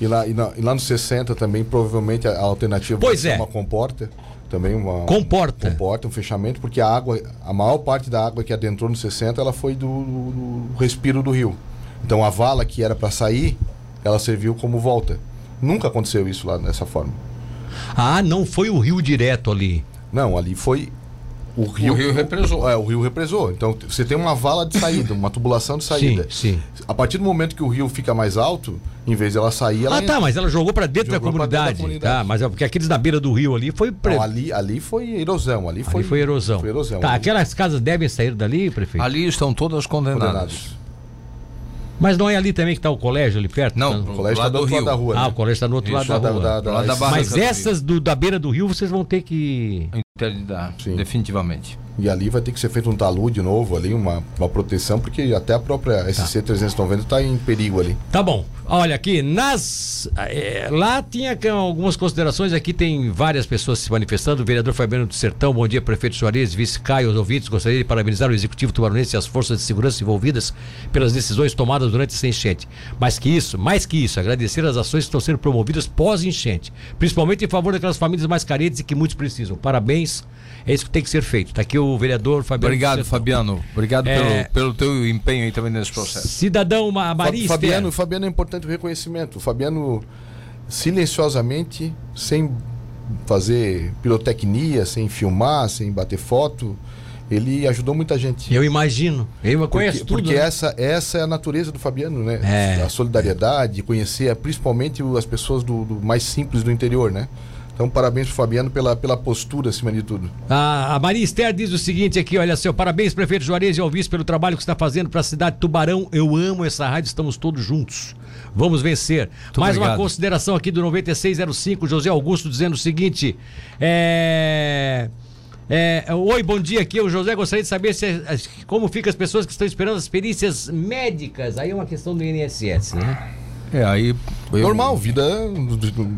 E lá, e, na- e lá nos 60 também, provavelmente, a, alternativa Pois é. uma comporta. Também uma. Comporta. Comporta, um fechamento, porque a água, a maior parte da água que adentrou nos 60, ela foi do, do- do respiro do rio. Então a vala que era para sair, ela serviu como volta. Nunca aconteceu isso lá dessa forma. Ah, não foi o rio direto ali. Não, ali foi. O rio, rio represou. É, o rio represou. Então você tem uma vala de saída, uma tubulação de saída. Sim, sim. A partir do momento que o rio fica mais alto, em vez dela sair, ela Ah, tá, mas ela jogou pra dentro, dentro da comunidade. Tá, mas é porque aqueles na beira do rio ali foi. Pre... Não, ali, ali foi erosão. Ali foi, ali foi erosão. Foi erosão. Tá, Ali- aquelas casas devem sair dali, prefeito? Ali estão todas condenadas. condenados. Mas não é ali também que tá o colégio ali perto? Não, Tá- O colégio está do do outro lado rio. da rua. Ah, né? o colégio está do outro Isso, lado da da- rua. da- da- Mas essas do- da beira do rio vocês vão ter que. Sim. definitivamente. E ali vai ter que ser feito um talude novo ali, uma, uma proteção, porque até a própria SC 390 está em perigo ali. Tá bom. Olha aqui, nas. eh, lá tinha algumas considerações, aqui tem várias pessoas se manifestando. O vereador Fabiano do Sertão, bom dia, prefeito Soares, vice Caio, ouvintes. Gostaria de parabenizar o executivo tubaronense e as forças de segurança envolvidas pelas decisões tomadas durante essa enchente. Mais que isso, mais que isso, agradecer as ações que estão sendo promovidas pós-enchente, principalmente em favor daquelas famílias mais carentes e que muitos precisam. Parabéns, é isso que tem que ser feito. Tá aqui o vereador Fabiano. do Obrigado. Fabiano. Obrigado É. pelo, pelo teu empenho aí também nesse processo. Cidadão Ma- Maria Fa- Fabiano. Fabiano é importante o reconhecimento. O Fabiano, silenciosamente, sem fazer pirotecnia, sem filmar, sem bater foto, ele ajudou muita gente. Eu imagino. Eu conheço Porque, tudo. porque né? essa, essa é a natureza do Fabiano, né? É. A solidariedade, conhecer principalmente o- as pessoas do, do mais simples do interior, né? Então, parabéns pro Fabiano pela, pela postura acima de tudo. A, a Maria Esther diz o seguinte aqui, olha seu, parabéns prefeito Juarez e ao vice pelo trabalho que está fazendo para a cidade de Tubarão. Eu amo essa rádio, estamos todos juntos. Vamos vencer. Mais uma obrigado. consideração aqui do 9605, José Augusto dizendo o seguinte, é... é, oi, bom dia aqui. O José gostaria de saber se, como ficam as pessoas que estão esperando as perícias médicas. Aí é uma questão do INSS, né? É, aí. eu- Normal, vida,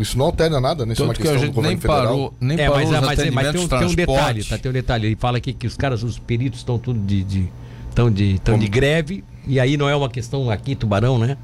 isso não altera nada, né? Isso é uma Tanto que a questão do gente governo nem federal. parou, nem É, parou mas, os mas, mas tem, um, tem um detalhe, tá? Tem um detalhe. Ele fala aqui que os caras, os peritos estão tudo de, de, tão de, tão de greve, e aí não é uma questão aqui em Tubarão, né?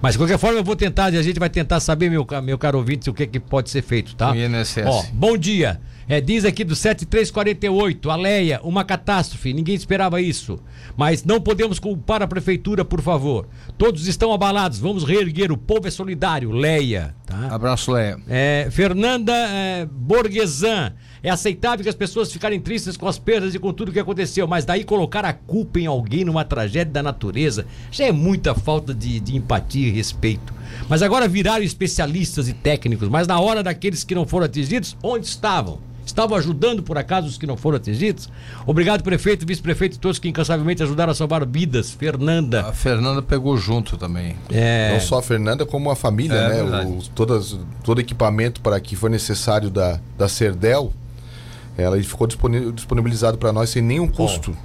Mas de qualquer forma eu vou tentar, a gente vai tentar saber, meu, meu caro ouvinte, o que, que pode ser feito, tá? O INSS. Ó, bom dia. É, diz aqui do 7348, Aleia, uma catástrofe, ninguém esperava isso. Mas não podemos culpar a prefeitura, por favor. Todos estão abalados, vamos reerguer, o povo é solidário. Leia, tá? Abraço, Leia. É, Fernanda é, Borguesan. É aceitável que as pessoas ficarem tristes com as perdas e com tudo que aconteceu, mas daí colocar a culpa em alguém numa tragédia da natureza já é muita falta de, de empatia e respeito. Mas agora viraram especialistas e técnicos, mas na hora daqueles que não foram atingidos, onde estavam? Estavam ajudando por acaso os que não foram atingidos? Obrigado, prefeito, vice-prefeito e todos que incansavelmente ajudaram a salvar vidas. Fernanda. A Fernanda pegou junto também. É. Não só a Fernanda, como a família, É né? O, todas, todo equipamento para que foi necessário da, da Cerdel, ela ficou disponi- disponibilizado para nós sem nenhum custo.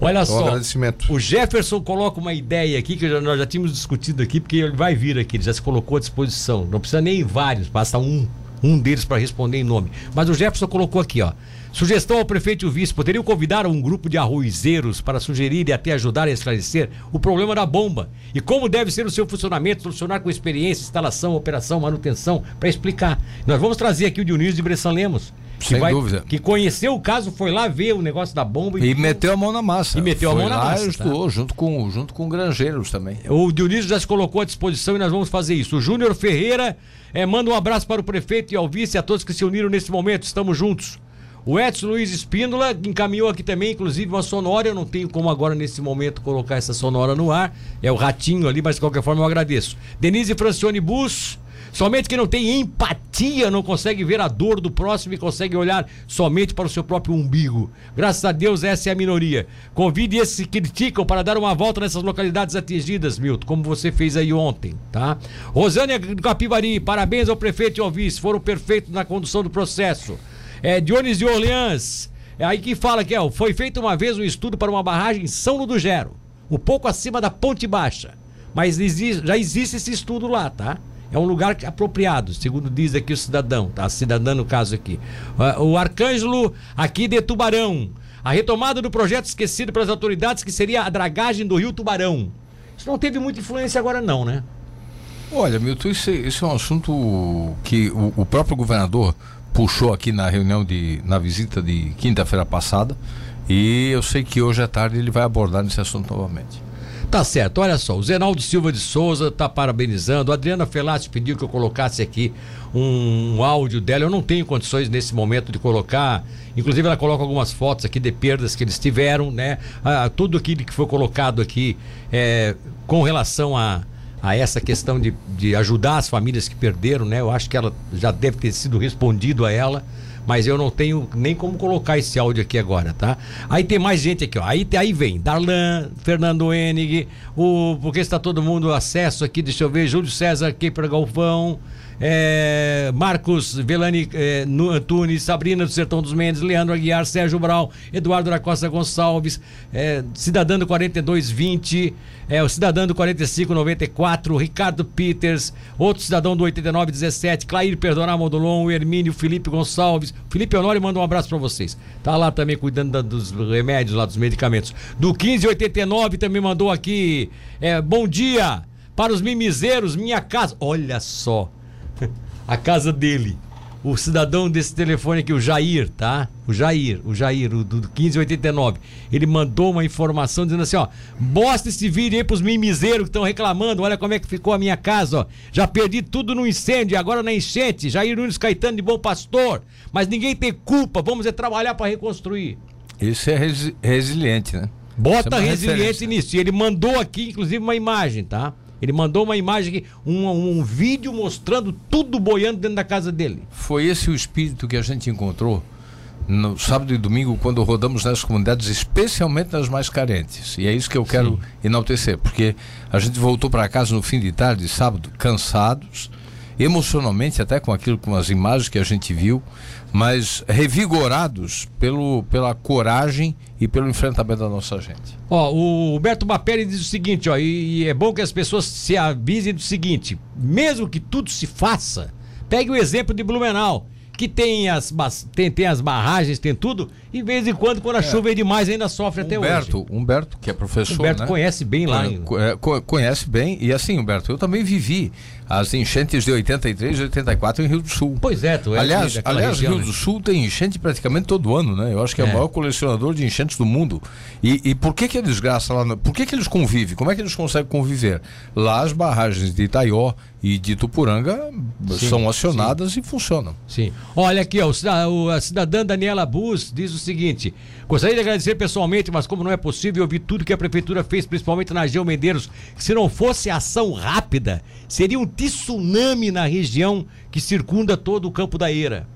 Olha Então, só. O Jefferson coloca uma ideia aqui que já- nós já tínhamos discutido aqui, porque ele vai vir aqui, ele já se colocou à disposição. Não precisa nem vários, basta um, um deles para responder em nome. Mas o Jefferson colocou aqui, ó. Sugestão ao prefeito e o vice: poderiam convidar um grupo de arrozeiros para sugerir e até ajudar a esclarecer o problema da bomba e como deve ser o seu funcionamento, solucionar com experiência, instalação, operação, manutenção, para explicar. Nós vamos trazer aqui o Dionísio de Bressan Lemos. Que Sem vai- dúvida. Que conheceu o caso, foi lá ver o negócio da bomba E meteu a mão na massa. E meteu a Foi mão na lá massa, E ajudou, junto com, junto com granjeiros também. O Dionísio já se colocou à disposição e nós vamos fazer isso. O Júnior Ferreira eh, manda um abraço para o prefeito e ao vice e a todos que se uniram nesse momento. Estamos juntos. O Edson Luiz Espíndola encaminhou aqui também, inclusive, uma sonora. Eu não tenho como agora, nesse momento, colocar essa sonora no ar. É o ratinho ali, mas de qualquer forma eu agradeço. Denise Francione Bus. Somente quem não tem empatia não consegue ver a dor do próximo e consegue olhar somente para o seu próprio umbigo. Graças a Deus, essa é a minoria. Convide esses que criticam para dar uma volta nessas localidades atingidas, Milton, como você fez aí ontem, tá? Rosânia Capivari, parabéns ao prefeito e ao vice, foram perfeitos na condução do processo. É, Dionis de Orleans, é aí que fala que ó, foi feito uma vez um estudo para uma barragem em São Ludo do Gero, um pouco acima da Ponte Baixa. Mas já existe esse estudo lá, tá? É um lugar apropriado, segundo diz aqui o cidadão, tá? Cidadã no caso aqui. Ah, O Arcângelo aqui de Tubarão. A retomada do projeto esquecido pelas autoridades, que seria a dragagem do rio Tubarão. Isso não teve muita influência agora, não, né? Olha, Milton, isso, é- isso é um assunto que o, o próprio governador puxou aqui na reunião de. na visita de quinta-feira passada. E eu sei que hoje à tarde ele vai abordar esse assunto novamente. Tá certo, olha só, o Zenaldo Silva de Souza tá parabenizando, a Adriana Felati pediu que eu colocasse aqui um, áudio dela, eu não tenho condições nesse momento de colocar, inclusive ela coloca algumas fotos aqui de perdas que eles tiveram, né, ah, tudo aquilo que foi colocado aqui é, com relação a, a essa questão de, de ajudar as famílias que perderam, né, eu acho que ela já deve ter sido respondido a ela, mas eu não tenho nem como colocar esse áudio aqui agora, tá? Aí tem mais gente aqui, ó. Aí, aí vem Darlan, Fernando Enig, o porque está todo mundo acesso aqui, deixa eu ver, Júlio César Keiper Galvão, é, Marcos Velani é, Antunes, Sabrina do Sertão dos Mendes, Leandro Aguiar, Sérgio Brau, Eduardo da Costa Gonçalves, é, do 4220, é, o Cidadã do 4594, Ricardo Peters, outro cidadão do 8917, Clair Perdonar Modulon, o Hermínio, Felipe Gonçalves. Felipe Honório manda um abraço pra vocês. Tá lá também cuidando da- dos remédios, lá dos medicamentos. Do 1589 também mandou aqui. É, bom dia para os mimizeiros, minha casa. Olha só [LAUGHS] a casa dele. O cidadão desse telefone aqui, o Jair, tá? O Jair, o Jair, o do do 1589. Ele mandou uma informação dizendo assim, ó. Mostra esse vídeo aí pros mimizeiros que estão reclamando. Olha como é que ficou a minha casa, ó. Já perdi tudo no incêndio, agora na enchente. Jair Nunes Caetano de Bom Pastor. Mas ninguém tem culpa. Vamos é trabalhar para reconstruir. Esse é resi- resiliente, né? Bota é nisso. E ele mandou aqui, inclusive, uma imagem, tá? Ele mandou uma imagem aqui, um, um vídeo mostrando tudo boiando dentro da casa dele. Foi esse o espírito que a gente encontrou no sábado e domingo, quando rodamos nas comunidades, especialmente nas mais carentes. E é isso que eu quero enaltecer, porque a gente voltou para casa no fim de tarde, sábado, cansados, emocionalmente, até com aquilo, com as imagens que a gente viu, mas revigorados pelo, pela coragem e pelo enfrentamento da nossa gente. Ó, o Humberto Bapelli diz o seguinte, ó, e, e é bom que as pessoas se avisem do seguinte, mesmo que tudo se faça, pegue o exemplo de Blumenau, que tem as, tem, tem as barragens, tem tudo, e de vez em quando, quando a chuva é demais, ainda sofre até hoje. Humberto, Humberto, que é professor. Humberto né? conhece bem lá. É, co- Conhece bem, e assim, Humberto, eu também vivi as enchentes de 83 e 84 em Rio do Sul. Pois é, tu é aliás, daquela aliás região, Rio né? do Sul tem enchente praticamente todo ano, né? Eu acho que é, É. o maior colecionador de enchentes do mundo. E, e por que que a desgraça lá? no- Por que que eles convivem? Como é que eles conseguem conviver? Lá as barragens de Itaió e de Tupuranga são acionadas e funcionam. Sim. Olha aqui, ó, o- a cidadã Daniela Bus diz o seguinte: gostaria de agradecer pessoalmente, mas como não é possível ouvir tudo que a prefeitura fez, principalmente na Geo Medeiros, se não fosse ação rápida, seria um tsunami na região que circunda todo o Campo da Eira.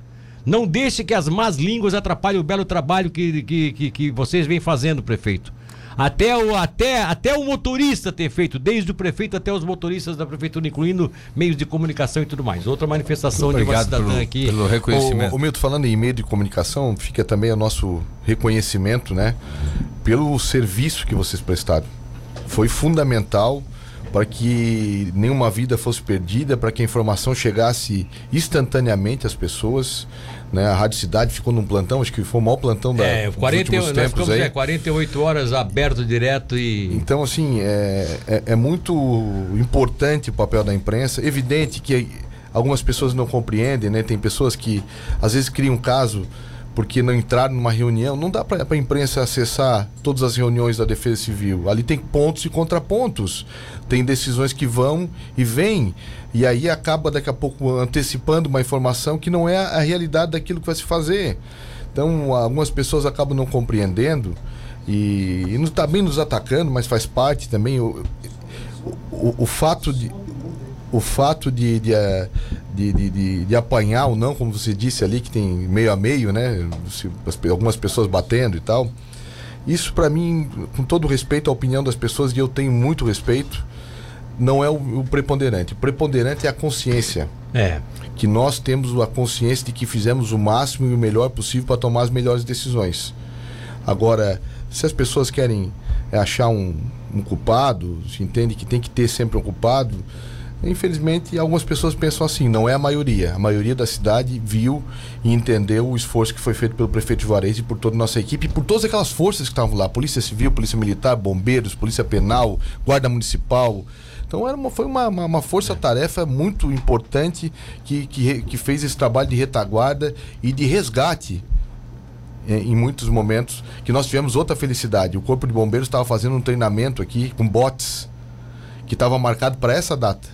Não deixe que as más línguas atrapalhem o belo trabalho que, que, que, que vocês vêm fazendo, prefeito. Até o, até, até o motorista tem feito, desde o prefeito até os motoristas da prefeitura, incluindo meios de comunicação e tudo mais. Outra manifestação de uma cidadã pelo, aqui. pelo reconhecimento. O, o Milton, falando em meio de comunicação, fica também o nosso reconhecimento, né? Pelo serviço que vocês prestaram. Foi fundamental para que nenhuma vida fosse perdida, para que a informação chegasse instantaneamente às pessoas. Né? A Rádio Cidade ficou num plantão, acho que foi o maior plantão da, É, dos 40, últimos nós tempos ficamos aí. é, 48 horas aberto direto e. Então, assim, é, é, é muito importante o papel da imprensa. Evidente que algumas pessoas não compreendem, né? Tem pessoas que às vezes criam um caso porque não entraram numa reunião. Não dá para a imprensa acessar todas as reuniões da Defesa Civil. Ali tem pontos e contrapontos. Tem decisões que vão e vêm. E aí acaba daqui a pouco antecipando uma informação que não é a realidade daquilo que vai se fazer. Então, algumas pessoas acabam não compreendendo e, e não também nos atacando, mas faz parte também o, o, o fato de o fato de de, eh, de, de, de- de apanhar ou não, como você disse ali, que tem meio a meio, né? Se- as algumas pessoas batendo e tal. Isso, para mim, com todo respeito à opinião das pessoas, e eu tenho muito respeito, não é o, o preponderante. O preponderante é a consciência É. que nós temos a consciência de que fizemos o máximo e o melhor possível para tomar as melhores decisões. Agora, se as pessoas querem é, achar um, um culpado, se entende que tem que ter sempre um culpado, infelizmente algumas pessoas pensam assim, não é a maioria. A maioria da cidade viu e entendeu o esforço que foi feito pelo prefeito Juarez e por toda a nossa equipe e por todas aquelas forças que estavam lá, Polícia Civil, Polícia Militar, Bombeiros, Polícia Penal, Guarda Municipal, então era uma, foi uma, uma, uma força-tarefa muito importante que, que, que fez esse trabalho de retaguarda e de resgate eh, em muitos momentos que nós tivemos outra felicidade. O Corpo de Bombeiros estava fazendo um treinamento aqui com botes que estava marcado para essa data.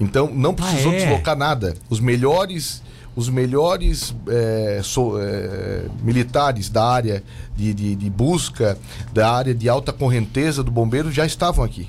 Então não precisou é? deslocar nada. Os melhores os melhores eh, so- eh, militares da área de, de, de busca, da área de alta correnteza do bombeiro já estavam aqui.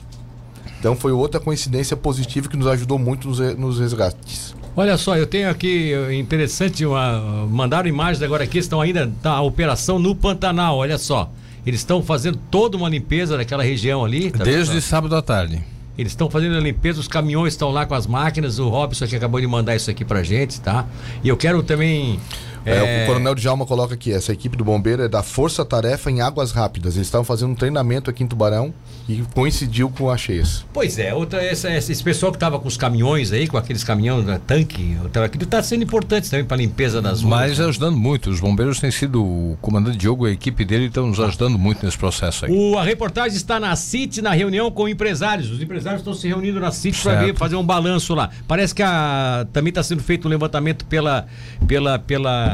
Então foi outra coincidência positiva que nos ajudou muito nos, nos resgates. Olha só, eu tenho aqui eh, interessante uma mandaram imagens agora aqui estão ainda tá a operação no Pantanal, olha só. Eles estão fazendo toda uma limpeza daquela região ali. tá Desde vendo? sábado à tarde. Eles estão fazendo a limpeza, os caminhões estão lá com as máquinas. O Robson aqui acabou de mandar isso aqui pra gente, tá? E eu quero também. É, o Coronel Djalma coloca aqui, essa equipe do bombeiro é da Força Tarefa em Águas Rápidas. Eles estavam fazendo um treinamento aqui em Tubarão e coincidiu com as cheias. Pois é, outra, essa, essa- esse pessoal que estava com os caminhões aí, com aqueles caminhões da tanque, aquilo está sendo importante também para a limpeza das ruas. Mas ajudando muito. Os bombeiros têm sido. O comandante Diogo e a equipe dele estão nos ajudando muito nesse processo aí. O, a reportagem está na CIT, na reunião com empresários. Os empresários estão se reunindo na CIT para fazer um balanço lá. Parece que a- também está sendo feito um levantamento pela, pela, pela,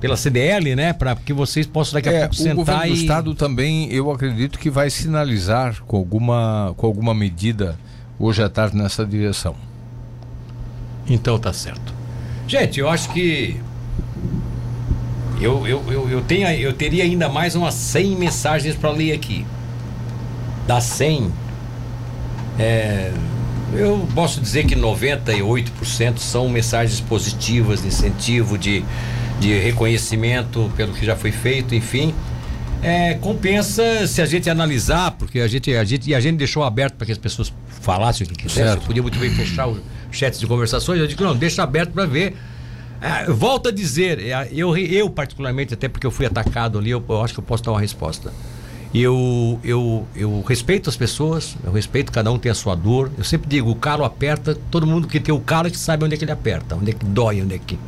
pela CDL, né? Para que vocês possam daqui a É, pouco o sentar governo do e. estado também, eu acredito que vai sinalizar com alguma, com alguma medida hoje à tarde nessa direção. Então tá certo. Gente, eu acho que. Eu, eu, eu, eu, tenho, eu teria ainda mais umas 100 mensagens para ler aqui. Das 100, é, eu posso dizer que 98% são mensagens positivas, de incentivo, de, de reconhecimento pelo que já foi feito, enfim. É, compensa se a gente analisar, porque a gente, a gente, e a gente deixou aberto para que as pessoas falassem o que quisessem. Certo. Podia muito bem fechar os chats de conversações. Eu digo, não, deixa aberto para ver. Eu volto a dizer, é, eu, eu particularmente, até porque eu fui atacado ali, eu, eu acho que eu posso dar uma resposta. Eu, eu, eu respeito as pessoas, eu respeito, cada um tem a sua dor. Eu sempre digo, o calo aperta, todo mundo que tem o calo é que sabe onde é que ele aperta, onde é que dói, onde é que.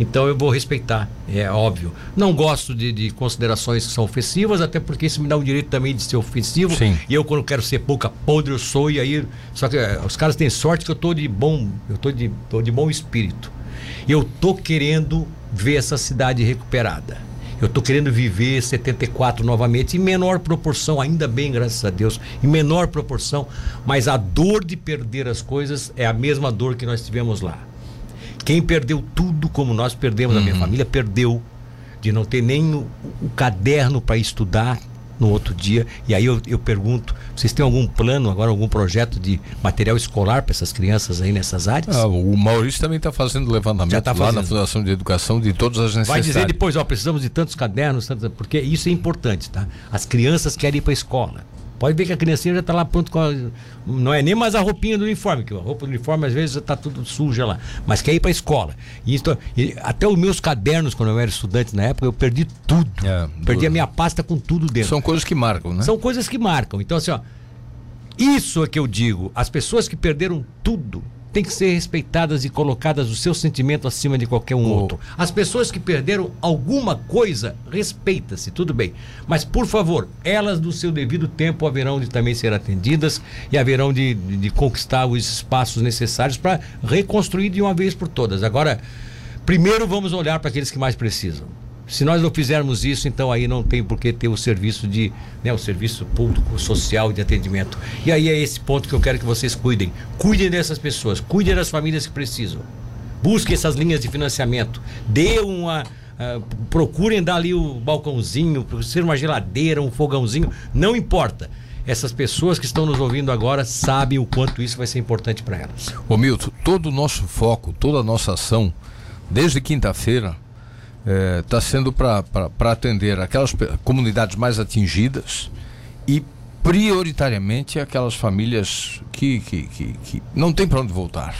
Então eu vou respeitar, é óbvio. Não gosto de, de considerações que são ofensivas, até porque isso me dá o direito também de ser ofensivo. Sim. E eu, quando quero ser pouca podre, eu sou, e aí. Só que eh, os caras têm sorte que eu tô de bom. Eu tô de, tô de bom espírito. Eu tô querendo ver essa cidade recuperada. Eu tô querendo viver 74 novamente, em menor proporção, ainda bem, graças a Deus, em menor proporção, mas a dor de perder as coisas é a mesma dor que nós tivemos lá. Quem perdeu tudo como nós perdemos, a minha família perdeu, de não ter nem o, o caderno para estudar, no outro dia. E aí eu, eu pergunto: vocês têm algum plano, agora, algum projeto de material escolar para essas crianças aí nessas áreas? Ah, o Maurício também está fazendo levantamento Já tá lá fazendo. na Fundação de Educação de todas as Vai necessidades. dizer depois, ó, precisamos de tantos cadernos, tantos, porque isso é importante, tá? As crianças querem ir para a escola. Pode ver que a criancinha já está lá pronto com a, não é nem mais a roupinha do uniforme, que a roupa do uniforme às vezes está tudo suja lá, mas quer ir para a escola. E isso, e até os meus cadernos quando eu era estudante na época, eu perdi tudo. É, perdi a minha pasta com tudo dentro. São coisas que marcam, né? São coisas que marcam. Então, assim, ó, isso é que eu digo. As pessoas que perderam tudo têm que ser respeitadas e colocadas o seu sentimento acima de qualquer um outro. As pessoas que perderam alguma coisa, respeita-se, tudo bem. Mas, por favor, elas, no seu devido tempo, haverão de também ser atendidas e haverão de, de, de conquistar os espaços necessários para reconstruir de uma vez por todas. Agora, primeiro vamos olhar para aqueles que mais precisam. Se nós não fizermos isso, então aí não tem por que ter o serviço de, né, o serviço público, social de atendimento. E aí é esse ponto que eu quero que vocês cuidem. Cuidem dessas pessoas, cuidem das famílias que precisam. Busquem essas linhas de financiamento. Dê uma. ah, procurem dar ali o balcãozinho, ser uma geladeira, um fogãozinho, não importa. Essas pessoas que estão nos ouvindo agora sabem o quanto isso vai ser importante para elas. Ô Milton, todo o nosso foco, toda a nossa ação, desde quinta-feira, está sendo para atender aquelas comunidades mais atingidas e prioritariamente aquelas famílias que, que, que, que não tem para onde voltar.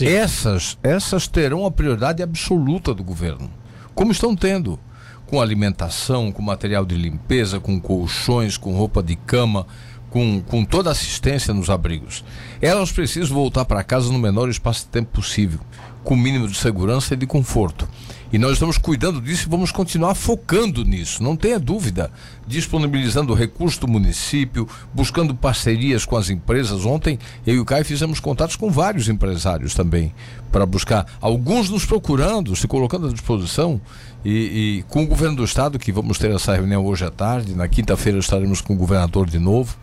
Essas, essas terão a prioridade absoluta do governo, como estão tendo, com alimentação, com material de limpeza, com colchões, com roupa de cama, com, com toda assistência nos abrigos. Elas precisam voltar para casa no menor espaço de tempo possível, com o mínimo de segurança e de conforto. E nós estamos cuidando disso e vamos continuar focando nisso, não tenha dúvida. Disponibilizando recursos do município, buscando parcerias com as empresas. Ontem eu e o Caio fizemos contatos com vários empresários também, para buscar, alguns nos procurando, se colocando à disposição. E, e com o governo do estado, que vamos ter essa reunião hoje à tarde, na quinta-feira estaremos com o governador de novo,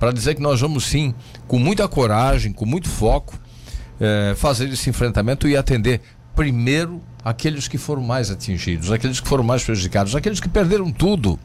para dizer que nós vamos sim, com muita coragem, com muito foco, eh, fazer esse enfrentamento e atender primeiro aqueles que foram mais atingidos, aqueles que foram mais prejudicados, aqueles que perderam tudo,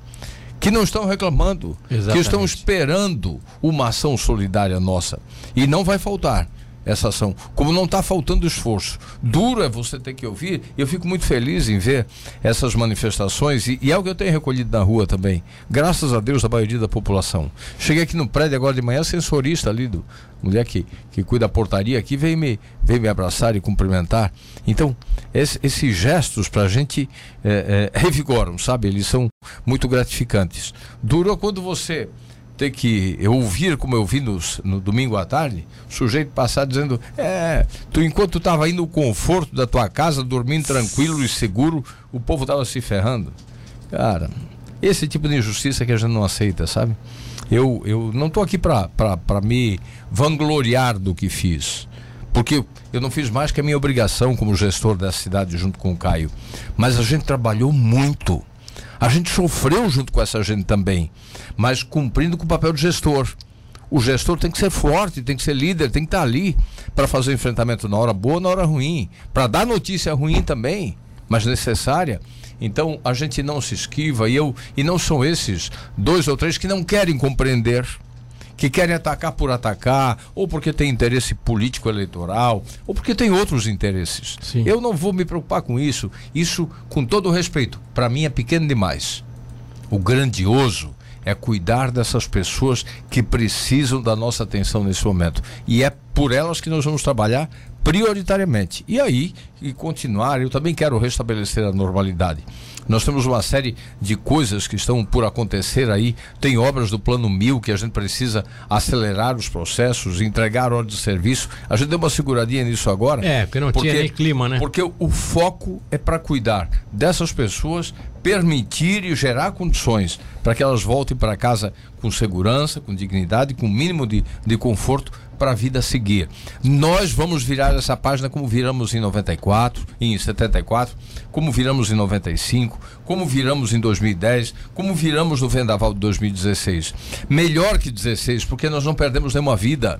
que não estão reclamando, que Exatamente. estão esperando uma ação solidária nossa. E não vai faltar essa ação. Como não está faltando esforço. Duro é você ter que ouvir. Eu fico muito feliz em ver essas manifestações e, e é o que eu tenho recolhido na rua também. Graças a Deus, a maioria da população. Cheguei aqui no prédio agora de manhã, sensorista ali do mulher que, que cuida da portaria aqui veio me, veio me abraçar e cumprimentar. Então, esse- esses gestos para a gente é, é, revigoram, sabe? Eles são muito gratificantes. Duro é quando você ter que ouvir, como eu vi nos- no domingo à tarde, o sujeito passar dizendo: É, tu enquanto tu estava aí no conforto da tua casa, dormindo tranquilo e seguro, o povo estava se ferrando. Cara, esse tipo de injustiça que a gente não aceita, sabe? Eu, eu não estou aqui para me vangloriar do que fiz, porque eu não fiz mais que a minha obrigação como gestor dessa cidade junto com o Caio. Mas a gente trabalhou muito. A gente sofreu junto com essa gente também, mas cumprindo com o papel de gestor. O gestor tem que ser forte, tem que ser líder, tem que estar ali para fazer o enfrentamento na hora boa, na hora ruim, para dar notícia ruim também, mas necessária. Então a gente não se esquiva e eu e não são esses dois ou três que não querem compreender, que querem atacar por atacar, ou porque tem interesse político eleitoral, ou porque tem outros interesses. Sim. Eu não vou me preocupar com isso. Isso, com todo o respeito, para mim é pequeno demais. O grandioso é cuidar dessas pessoas que precisam da nossa atenção nesse momento. E é por elas que nós vamos trabalhar prioritariamente. E aí, e continuar, eu também quero restabelecer a normalidade. Nós temos uma série de coisas que estão por acontecer aí. Tem obras do Plano Mil que a gente precisa acelerar os processos, entregar ordem de serviço. A gente deu uma seguradinha nisso agora. É, porque não tinha nem clima, né? Porque o, o foco é para cuidar dessas pessoas, permitir e gerar condições para que elas voltem para casa com segurança, com dignidade, com o mínimo de, de conforto para a vida seguir. Nós vamos virar essa página como viramos em 94, em 74, como viramos em 95, como viramos em 2010, como viramos no Vendaval de 2016. Melhor que 16, porque nós não perdemos nenhuma vida.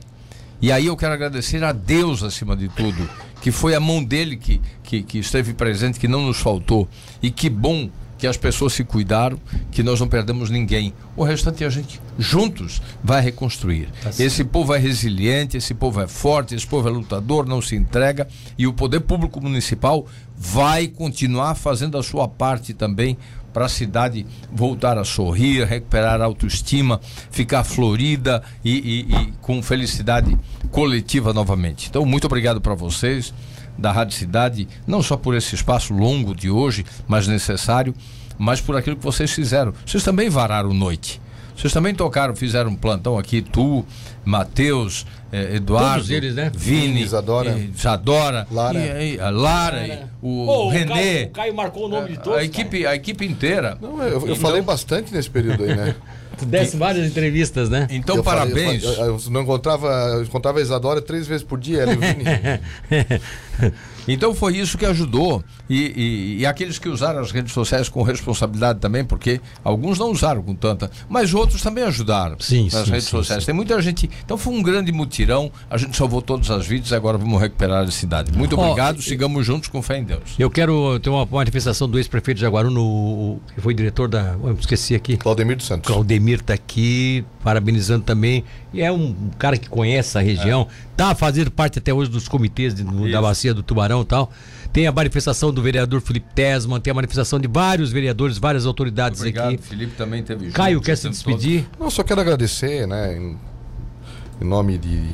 E aí eu quero agradecer a Deus acima de tudo, que foi a mão dele que, que, que esteve presente, que não nos faltou. E que bom que as pessoas se cuidaram, que nós não perdemos ninguém. O restante a gente juntos vai reconstruir. Tá esse povo é resiliente, esse povo é forte, esse povo é lutador, não se entrega e o poder público municipal vai continuar fazendo a sua parte também para a cidade voltar a sorrir, recuperar a autoestima, ficar florida e, e, e com felicidade coletiva novamente. Então, muito obrigado para vocês da Rádio Cidade, não só por esse espaço longo de hoje, mas necessário, mas por aquilo que vocês fizeram. Vocês também vararam noite. Vocês também tocaram, fizeram um plantão aqui, tu, Matheus, eh, Eduardo, Todos eles, né? Vini, Isadora, Isadora Lara, e, e, a Lara, Lara. o, oh, o Renê. Caio, o Caio marcou o nome de todos. A equipe, a equipe inteira. Não, eu, eu falei bastante nesse período aí, né? [LAUGHS] Tu desse várias entrevistas, né? Então, eu parabéns. Falei, eu, eu, não encontrava, eu encontrava a Isadora três vezes por dia, ela e o Vini. [LAUGHS] Então foi isso que ajudou. E, e, e, aqueles que usaram as redes sociais com responsabilidade também, porque alguns não usaram com tanta, mas outros também ajudaram sim, nas sim, redes sim, sociais. Sim. Tem muita gente. Então foi um grande mutirão. A gente salvou todas as vidas e agora vamos recuperar a cidade. Muito obrigado. Oh, sigamos juntos com fé em Deus. Eu quero ter uma manifestação do ex-prefeito de Jaguaruna, que foi diretor da. Eu esqueci aqui. Claudemir dos Santos. Claudemir está aqui, parabenizando também. E é um cara que conhece a região, está é. fazendo parte até hoje dos comitês de, da bacia do Tubarão e tal. Tem a manifestação do vereador Felipe Tesman, tem a manifestação de vários vereadores, várias autoridades Obrigado, aqui. Felipe também teve Caio junto, quer se despedir? Todo. Não, só quero agradecer, né, em, em nome de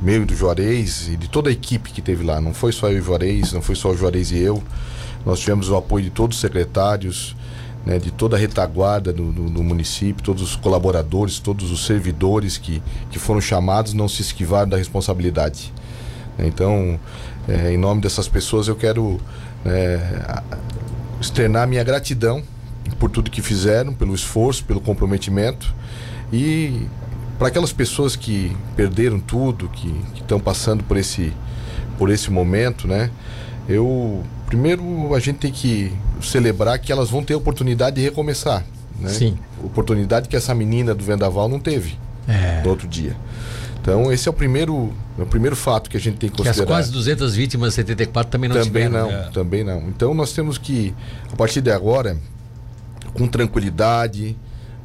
meu e do Juarez e de toda a equipe que teve lá. Não foi só eu e o Juarez, não foi só o Juarez e eu. Nós tivemos o apoio de todos os secretários, né, de toda a retaguarda do, do, do, município, todos os colaboradores, todos os servidores que, que foram chamados não se esquivaram da responsabilidade. Então, é, em nome dessas pessoas, eu quero é, externar minha gratidão por tudo que fizeram, pelo esforço, pelo comprometimento e para aquelas pessoas que perderam tudo, que estão passando por esse, por esse momento, né? Eu primeiro a gente tem que celebrar que elas vão ter a oportunidade de recomeçar, né? Sim. Oportunidade que essa menina do Vendaval não teve é. no outro dia. Então, esse é o primeiro, é o primeiro fato que a gente tem que considerar. Que as quase 200 vítimas 74 também não Também tiveram, não, né? também não. Então, nós temos que, a partir de agora, com tranquilidade,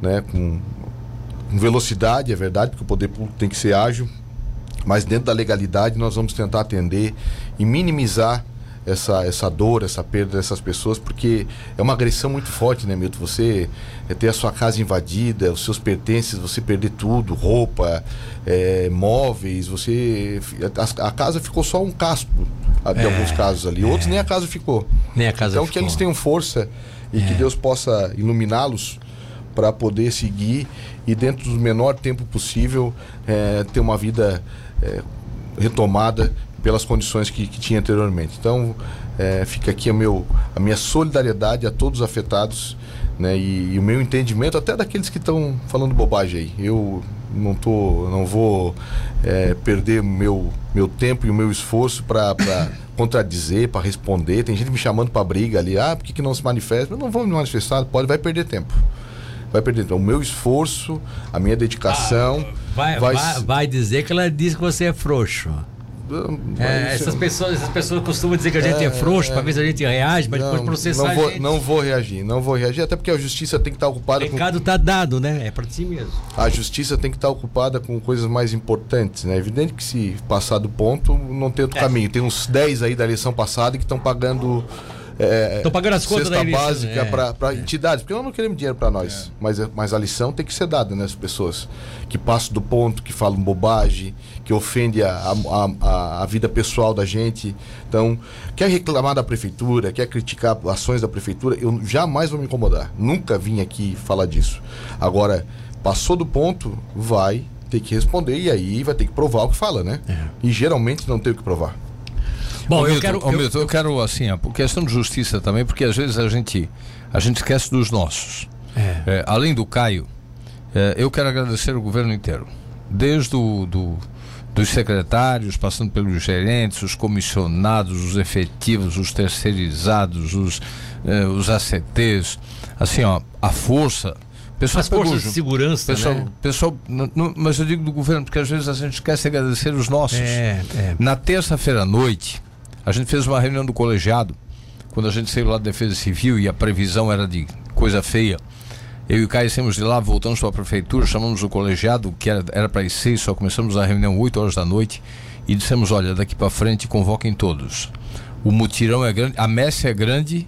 né, com, com velocidade, é verdade, porque o poder público tem que ser ágil, mas dentro da legalidade nós vamos tentar atender e minimizar essa, essa dor, essa perda dessas pessoas, porque é uma agressão muito forte, né, Milton? Você é, ter a sua casa invadida, os seus pertences, você perder tudo, roupa, é, móveis, você. A, a, casa ficou só um casco de é, alguns casos ali. Outros nem a casa ficou. Nem a casa então ficou. que eles tenham força e que Deus possa iluminá-los para poder seguir e dentro do menor tempo possível é, ter uma vida é, retomada pelas condições que, que tinha anteriormente. Então, é, fica aqui a, meu, a minha solidariedade a todos os afetados né, e, e o meu entendimento até daqueles que estão falando bobagem aí. Eu não, tô, não vou é, perder meu, meu tempo e o meu esforço para [COUGHS] contradizer, para responder. Tem gente me chamando para briga ali. Ah, por que, que não se manifesta? Eu não vou me manifestar, pode, vai perder tempo vai perder. Então, o meu esforço, a minha dedicação. Ah, vai, vai, vai, vai, dizer que ela diz que você é frouxo. É, essas, pessoas, essas pessoas costumam dizer que a gente é, é frouxo é, para ver se a gente reage, mas não, depois processar não vou. Não vou reagir, não vou reagir, até porque a justiça tem que estar ocupada o recado está dado, né? É para si mesmo. A justiça tem que estar ocupada com coisas mais importantes, né? É evidente que se passar do ponto, não tem outro é. caminho. Tem uns 10 aí da eleição passada que estão pagando Estão é, pagando as contas da básica é, para é. entidades, porque nós não queremos dinheiro para nós. É. Mas, mas a lição tem que ser dada nessas né, pessoas que passam do ponto, que falam bobagem, que ofendem a, a, a, a, vida pessoal da gente. Então, quer reclamar da prefeitura, quer criticar ações da prefeitura, eu jamais vou me incomodar. Nunca vim aqui falar disso. Agora, passou do ponto, vai ter que responder e aí vai ter que provar o que fala, né? É. E geralmente não tem o que provar. Bom, eu, Milton, quero, eu, Milton, eu, quero assim, a questão de justiça também, porque às vezes a gente, a gente esquece dos nossos. É. É, além do Caio, é, eu quero agradecer o governo inteiro, desde o, do, dos secretários, passando pelos gerentes, os comissionados, os efetivos, os terceirizados, os, é, os ACTs, assim, ó, a força. Pessoal As forças de segurança, pessoal, né? pessoal, mas eu digo do governo porque às vezes a gente esquece de agradecer os nossos. É, é. Na terça-feira à noite, a gente fez uma reunião do colegiado quando a gente saiu lá da Defesa Civil e a previsão era de coisa feia, eu e o Caio saímos de lá, voltamos para a prefeitura, chamamos o colegiado, que era para as seis, só começamos a reunião 8 horas da noite e dissemos: olha, daqui para frente convoquem todos. O mutirão é grande, a messe é grande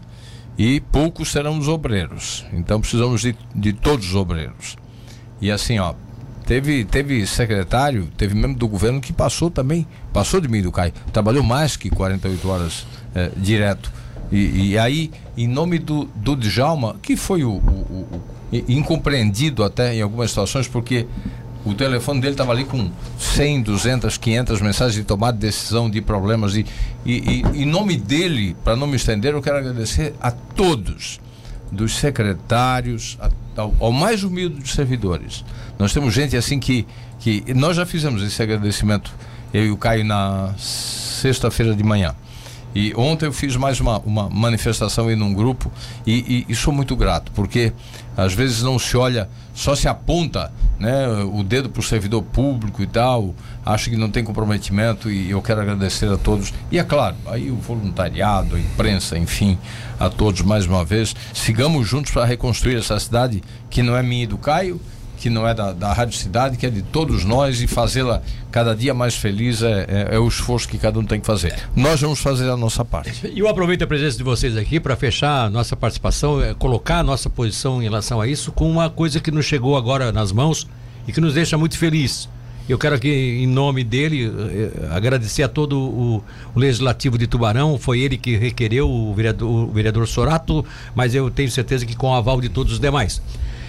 e poucos serão os obreiros. Então precisamos de, de todos os obreiros. E assim, ó, teve, teve secretário, teve membro do governo que passou também, passou de mim do Caio, trabalhou mais que 48 horas eh, direto. E, e, aí, em nome do, do Djalma, que foi o, o, o incompreendido até em algumas situações, porque o telefone dele estava ali com 100, 200, 500 mensagens de tomada de decisão, de problemas. E, e, e em nome dele, para não me estender, eu quero agradecer a todos, dos secretários, a, ao, ao, mais humilde dos servidores. Nós temos gente assim que, que. Nós já fizemos esse agradecimento, eu e o Caio, na sexta-feira de manhã. E ontem eu fiz mais uma, uma manifestação aí num grupo e, e, e, sou muito grato, porque às vezes não se olha, só se aponta né, o dedo para o servidor público e tal, acho que não tem comprometimento e eu quero agradecer a todos. E é claro, aí o voluntariado, a imprensa, enfim, a todos mais uma vez. Sigamos juntos para reconstruir essa cidade que não é minha e do Caio que não é da, da Rádio Cidade, que é de todos nós e fazê-la cada dia mais feliz é, é, é, o esforço que cada um tem que fazer. Nós vamos fazer a nossa parte. [LAUGHS] E eu aproveito a presença de vocês aqui para fechar a nossa participação, é, colocar a nossa posição em relação a isso com uma coisa que nos chegou agora nas mãos e que nos deixa muito feliz. Eu quero aqui, em nome dele, eh, agradecer a todo o, o, Legislativo de Tubarão. Foi ele que requereu o vereador, o vereador Sorato, mas eu tenho certeza que com o aval de todos os demais.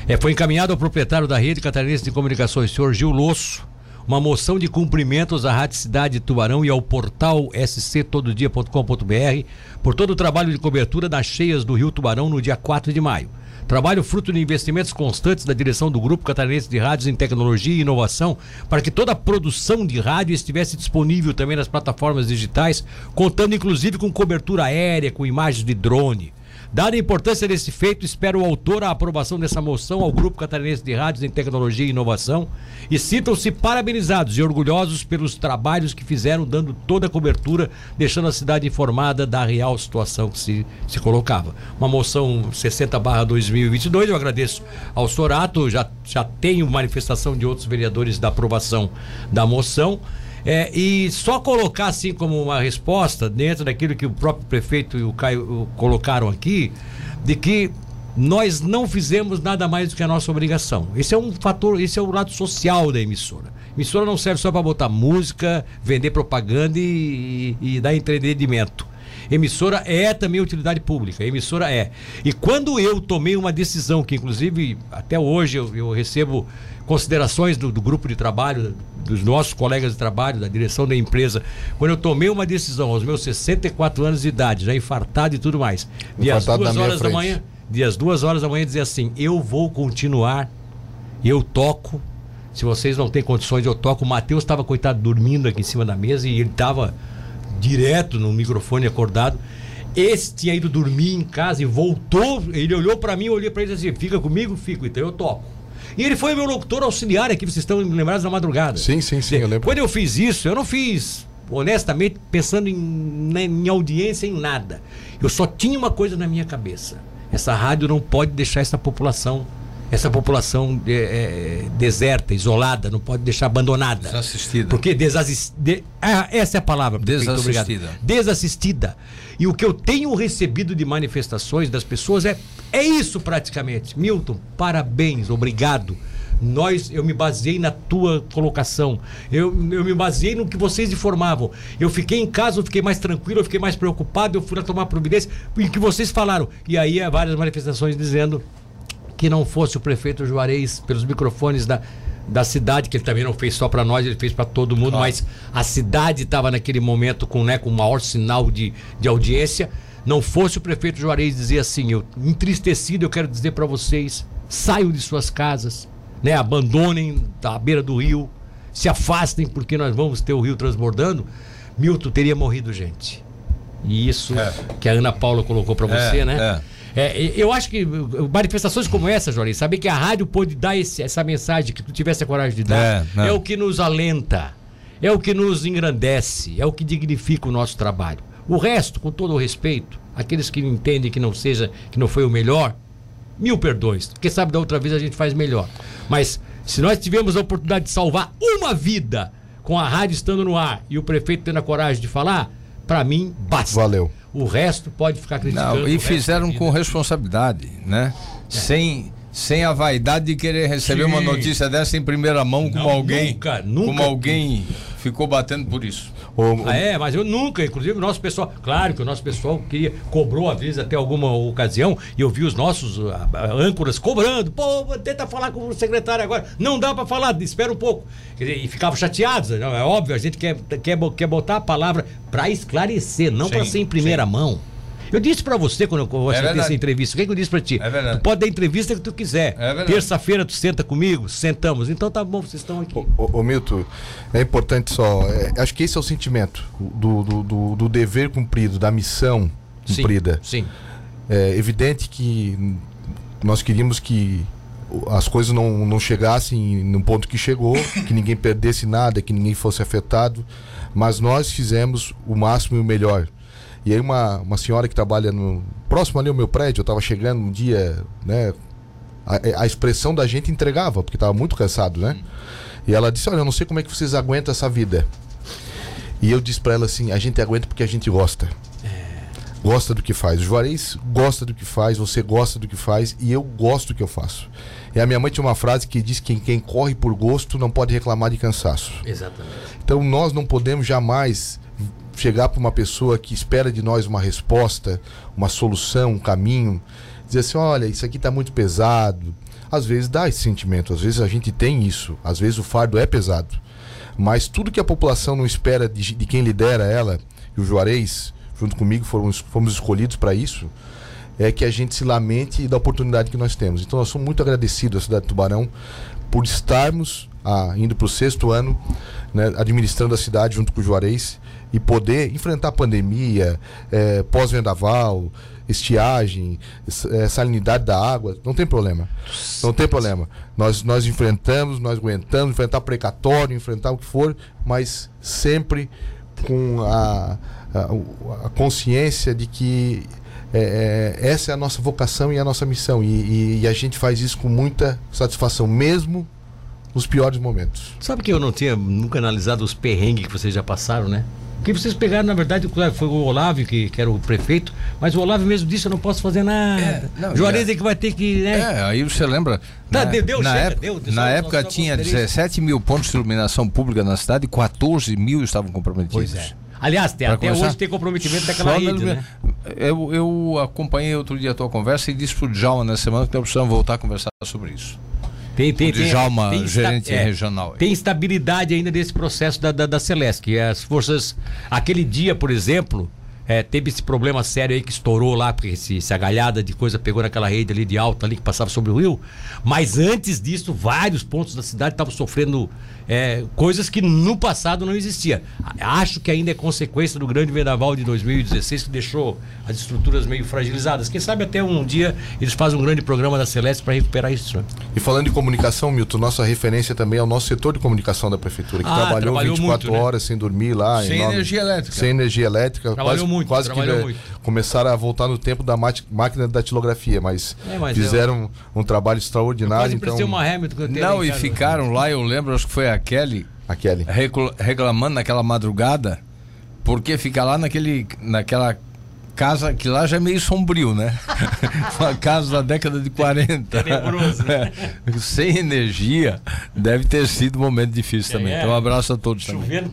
É, foi encaminhado ao proprietário da rede catarinense de comunicações, senhor Gil Losso, uma moção de cumprimentos à Rádio Cidade de Tubarão e ao portal sctododia.com.br por todo o trabalho de cobertura das cheias do Rio Tubarão no dia 4 de maio. Trabalho fruto de investimentos constantes da direção do Grupo Catarinense de Rádios em Tecnologia e Inovação para que toda a produção de rádio estivesse disponível também nas plataformas digitais, contando inclusive com cobertura aérea, com imagens de drone. Dada a importância desse feito, espero o autor a aprovação dessa moção ao Grupo Catarinense de Rádios em Tecnologia e Inovação e sintam-se parabenizados e orgulhosos pelos trabalhos que fizeram, dando toda a cobertura, deixando a cidade informada da real situação que se, se colocava. Uma moção 60-2022, eu agradeço ao Sorato, já, já tenho manifestação de outros vereadores da aprovação da moção. É, e só colocar assim como uma resposta, dentro daquilo que o próprio prefeito e o Caio colocaram aqui, de que nós não fizemos nada mais do que a nossa obrigação. Esse é um fator, esse é o lado social da emissora. A emissora não serve só para botar música, vender propaganda e, e, e dar entretenimento. Emissora é também utilidade pública. Emissora é. E quando eu tomei uma decisão, que inclusive até hoje eu, eu recebo considerações do, do, grupo de trabalho, dos nossos colegas de trabalho, da direção da empresa, quando eu tomei uma decisão aos meus 64 anos de idade, já infartado e tudo mais, de às duas horas da manhã, de às duas horas da manhã dizer assim, eu vou continuar, eu toco, se vocês não têm condições, eu toco. O Matheus estava, coitado, dormindo aqui em cima da mesa e ele estava direto no microfone acordado. Esse tinha ido dormir em casa e voltou. Ele olhou para mim, eu olhei para ele e disse assim: fica comigo? Fico, então eu toco. E ele foi meu locutor auxiliar aqui, vocês estão lembrados da madrugada. Sim, sim, sim, eu lembro. Quando eu fiz isso, eu não fiz, honestamente, pensando em, né, em audiência, em nada. Eu só tinha uma coisa na minha cabeça. Essa rádio não pode deixar essa população essa população é, é, deserta, isolada, não pode deixar abandonada. Desassistida. Porque desassistida. De, ah, essa é a palavra. Desassistida. Desassistida. E o que eu tenho recebido de manifestações das pessoas é, é isso praticamente. Milton, parabéns, obrigado. Nós, eu me baseei na tua colocação. Eu, eu me baseei no que vocês informavam. Eu fiquei em casa, eu fiquei mais tranquilo, eu fiquei mais preocupado, eu fui lá tomar providência, em que vocês falaram. E aí há várias manifestações dizendo que não fosse o prefeito Juarez pelos microfones da, da cidade, que ele também não fez só para nós, ele fez para todo mundo, claro. mas a cidade estava naquele momento com, né, com maior sinal de, de audiência. Não fosse o prefeito Juarez dizer assim, eu entristecido, eu quero dizer para vocês, saiam de suas casas, né, abandonem a beira do rio, se afastem porque nós vamos ter o rio transbordando. Milton teria morrido gente. E isso é. que a Ana Paula colocou para você, é, né? É. É, eu acho que manifestações como essa, Jorge, saber que a rádio pôde dar esse, essa mensagem que tu tivesse a coragem de dar, é, é o que nos alenta, é o que nos engrandece, é o que dignifica o nosso trabalho. O resto, com todo o respeito, aqueles que entendem que não seja, que não foi o melhor, mil perdões. Quem sabe da outra vez a gente faz melhor. Mas se nós tivemos a oportunidade de salvar uma vida com a rádio estando no ar e o prefeito tendo a coragem de falar, para mim basta. Valeu. O resto pode ficar criticando. Não, e fizeram com responsabilidade, né? Sem, sem a vaidade de querer receber Sim. uma notícia dessa em primeira mão, como Não, alguém. nunca, nunca. Como alguém ficou batendo por isso. Ô, Ah, é, mas eu nunca, inclusive o nosso pessoal, claro que o nosso pessoal queria, cobrou às vezes até alguma ocasião, e eu vi os nossos ah, ah, âncoras cobrando, pô, tenta falar com o secretário agora, não dá pra falar, espera um pouco. Dizer, e ficavam chateados, não, é óbvio, a gente quer, quer, quer botar a palavra pra esclarecer, não Sim, ser em primeira mão. Eu disse pra você quando eu verdade. essa entrevista, o que, que eu disse pra ti? É verdade. Tu pode dar a entrevista que tu quiser. É. Terça-feira tu senta comigo, sentamos. Então tá bom, vocês estão aqui. Ô, ô, Milton, é importante só. é, acho que esse é o sentimento do, do, do- do dever cumprido, da missão Sim, cumprida. Sim. É evidente que nós queríamos que as coisas não, não chegassem no ponto que chegou, [COUGHS] que ninguém perdesse nada, que ninguém fosse afetado, mas nós fizemos o máximo e o melhor. E aí uma, uma senhora que trabalha no próximo ali ao meu prédio, eu estava chegando um dia, né? A, a expressão da gente entregava, porque estava muito cansado, né? E ela disse: Olha, eu não sei como é que vocês aguentam essa vida. E eu disse para ela assim: A gente aguenta porque a gente gosta gosta do que faz. O Juarez gosta do que faz, você gosta do que faz e eu gosto do que eu faço. E a minha mãe tinha uma frase que diz que quem corre por gosto não pode reclamar de cansaço. Exatamente. Então nós não podemos jamais chegar para uma pessoa que espera de nós uma resposta, uma solução, um caminho, dizer assim, olha, isso aqui está muito pesado. Às vezes dá esse sentimento, às vezes a gente tem isso, às vezes o fardo é pesado. Mas tudo que a população não espera de, de quem lidera ela, e o Juarez, junto comigo, fomos, fomos escolhidos para isso, é que a gente se lamente da oportunidade que nós temos. Então, nós somos muito agradecidos à cidade de Tubarão por estarmos ah, indo para o sexto ano, né, administrando a cidade junto com o Juarez e poder enfrentar pandemia, eh, pós-vendaval, estiagem, eh, salinidade da água, não tem problema. Não tem problema. Nós, nós enfrentamos, nós aguentamos, enfrentar precatório, enfrentar o que for, mas sempre com a, a, a consciência de que é, é, essa é a nossa vocação e a nossa missão. E, e- e a gente faz isso com muita satisfação, mesmo nos piores momentos. Sabe que eu não tinha nunca analisado os perrengues que vocês já passaram, né? Porque vocês pegaram, na verdade, foi o Olávio que, que era o prefeito, mas o Olávio mesmo disse: eu não posso fazer nada. É, Juarez é que vai ter que. Né? É, aí você lembra. Tá, na, deu- deu, na chega, época, deu, na só- época tinha considerei isso. 17 mil pontos de iluminação pública na cidade e 14 mil estavam comprometidos. Pois é. Aliás, tem, até começar, hoje tem comprometimento daquela rede, na né? eu, eu acompanhei outro dia a tua conversa e disse pro Djalma na semana que nós precisamos voltar a conversar sobre isso. Tem, tem, O Djalma, tem gerente regional. Tem estabilidade ainda desse processo da, da, da Celeste, que as forças. Aquele dia, por exemplo, é, teve esse problema sério aí que estourou lá, porque esse, essa galhada de coisa pegou naquela rede ali de alta ali que passava sobre o rio. Mas antes disso, vários pontos da cidade estavam sofrendo é, coisas que no passado não existia. Acho que ainda é consequência do grande vendaval de 2016 que deixou as estruturas meio fragilizadas. Quem sabe até um dia eles fazem um grande programa da Celeste para recuperar isso. né? E falando de comunicação, Milton, nossa referência também é o nosso setor de comunicação da prefeitura, que Ah, trabalhou, trabalhou 24 muito, né? horas sem dormir lá. Sem enorme- energia elétrica. Sem energia elétrica. Trabalhou quase, muito, Quase que trabalhou né, muito. Começaram a voltar no tempo da máquina da datilografia, mas, É, mas fizeram um, trabalho extraordinário. Então, uma Hamilton que eu tenho Não, e ficaram lá, eu lembro, acho que foi a Kelly a Kelly. recla- reclamando naquela madrugada, porque fica lá naquele, naquela casa que lá já é meio sombrio, né? [LAUGHS] Uma casa da década de 40. Tenebroso, né? [LAUGHS] Sem energia, deve ter sido um momento difícil também. É, Então, um abraço a todos também. Chovendo